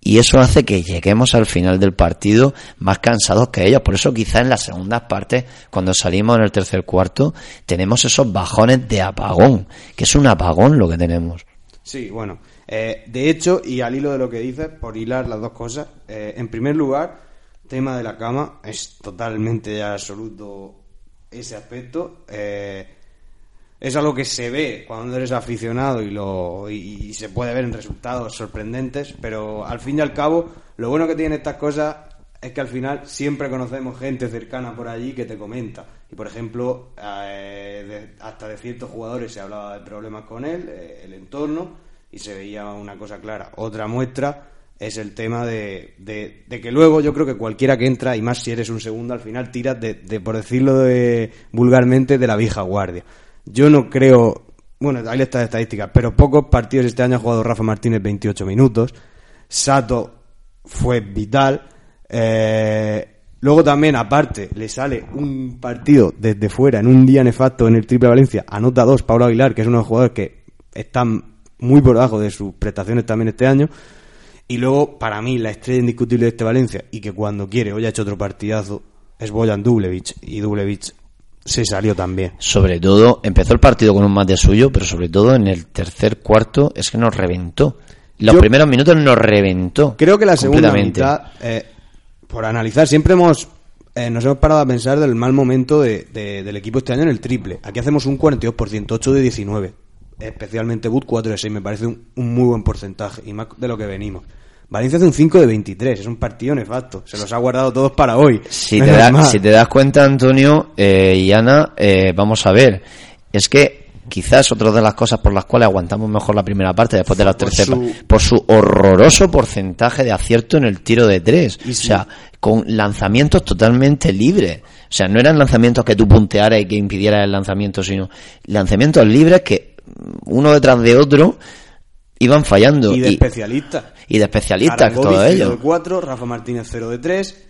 Speaker 6: Y eso hace que lleguemos al final del partido más cansados que ellos. Por eso quizás en las segundas partes, cuando salimos en el tercer cuarto, tenemos esos bajones de apagón, que es un apagón lo que tenemos.
Speaker 5: Sí, bueno. eh, de hecho, y al hilo de lo que dices, por hilar las dos cosas, eh, en primer lugar, tema de la cama, es totalmente absoluto ese aspecto. eh, es algo que se ve cuando eres aficionado y, lo, y, se puede ver en resultados sorprendentes, pero al fin y al cabo, lo bueno que tienen estas cosas es que al final siempre conocemos gente cercana por allí que te comenta. Y por ejemplo, eh, de- hasta de ciertos jugadores se hablaba de problemas con él, eh, el entorno, y se veía una cosa clara. Otra muestra es el tema de, de- que luego yo creo que cualquiera que entra, y más si eres un segundo, al final tiras de, de, por decirlo de- vulgarmente, de la vieja guardia. Yo no creo, bueno, ahí está la estadística, pero pocos partidos este año ha jugado Rafa Martínez 28 minutos. Sato fue vital. Eh, luego también, aparte, le sale un partido desde fuera en un día nefasto en el Triple Valencia. Anota dos, Pablo Aguilar, que es uno de los jugadores que están muy por debajo de sus prestaciones también este año. Y luego, para mí, la estrella indiscutible de este Valencia, y que cuando quiere hoy ha hecho otro partidazo, es Boyan Dublevich. Y Dublevich se salió también.
Speaker 6: Sobre todo, empezó el partido con un mate suyo, pero sobre todo en el tercer cuarto es que nos reventó. Los
Speaker 5: Yo-
Speaker 6: primeros minutos nos reventó.
Speaker 5: Creo que la segunda mitad, eh, por analizar, siempre hemos eh, nos hemos parado a pensar del mal momento de- de- del equipo este año en el triple. Aquí hacemos un 42%, 8 de 19. Especialmente Bud 4 de 6, me parece un, un muy buen porcentaje y más de lo que venimos. Valencia hace un 5 de 23, es un partido nefasto. Se los ha guardado todos para hoy.
Speaker 6: Si te, da- si te das cuenta, Antonio eh, y Ana, eh, vamos a ver. Es que quizás otra de las cosas por las cuales aguantamos mejor la primera parte después de la
Speaker 5: Por
Speaker 6: tercera
Speaker 5: su-
Speaker 6: por su horroroso porcentaje de acierto en el tiro de tres. O sea, con lanzamientos totalmente libres. O sea, no eran lanzamientos que tú puntearas y que impidieras el lanzamiento, sino lanzamientos libres que mm, uno detrás de otro iban fallando.
Speaker 5: y de especialistas.
Speaker 6: y de especialistas, todos ellos.
Speaker 5: de 4, Rafa Martínez 0 de 3.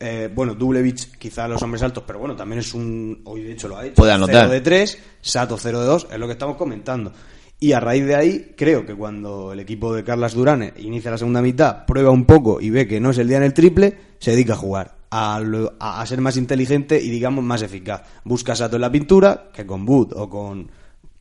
Speaker 5: Eh, bueno, Dublevich quizá los hombres altos, pero bueno, también es un. Hoy de hecho lo ha hecho.
Speaker 6: Puede anotar.
Speaker 5: 0 de 3, Sato 0 de 2, es lo que estamos comentando. Y a raíz de ahí, creo que cuando el equipo de Carlas Durán inicia la segunda mitad, prueba un poco y ve que no es el día en el triple, se dedica a jugar, a, lo- a- a ser más inteligente y digamos más eficaz. Busca a Sato en la pintura, que con Wood o con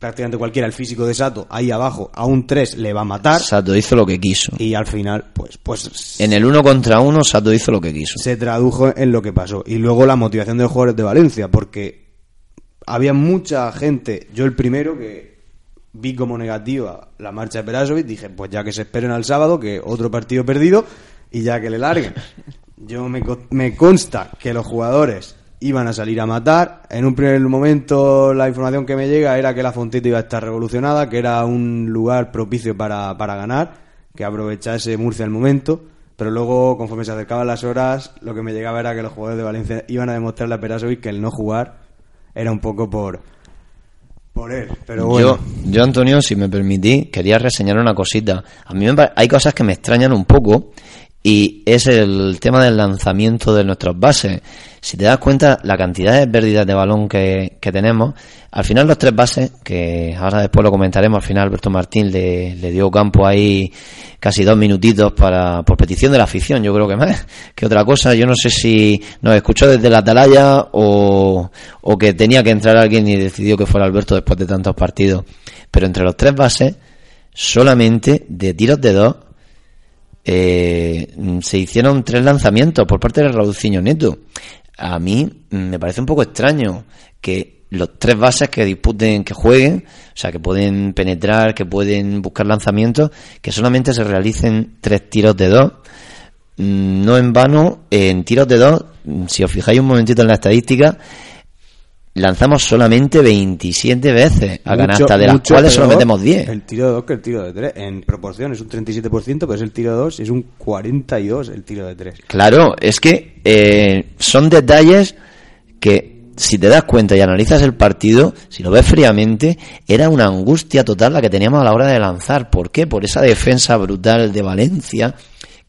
Speaker 5: prácticamente cualquiera, el físico de Sato, ahí abajo, a un 3 le va a matar.
Speaker 6: Sato hizo lo que quiso.
Speaker 5: Y al final, pues, pues
Speaker 6: En el uno contra uno, Sato hizo lo que quiso.
Speaker 5: se tradujo en lo que pasó. Y luego la motivación de los jugadores de Valencia, porque había mucha gente, yo el primero, que vi como negativa la marcha de Perasovic, dije, pues ya que se esperen al sábado, que otro partido perdido, y ya que le larguen. Yo me, me consta que los jugadores iban a salir a matar. En un primer momento la información que me llega era que la Fonteta iba a estar revolucionada, que era un lugar propicio para, para ganar, que aprovechase Murcia el momento. Pero luego, conforme se acercaban las horas, lo que me llegaba era que los jugadores de Valencia iban a demostrarle a Perasovic que el no jugar era un poco por, por él. Pero bueno,
Speaker 6: Yo, yo, Antonio, si me permití, quería reseñar una cosita. A mí me hay cosas que me extrañan un poco y es el tema del lanzamiento de nuestros bases. Si te das cuenta, la cantidad de pérdidas de balón que, que tenemos, al final los tres bases, que ahora después lo comentaremos, al final Alberto Martín le, le dio campo ahí casi dos minutitos para por petición de la afición, yo creo que más que otra cosa. Yo no sé si nos escuchó desde la atalaya o, o que tenía que entrar alguien y decidió que fuera Alberto después de tantos partidos. Pero entre los tres bases, solamente de tiros de dos, eh, se hicieron tres lanzamientos por parte del Raduciño Neto. A mí mm, me parece un poco extraño que los tres bases que disputen, que jueguen, o sea, que pueden penetrar, que pueden buscar lanzamientos, que solamente se realicen tres tiros de dos. Mm, No en vano, en tiros de dos, mm, si os fijáis un momentito en la estadística, lanzamos solamente 27 veces a
Speaker 5: mucho-
Speaker 6: canasta, de las
Speaker 5: mucho
Speaker 6: cuales solo metemos 10.
Speaker 5: El tiro de 2 que el tiro de 3. En proporción es un 37%, pero es el tiro de 2 es un 42 el tiro de 3.
Speaker 6: Claro, es que eh, son detalles que si te das cuenta y analizas el partido, si lo ves fríamente, era una angustia total la que teníamos a la hora de lanzar. ¿Por qué? Por esa defensa brutal de Valencia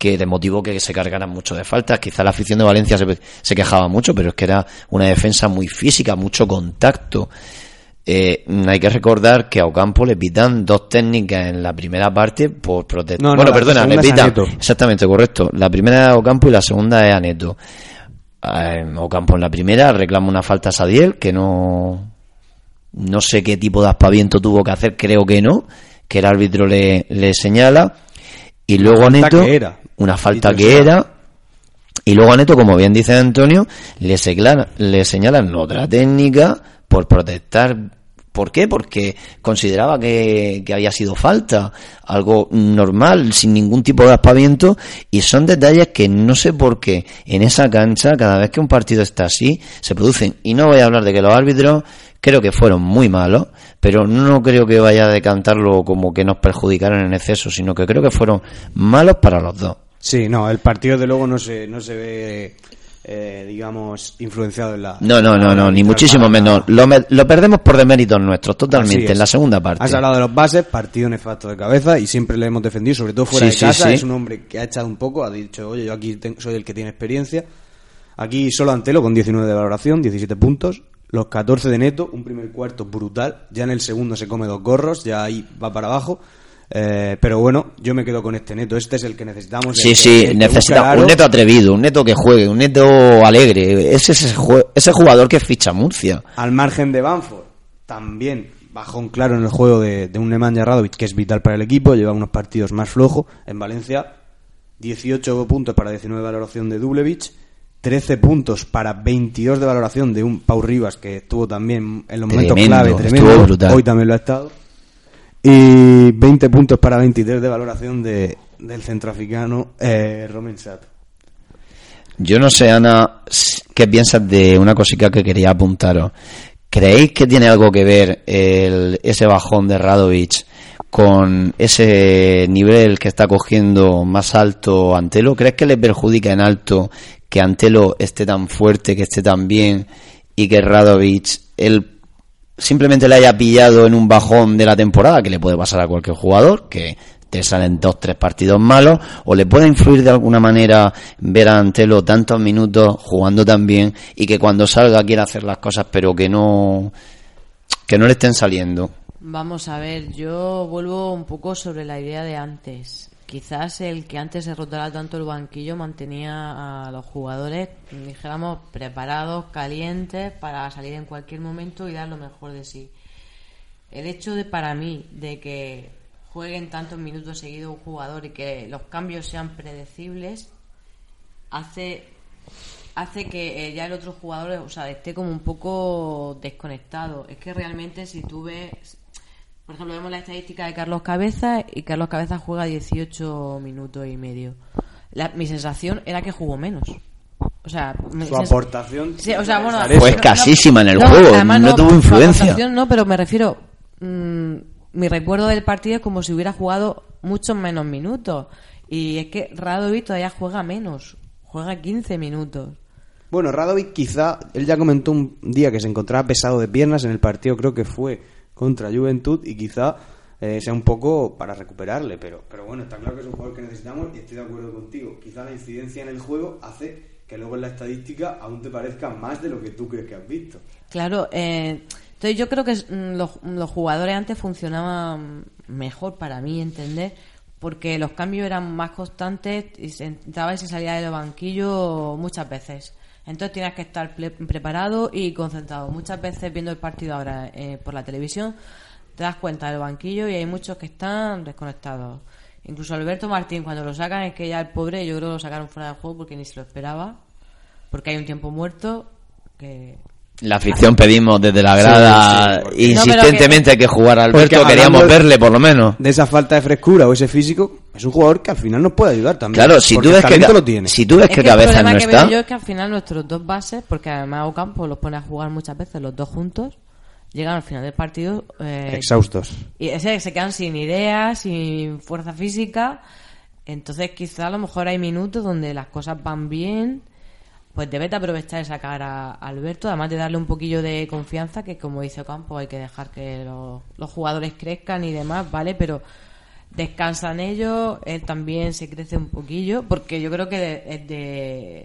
Speaker 6: que le motivó que se cargaran mucho de faltas. Quizá la afición de Valencia se, se quejaba mucho, pero es que era una defensa muy física, mucho contacto. Eh, hay que recordar que a Ocampo le pitan dos técnicas en la primera parte por protestar.
Speaker 5: No, no,
Speaker 6: bueno, perdona, le pitan. Exactamente, correcto. La primera es a Ocampo y la segunda es a Neto. Eh, Ocampo en la primera reclama una falta a Sadiel que no no sé qué tipo de aspaviento tuvo que hacer, creo que no, que el árbitro le, le señala y luego Neto
Speaker 5: que era.
Speaker 6: una falta que era y luego a Neto, como bien dice Antonio, le, señalan, le señalan otra técnica por protestar. ¿Por qué? Porque consideraba que, que había sido falta, algo normal, sin ningún tipo de aspaviento, y son detalles que no sé por qué en esa cancha, cada vez que un partido está así, se producen. Y no voy a hablar de que los árbitros creo que fueron muy malos, pero no creo que vaya a decantarlo como que nos perjudicaron en exceso, sino que creo que fueron malos para los dos.
Speaker 5: Sí, no, el partido de luego no se, no se ve, eh, digamos, influenciado en la...
Speaker 6: No, no, no, no, ni muchísimo menos. Lo, lo perdemos por deméritos nuestros, totalmente, en la segunda parte.
Speaker 5: Has hablado de los bases, partido nefasto de cabeza y siempre le hemos defendido, sobre todo fuera
Speaker 6: Sí,
Speaker 5: de
Speaker 6: sí,
Speaker 5: casa.
Speaker 6: sí.
Speaker 5: Es un hombre que ha echado un poco, ha dicho, oye, yo aquí ten- soy el que tiene experiencia. Aquí solo Antelo con 19 de valoración, 17 puntos. Los 14 de neto, un primer cuarto brutal. Ya en el segundo se come dos gorros, ya ahí va para abajo. Eh, pero bueno, yo me quedo con este neto. Este es el que necesitamos.
Speaker 6: Sí, sí,
Speaker 5: que
Speaker 6: necesita un neto atrevido, un neto que juegue, un neto alegre. Es ese, jue- ese jugador que ficha Murcia.
Speaker 5: Al margen de Banford, también bajón claro en el juego de, de un Nemanja Radovic, que es vital para el equipo, lleva unos partidos más flojos. En Valencia, 18 puntos para 19 de valoración de Dublevich, 13 puntos para 22 de valoración de un Pau Rivas, que estuvo también en los momentos
Speaker 6: Tremendo,
Speaker 5: clave, tremendo.
Speaker 6: brutal.
Speaker 5: Hoy también lo ha estado. Y 20 puntos para 23 de valoración de, del centroafricano eh, Romain Sat.
Speaker 6: Yo no sé, Ana, qué piensas de una cosita que quería apuntaros. ¿Creéis que tiene algo que ver el, ese bajón de Radovic con ese nivel que está cogiendo más alto Antelo? ¿Crees que le perjudica en alto que Antelo esté tan fuerte, que esté tan bien y que Radovic él simplemente le haya pillado en un bajón de la temporada que le puede pasar a cualquier jugador, que te salen dos, tres partidos malos, o le puede influir de alguna manera ver a Antelo tantos minutos jugando tan bien y que cuando salga quiera hacer las cosas pero que no que no le estén saliendo.
Speaker 7: Vamos a ver, yo vuelvo un poco sobre la idea de antes. Quizás el que antes se rotara tanto el banquillo mantenía a los jugadores, dijéramos, preparados, calientes para salir en cualquier momento y dar lo mejor de sí. el hecho de para mí de que jueguen tantos minutos seguidos un jugador y que los cambios sean predecibles hace hace que eh, ya el otro jugador o sea, esté como un poco desconectado. Es que realmente si tú ves, por ejemplo, vemos la estadística de Carlos Cabeza y Carlos Cabeza juega 18 minutos y medio. La- mi sensación era que jugó menos. O sea,
Speaker 5: Su aportación.
Speaker 7: Sí, o sea, bueno,
Speaker 5: Fue
Speaker 6: escasísima en el juego,
Speaker 7: además
Speaker 6: no tuvo influencia.
Speaker 7: No, pero me refiero, mm, mi recuerdo del partido es como si hubiera jugado muchos menos minutos. Y es que Radovic todavía juega menos, juega 15 minutos.
Speaker 5: Bueno, Radovic quizá, él ya comentó un día que se encontraba pesado de piernas en el partido, creo que fue contra Juventud, y quizá eh, sea un poco para recuperarle, pero, pero bueno, está claro que es un jugador que necesitamos y estoy de acuerdo contigo. Quizá la incidencia en el juego hace que luego en la estadística aún te parezca más de lo que tú crees que has visto.
Speaker 7: Claro, eh, entonces yo creo que mm, los, los jugadores antes funcionaban mejor para mí entender, porque los cambios eran más constantes y se entraba y se salía del banquillo muchas veces. Entonces tienes que estar preparado y concentrado. Muchas veces viendo el partido ahora eh, por la televisión te das cuenta del banquillo y hay muchos que están desconectados. Incluso Alberto Martín, cuando lo sacan, es que ya el pobre, yo creo que lo sacaron fuera del juego porque ni se lo esperaba. Porque hay un tiempo muerto que
Speaker 6: La afición pedimos desde la grada
Speaker 5: Sí, sí, porque-
Speaker 6: insistentemente que jugara Alberto,
Speaker 5: Porque
Speaker 6: queríamos
Speaker 5: hablando de-
Speaker 6: verle por lo menos.
Speaker 5: De esa falta de frescura o ese físico, es un jugador que al final nos puede ayudar también.
Speaker 6: Claro, si tú ves que
Speaker 5: talento
Speaker 6: ca-
Speaker 5: lo tiene.
Speaker 6: si tú ves
Speaker 7: Es
Speaker 6: que
Speaker 7: el
Speaker 6: cabeza
Speaker 7: problema
Speaker 6: no
Speaker 7: que
Speaker 6: está,
Speaker 7: veo yo es que al final nuestros dos bases, porque además Ocampo los pone a jugar muchas veces los dos juntos, llegan al final del partido eh,
Speaker 5: Exhaustos.
Speaker 7: y ese, se quedan sin ideas, sin fuerza física. Entonces quizá a lo mejor hay minutos donde las cosas van bien, pues debes de aprovechar esa cara a Alberto, además de darle un poquillo de confianza, que como dice Ocampo hay que dejar que los, los jugadores crezcan y demás, ¿vale? Pero descansan ellos, él también se crece un poquillo, porque yo creo que de-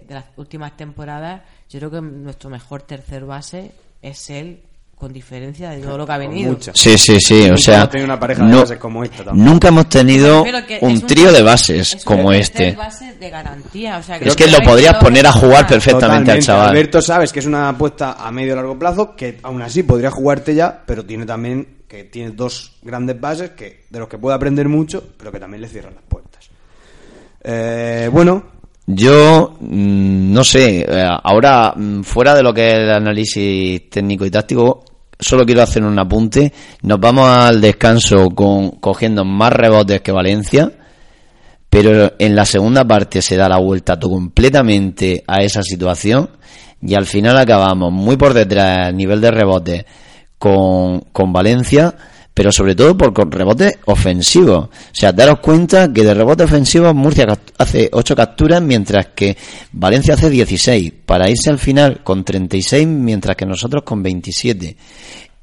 Speaker 7: de las últimas temporadas, yo creo que nuestro mejor tercer base es él, con diferencia de todo lo que ha venido.
Speaker 5: mucha.
Speaker 6: Sí, sí, sí, o
Speaker 5: Nunca
Speaker 6: sea,
Speaker 5: hemos tenido una pareja de
Speaker 6: no-
Speaker 5: bases como esta
Speaker 6: nunca hemos tenido un trío de bases
Speaker 7: es
Speaker 6: como este.
Speaker 7: base de garantía, o sea,
Speaker 6: Es que lo podrías poner a jugar perfectamente al chaval.
Speaker 5: Alberto sabes que es una apuesta a medio y largo plazo que aún así podría jugarte ya, pero tiene también que tiene dos grandes bases que de los que puede aprender mucho, pero que también le cierran las puertas. Eh, bueno,
Speaker 6: Yo mm, no sé, eh, ahora mm, fuera de lo que es el análisis técnico y táctico, solo quiero hacer un apunte. Nos vamos al descanso con cogiendo más rebotes que Valencia, pero en la segunda parte se da la vuelta completamente a esa situación y al final acabamos muy por detrás a nivel de rebotes con, con Valencia, pero sobre todo por rebotes ofensivos. O sea, daros cuenta que de rebotes ofensivos Murcia hace 8 capturas, mientras que Valencia hace 16, para irse al final con 36, mientras que nosotros con 27.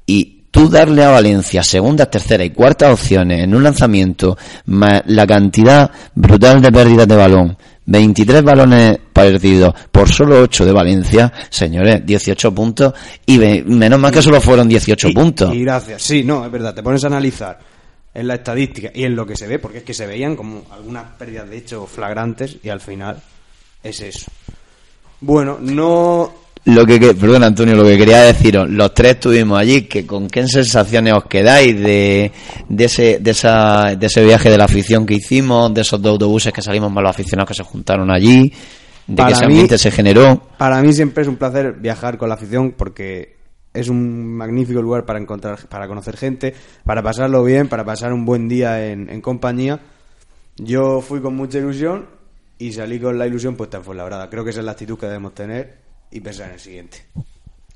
Speaker 6: Y tú darle a Valencia segundas, terceras y cuartas opciones en un lanzamiento, más la cantidad brutal de pérdidas de balón, 23 balones perdidos por solo 8 de Valencia, señores, 18 puntos, y menos mal que solo fueron 18
Speaker 5: y-
Speaker 6: puntos.
Speaker 5: Y gracias. Sí, no, es verdad. Te pones a analizar en la estadística y en lo que se ve, porque es que se veían como algunas pérdidas de hecho flagrantes y al final es eso. Bueno, no
Speaker 6: Lo que, perdón Antonio, lo que quería deciros, los tres estuvimos allí, que con qué sensaciones os quedáis de, de ese, de esa, de ese viaje de la afición que hicimos, de esos dos autobuses que salimos más los aficionados que se juntaron allí, de
Speaker 5: Para
Speaker 6: que ese
Speaker 5: mí-
Speaker 6: ambiente se generó.
Speaker 5: Para mí siempre es un placer viajar con la afición porque es un magnífico lugar para encontrar, para conocer gente, para pasarlo bien, para pasar un buen día en, en compañía. Yo fui con mucha ilusión y salí con la ilusión puesta en Fuenlabrada. Creo que esa es la actitud que debemos tener y pensar en el siguiente.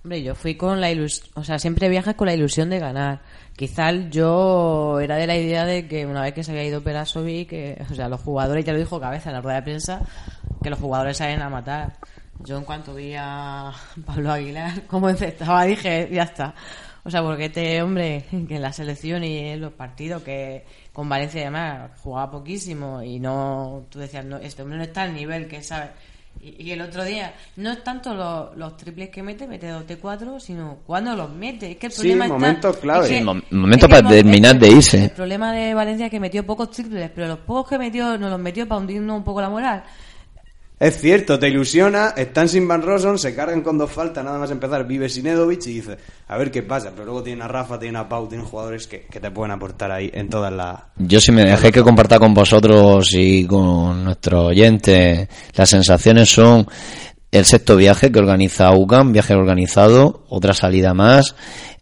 Speaker 7: Hombre, yo fui con la ilusión, o sea, siempre viajas con la ilusión de ganar. Quizá yo era de la idea de que una vez que se había ido Perasovic, que, o sea, los jugadores, ya lo dijo Cabeza en la rueda de prensa, que los jugadores salen a matar. Yo en cuanto vi a Pablo Aguilar cómo estaba, dije, ya está. O sea, porque este hombre, que en la selección y en los partidos, que con Valencia y demás jugaba poquísimo y no, tú decías, no, este hombre no está al nivel que sabe. Y, y el otro día, no es tanto los, los triples que mete, mete dos T4, sino cuando los mete. Es que el
Speaker 5: Sí,
Speaker 7: problema está-
Speaker 5: momentos clave.
Speaker 7: es que-
Speaker 6: Sí, mom- momentos
Speaker 7: es que
Speaker 6: para terminar de irse.
Speaker 7: El problema de Valencia es que metió pocos triples, pero los pocos que metió nos los metió para hundirnos un poco la moral.
Speaker 5: Es cierto, te ilusiona, están sin Van Rossum, se cargan con dos faltas, nada más empezar, vive sin Edovic y dices, a ver qué pasa, pero luego tienen a Rafa, tienen a Pau, tienen jugadores que, que te pueden aportar ahí en todas las...
Speaker 6: Yo si me dejé que comparta con vosotros y con nuestros oyentes, las sensaciones son el sexto viaje que organiza UCAM, viaje organizado, otra salida más,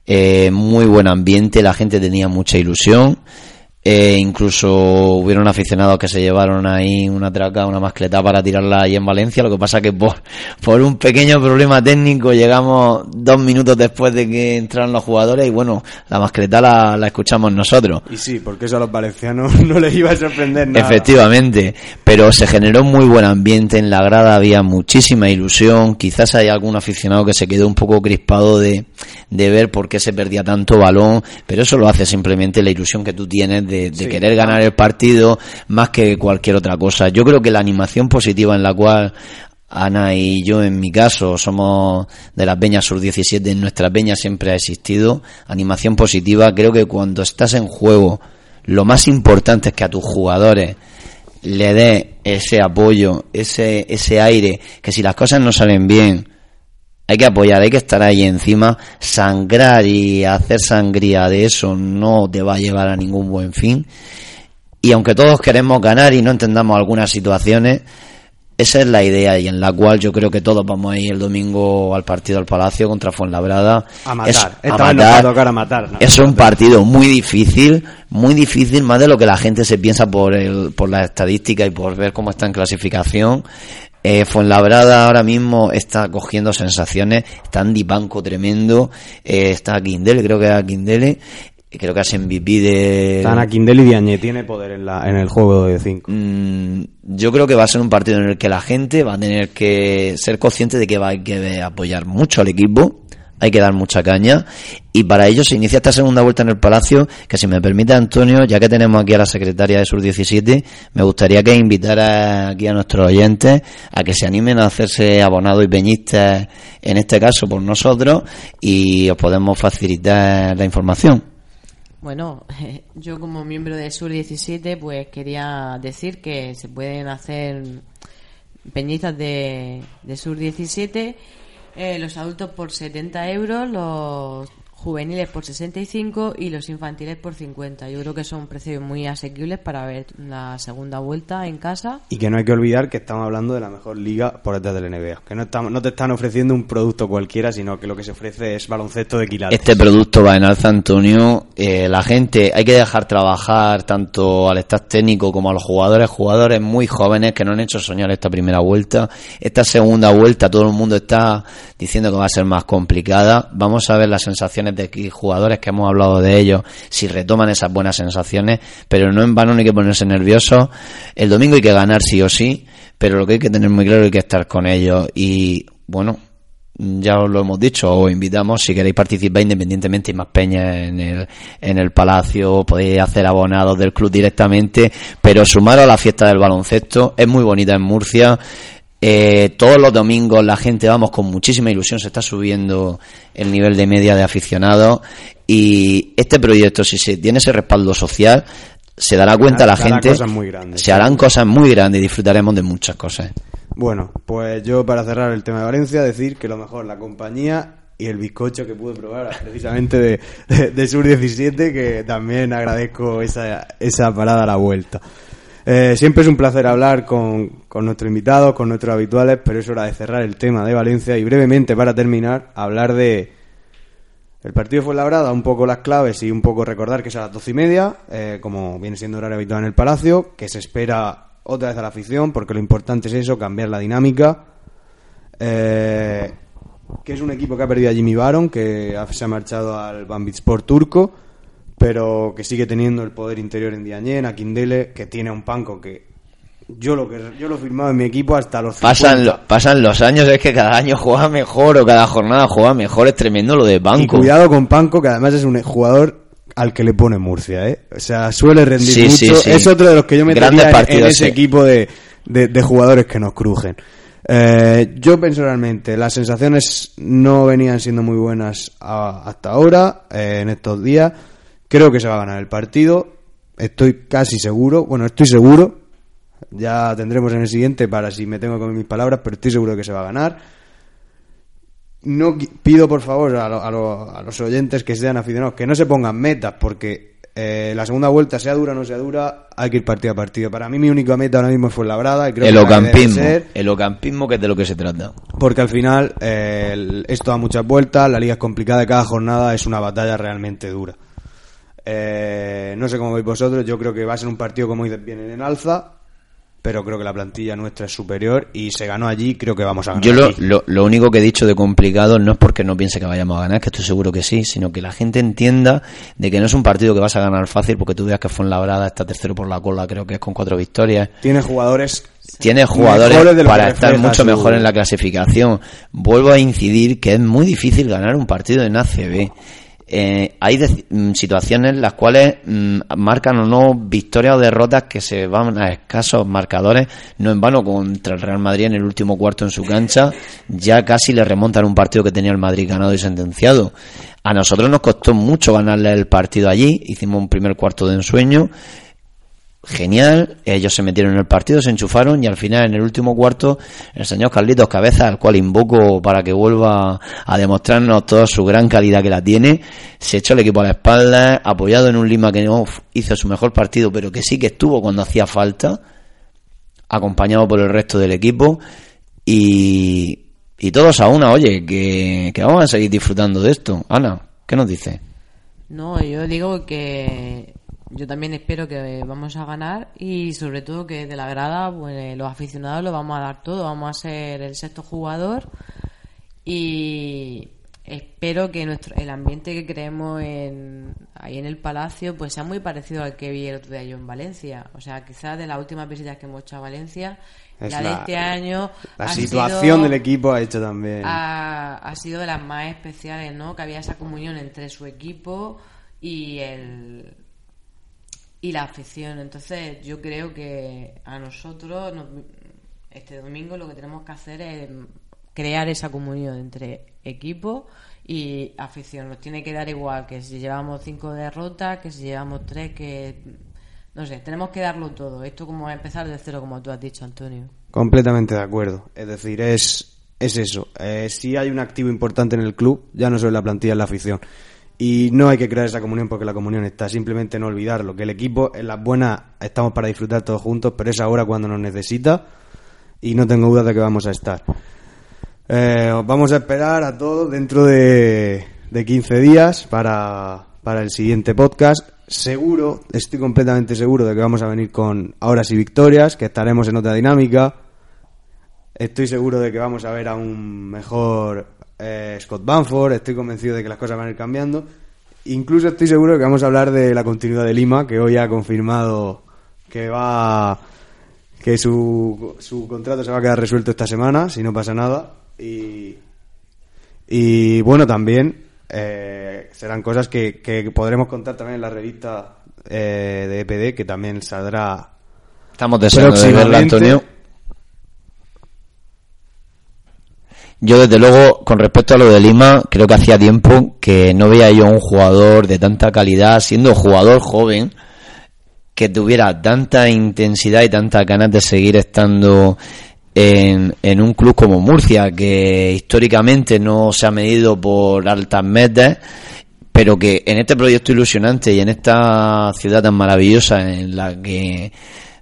Speaker 6: eh, muy buen ambiente, la gente tenía mucha ilusión. Eh, incluso hubieron aficionados que se llevaron ahí una traca, una mascleta para tirarla ahí en Valencia. Lo que pasa que por, por un pequeño problema técnico llegamos dos minutos después de que entraron los jugadores y bueno, la mascleta la, la escuchamos nosotros.
Speaker 5: Y sí, porque eso a los valencianos no les iba a sorprender nada.
Speaker 6: Efectivamente, pero se generó muy buen ambiente en la grada, había muchísima ilusión, quizás hay algún aficionado que se quedó un poco crispado de, de ver por qué se perdía tanto balón, pero eso lo hace simplemente la ilusión que tú tienes de, de
Speaker 5: Sí.
Speaker 6: querer ganar el partido más que cualquier otra cosa. Yo creo que la animación positiva en la cual Ana y yo, en mi caso, somos de las Peñas Sur 17, en nuestra peña siempre ha existido. Animación positiva, creo que cuando estás en juego, lo más importante es que a tus jugadores le dé ese apoyo, ese, ese aire, que si las cosas no salen bien, hay que apoyar, hay que estar ahí encima, sangrar y hacer sangría de eso no te va a llevar a ningún buen fin. Y aunque todos queremos ganar y no entendamos algunas situaciones, esa es la idea y en la cual yo creo que todos vamos a ir el domingo al partido al Palacio contra Fuenlabrada.
Speaker 5: A matar.
Speaker 6: Es- a matar.
Speaker 5: tocar a matar, ¿no?
Speaker 6: Es un partido muy difícil, muy difícil, más de lo que la gente se piensa por, el, por las estadísticas y por ver cómo está en clasificación. Eh, Fuenlabrada ahora mismo está cogiendo sensaciones, está Andy Banco tremendo, eh, está Quindele, creo que era Quindele, creo que es MVP de...
Speaker 5: Están a Kindel y Diagne, tiene poder en, la, en el juego de 5.
Speaker 6: Mm, yo creo que va a ser un partido en el que la gente va a tener que ser consciente de que va a que apoyar mucho al equipo, hay que dar mucha caña y para ello se inicia esta segunda vuelta en el Palacio, que si me permite Antonio, ya que tenemos aquí a la secretaria de Sur 17, me gustaría que invitara aquí a nuestros oyentes a que se animen a hacerse abonados y peñistas, en este caso por nosotros, y os podemos facilitar la información.
Speaker 7: Bueno, yo como miembro de Sur 17, pues quería decir que se pueden hacer peñizas de, de Sur 17, eh, los adultos por 70 euros, los juveniles por 65 y los infantiles por 50. Yo creo que son precios muy asequibles para ver la segunda vuelta en casa.
Speaker 5: Y que no hay que olvidar que estamos hablando de la mejor liga por detrás del NBA. Que no, estamos, no te están ofreciendo un producto cualquiera, sino que lo que se ofrece es baloncesto de quilates.
Speaker 6: Este producto va en alza, Antonio. Eh, la gente, hay que dejar trabajar tanto al staff técnico como a los jugadores, jugadores muy jóvenes que no han hecho soñar esta primera vuelta. Esta segunda vuelta, todo el mundo está diciendo que va a ser más complicada. Vamos a ver las sensaciones de aquí, jugadores que hemos hablado de ellos, si retoman esas buenas sensaciones, pero no en vano no hay que ponerse nerviosos. El domingo hay que ganar sí o sí, pero lo que hay que tener muy claro hay que estar con ellos. Y bueno, ya os lo hemos dicho, os invitamos, si queréis participar independientemente, hay más peñas en el, en el palacio, podéis hacer abonados del club directamente, pero sumaros a la fiesta del baloncesto, es muy bonita en Murcia, eh, todos los domingos la gente vamos con muchísima ilusión, se está subiendo el nivel de media de aficionados y este proyecto, si se tiene ese respaldo social, se dará cuenta la gente,
Speaker 5: cosas muy grandes.
Speaker 6: se harán cosas muy grandes y disfrutaremos de muchas cosas.
Speaker 5: Bueno, pues yo para cerrar el tema de Valencia, decir que lo mejor la compañía y el bizcocho que pude probar precisamente de, de- de Sur 17, que también agradezco esa, esa parada a la vuelta. Eh, siempre es un placer hablar con, con nuestros invitados, con nuestros habituales, pero es hora de cerrar el tema de Valencia y brevemente para terminar, hablar de el partido fue labrada, un poco las claves y un poco recordar que es a las doce y media, eh, como viene siendo horario habitual en el Palacio, que se espera otra vez a la afición, porque lo importante es eso, cambiar la dinámica. Eh, que es un equipo que ha perdido a Jimmy Baron, que se ha marchado al Bambitspor turco, pero que sigue teniendo el poder interior en Diañén, a Kindele, que tiene un panco que yo lo que yo lo he firmado en mi equipo hasta los
Speaker 6: Pasan,
Speaker 5: 50.
Speaker 6: lo- pasan los años, es que cada año juega mejor o cada jornada juega mejor, es tremendo lo de
Speaker 5: Y
Speaker 6: banco.
Speaker 5: cuidado con Panco, que además es un jugador al que le pone Murcia, ¿eh? O sea, suele rendir
Speaker 6: Sí,
Speaker 5: mucho.
Speaker 6: sí.
Speaker 5: Es otro de los que yo metería
Speaker 6: Grandes
Speaker 5: en- en,
Speaker 6: partidos,
Speaker 5: ese equipo de, de- de jugadores que nos crujen. Eh, yo personalmente, las sensaciones no venían siendo muy buenas a- hasta ahora, eh, en estos días. Creo que se va a ganar el partido. Estoy casi seguro, bueno, estoy seguro. Ya tendremos en el siguiente para si me tengo que comer mis palabras, pero estoy seguro de que se va a ganar. No pido por favor a, lo- a lo- a los oyentes que sean aficionados que no se pongan metas porque eh, la segunda vuelta, sea dura o no sea dura, hay que ir partido a partido. Para mí mi única meta ahora mismo es Fuenlabrada y creo
Speaker 6: el ocampismo.
Speaker 5: ser,
Speaker 6: El ocampismo que es de lo que se trata.
Speaker 5: porque al final eh, el- esto da muchas vueltas, la liga es complicada y cada jornada es una batalla realmente dura. Eh, no sé cómo veis vosotros, yo creo que va a ser un partido como dices bien en alza, pero creo que la plantilla nuestra es superior y se ganó allí, creo que vamos a ganar.
Speaker 6: Yo lo,
Speaker 5: aquí.
Speaker 6: lo, lo único que he dicho de complicado no es porque no piense que vayamos a ganar, que estoy seguro que sí, sino que la gente entienda de que no es un partido que vas a ganar fácil porque tú veas que Fuenlabrada está tercero por la cola, creo que es con cuatro victorias.
Speaker 5: Tiene jugadores
Speaker 6: Tiene jugadores para estar mucho
Speaker 5: su-
Speaker 6: mejor en la clasificación. Vuelvo a incidir que es muy difícil ganar un partido en ACB. Eh, hay mm, situaciones en las cuales mm, marcan o no victorias o derrotas que se van a escasos marcadores, no en vano contra el Real Madrid en el último cuarto en su cancha, ya casi le remontan un partido que tenía el Madrid ganado y sentenciado. A nosotros nos costó mucho ganarle el partido allí, hicimos un primer cuarto de ensueño, genial, ellos se metieron en el partido, se enchufaron y al final en el último cuarto el señor Carlitos Cabeza, al cual invoco para que vuelva a demostrarnos toda su gran calidad que la tiene, se echó el equipo a la espalda, apoyado en un Lima que no hizo su mejor partido, pero que sí que estuvo cuando hacía falta, acompañado por el resto del equipo y, y todos a una, oye, que, que vamos a seguir disfrutando de esto. Ana, ¿qué nos dice?
Speaker 7: No, yo digo que yo también espero que vamos a ganar y sobre todo que de la grada pues, los aficionados lo vamos a dar todo, vamos a ser el sexto jugador y espero que nuestro el ambiente que creemos en, ahí en el palacio pues sea muy parecido al que vi el otro día yo en Valencia, o sea quizás de las últimas visitas que hemos hecho a Valencia
Speaker 5: Es
Speaker 7: la, de este año
Speaker 5: La situación
Speaker 7: sido-
Speaker 5: del equipo ha hecho también.
Speaker 7: ha, ha sido de las más especiales, ¿no? Que había esa comunión entre su equipo y el y la afición. Entonces, yo creo que a nosotros nos- este domingo lo que tenemos que hacer es crear esa comunión entre equipo y afición. Nos tiene que dar igual que si llevamos cinco derrotas, que si llevamos tres, que no sé, tenemos que darlo todo. Esto como empezar de cero, como tú has dicho, Antonio.
Speaker 5: Completamente de acuerdo. Es decir, es, es eso. Eh, si hay un activo importante en el club, ya no solo la plantilla, en la afición. Y no hay que crear esa comunión porque la comunión está. Simplemente no olvidarlo. Que el equipo, en las buenas, estamos para disfrutar todos juntos, pero es ahora cuando nos necesita. Y no tengo dudas de que vamos a estar. Eh, os vamos a esperar a todos dentro de, de 15 días para, para el siguiente podcast. Seguro, estoy completamente seguro de que vamos a venir con ahora sí victorias, que estaremos en otra dinámica. Estoy seguro de que vamos a ver a un mejor eh, Scott Banford. Estoy convencido de que las cosas van a ir cambiando. Incluso estoy seguro de que vamos a hablar de la continuidad de Lima, que hoy ha confirmado que va que su, su contrato se va a quedar resuelto esta semana, si no pasa nada. Y, y bueno, también eh, serán cosas que, que podremos contar también en la revista eh, de EPD, que también saldrá
Speaker 6: Estamos deseando de verla. Antonio. Yo, desde luego, con respecto a lo de Lima, creo que hacía tiempo que no veía yo a un jugador de tanta calidad, siendo jugador joven, que tuviera tanta intensidad y tantas ganas de seguir estando en, en un club como Murcia, que históricamente no se ha medido por altas metas, pero que en este proyecto ilusionante y en esta ciudad tan maravillosa en la que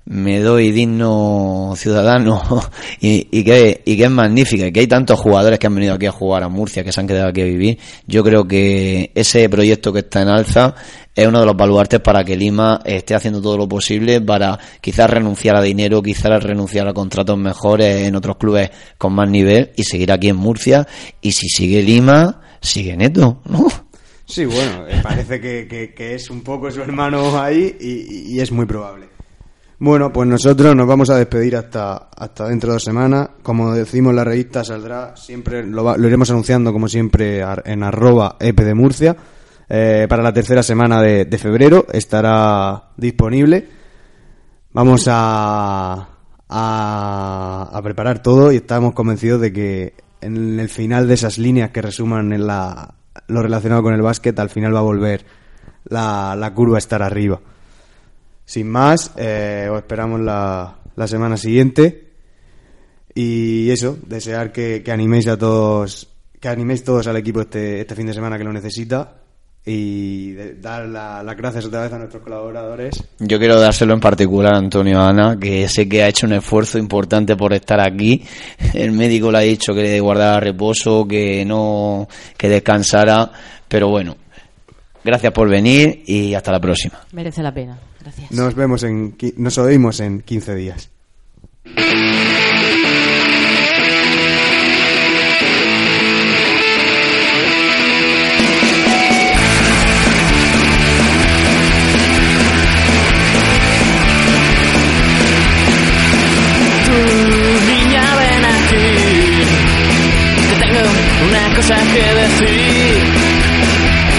Speaker 6: me doy digno ciudadano y, y que, y que es magnífica y que hay tantos jugadores que han venido aquí a jugar a Murcia que se han quedado aquí a vivir yo creo que ese proyecto que está en alza es uno de los baluartes para que Lima esté haciendo todo lo posible para quizás renunciar a dinero quizás renunciar a contratos mejores en otros clubes con más nivel y seguir aquí en Murcia y si sigue Lima sigue Neto ¿no?
Speaker 5: Sí, bueno, eh, parece que, que- es un poco su hermano ahí y es muy probable. Bueno, pues nosotros nos vamos a despedir hasta, hasta dentro de dos semanas. Como decimos, la revista saldrá siempre, lo, va- lo iremos anunciando como siempre en arroba EP de Murcia. Eh, para la tercera semana de, de febrero estará disponible. Vamos a, a, a preparar todo y estamos convencidos de que en el final de esas líneas que resuman en la, lo relacionado con el básquet, al final va a volver la, la curva a estar arriba. Sin más, eh, os esperamos la, la semana siguiente. Y eso, desear que, que animéis a todos, que animéis todos al equipo este, este fin de semana que lo necesita. Y de- dar la- las gracias otra vez a nuestros colaboradores.
Speaker 6: Yo quiero dárselo en particular a Antonio Ana, que sé que ha hecho un esfuerzo importante por estar aquí. El médico le ha dicho que le guardara reposo, que no, que descansara, pero bueno. Gracias por venir y hasta la próxima.
Speaker 7: Merece la pena. Gracias.
Speaker 5: Nos vemos en, nos oímos en 15 días.
Speaker 8: Tú, niña, ven aquí, que tengo una cosa que decir.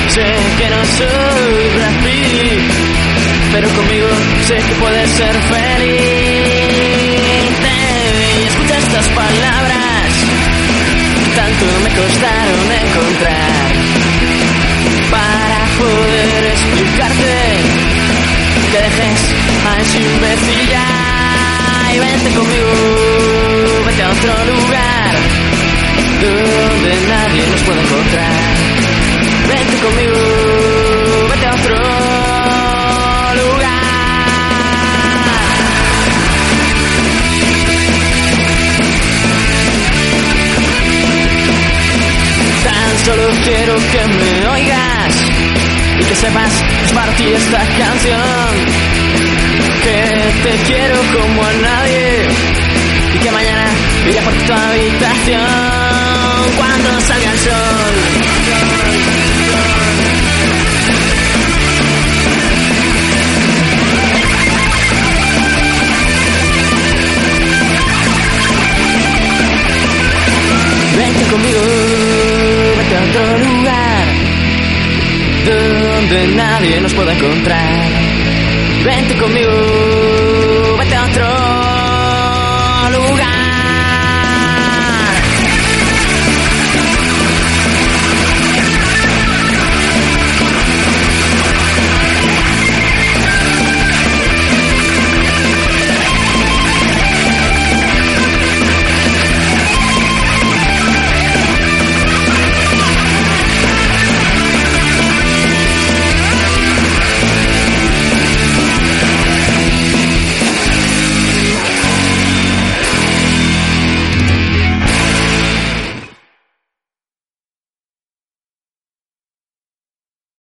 Speaker 8: Sé que no soy pero conmigo sé que puedes ser feliz. Y escucha estas palabras que tanto me costaron encontrar para poder explicarte que dejes a ese imbécil y vente conmigo, vete a otro lugar donde nadie nos puede encontrar. Vente conmigo, solo quiero que me oigas y que sepas es para ti esta canción. Que te quiero como a nadie y que mañana iré por tu habitación cuando salga el sol. Conmigo, otro lugar donde nadie nos pueda encontrar. Vente conmigo,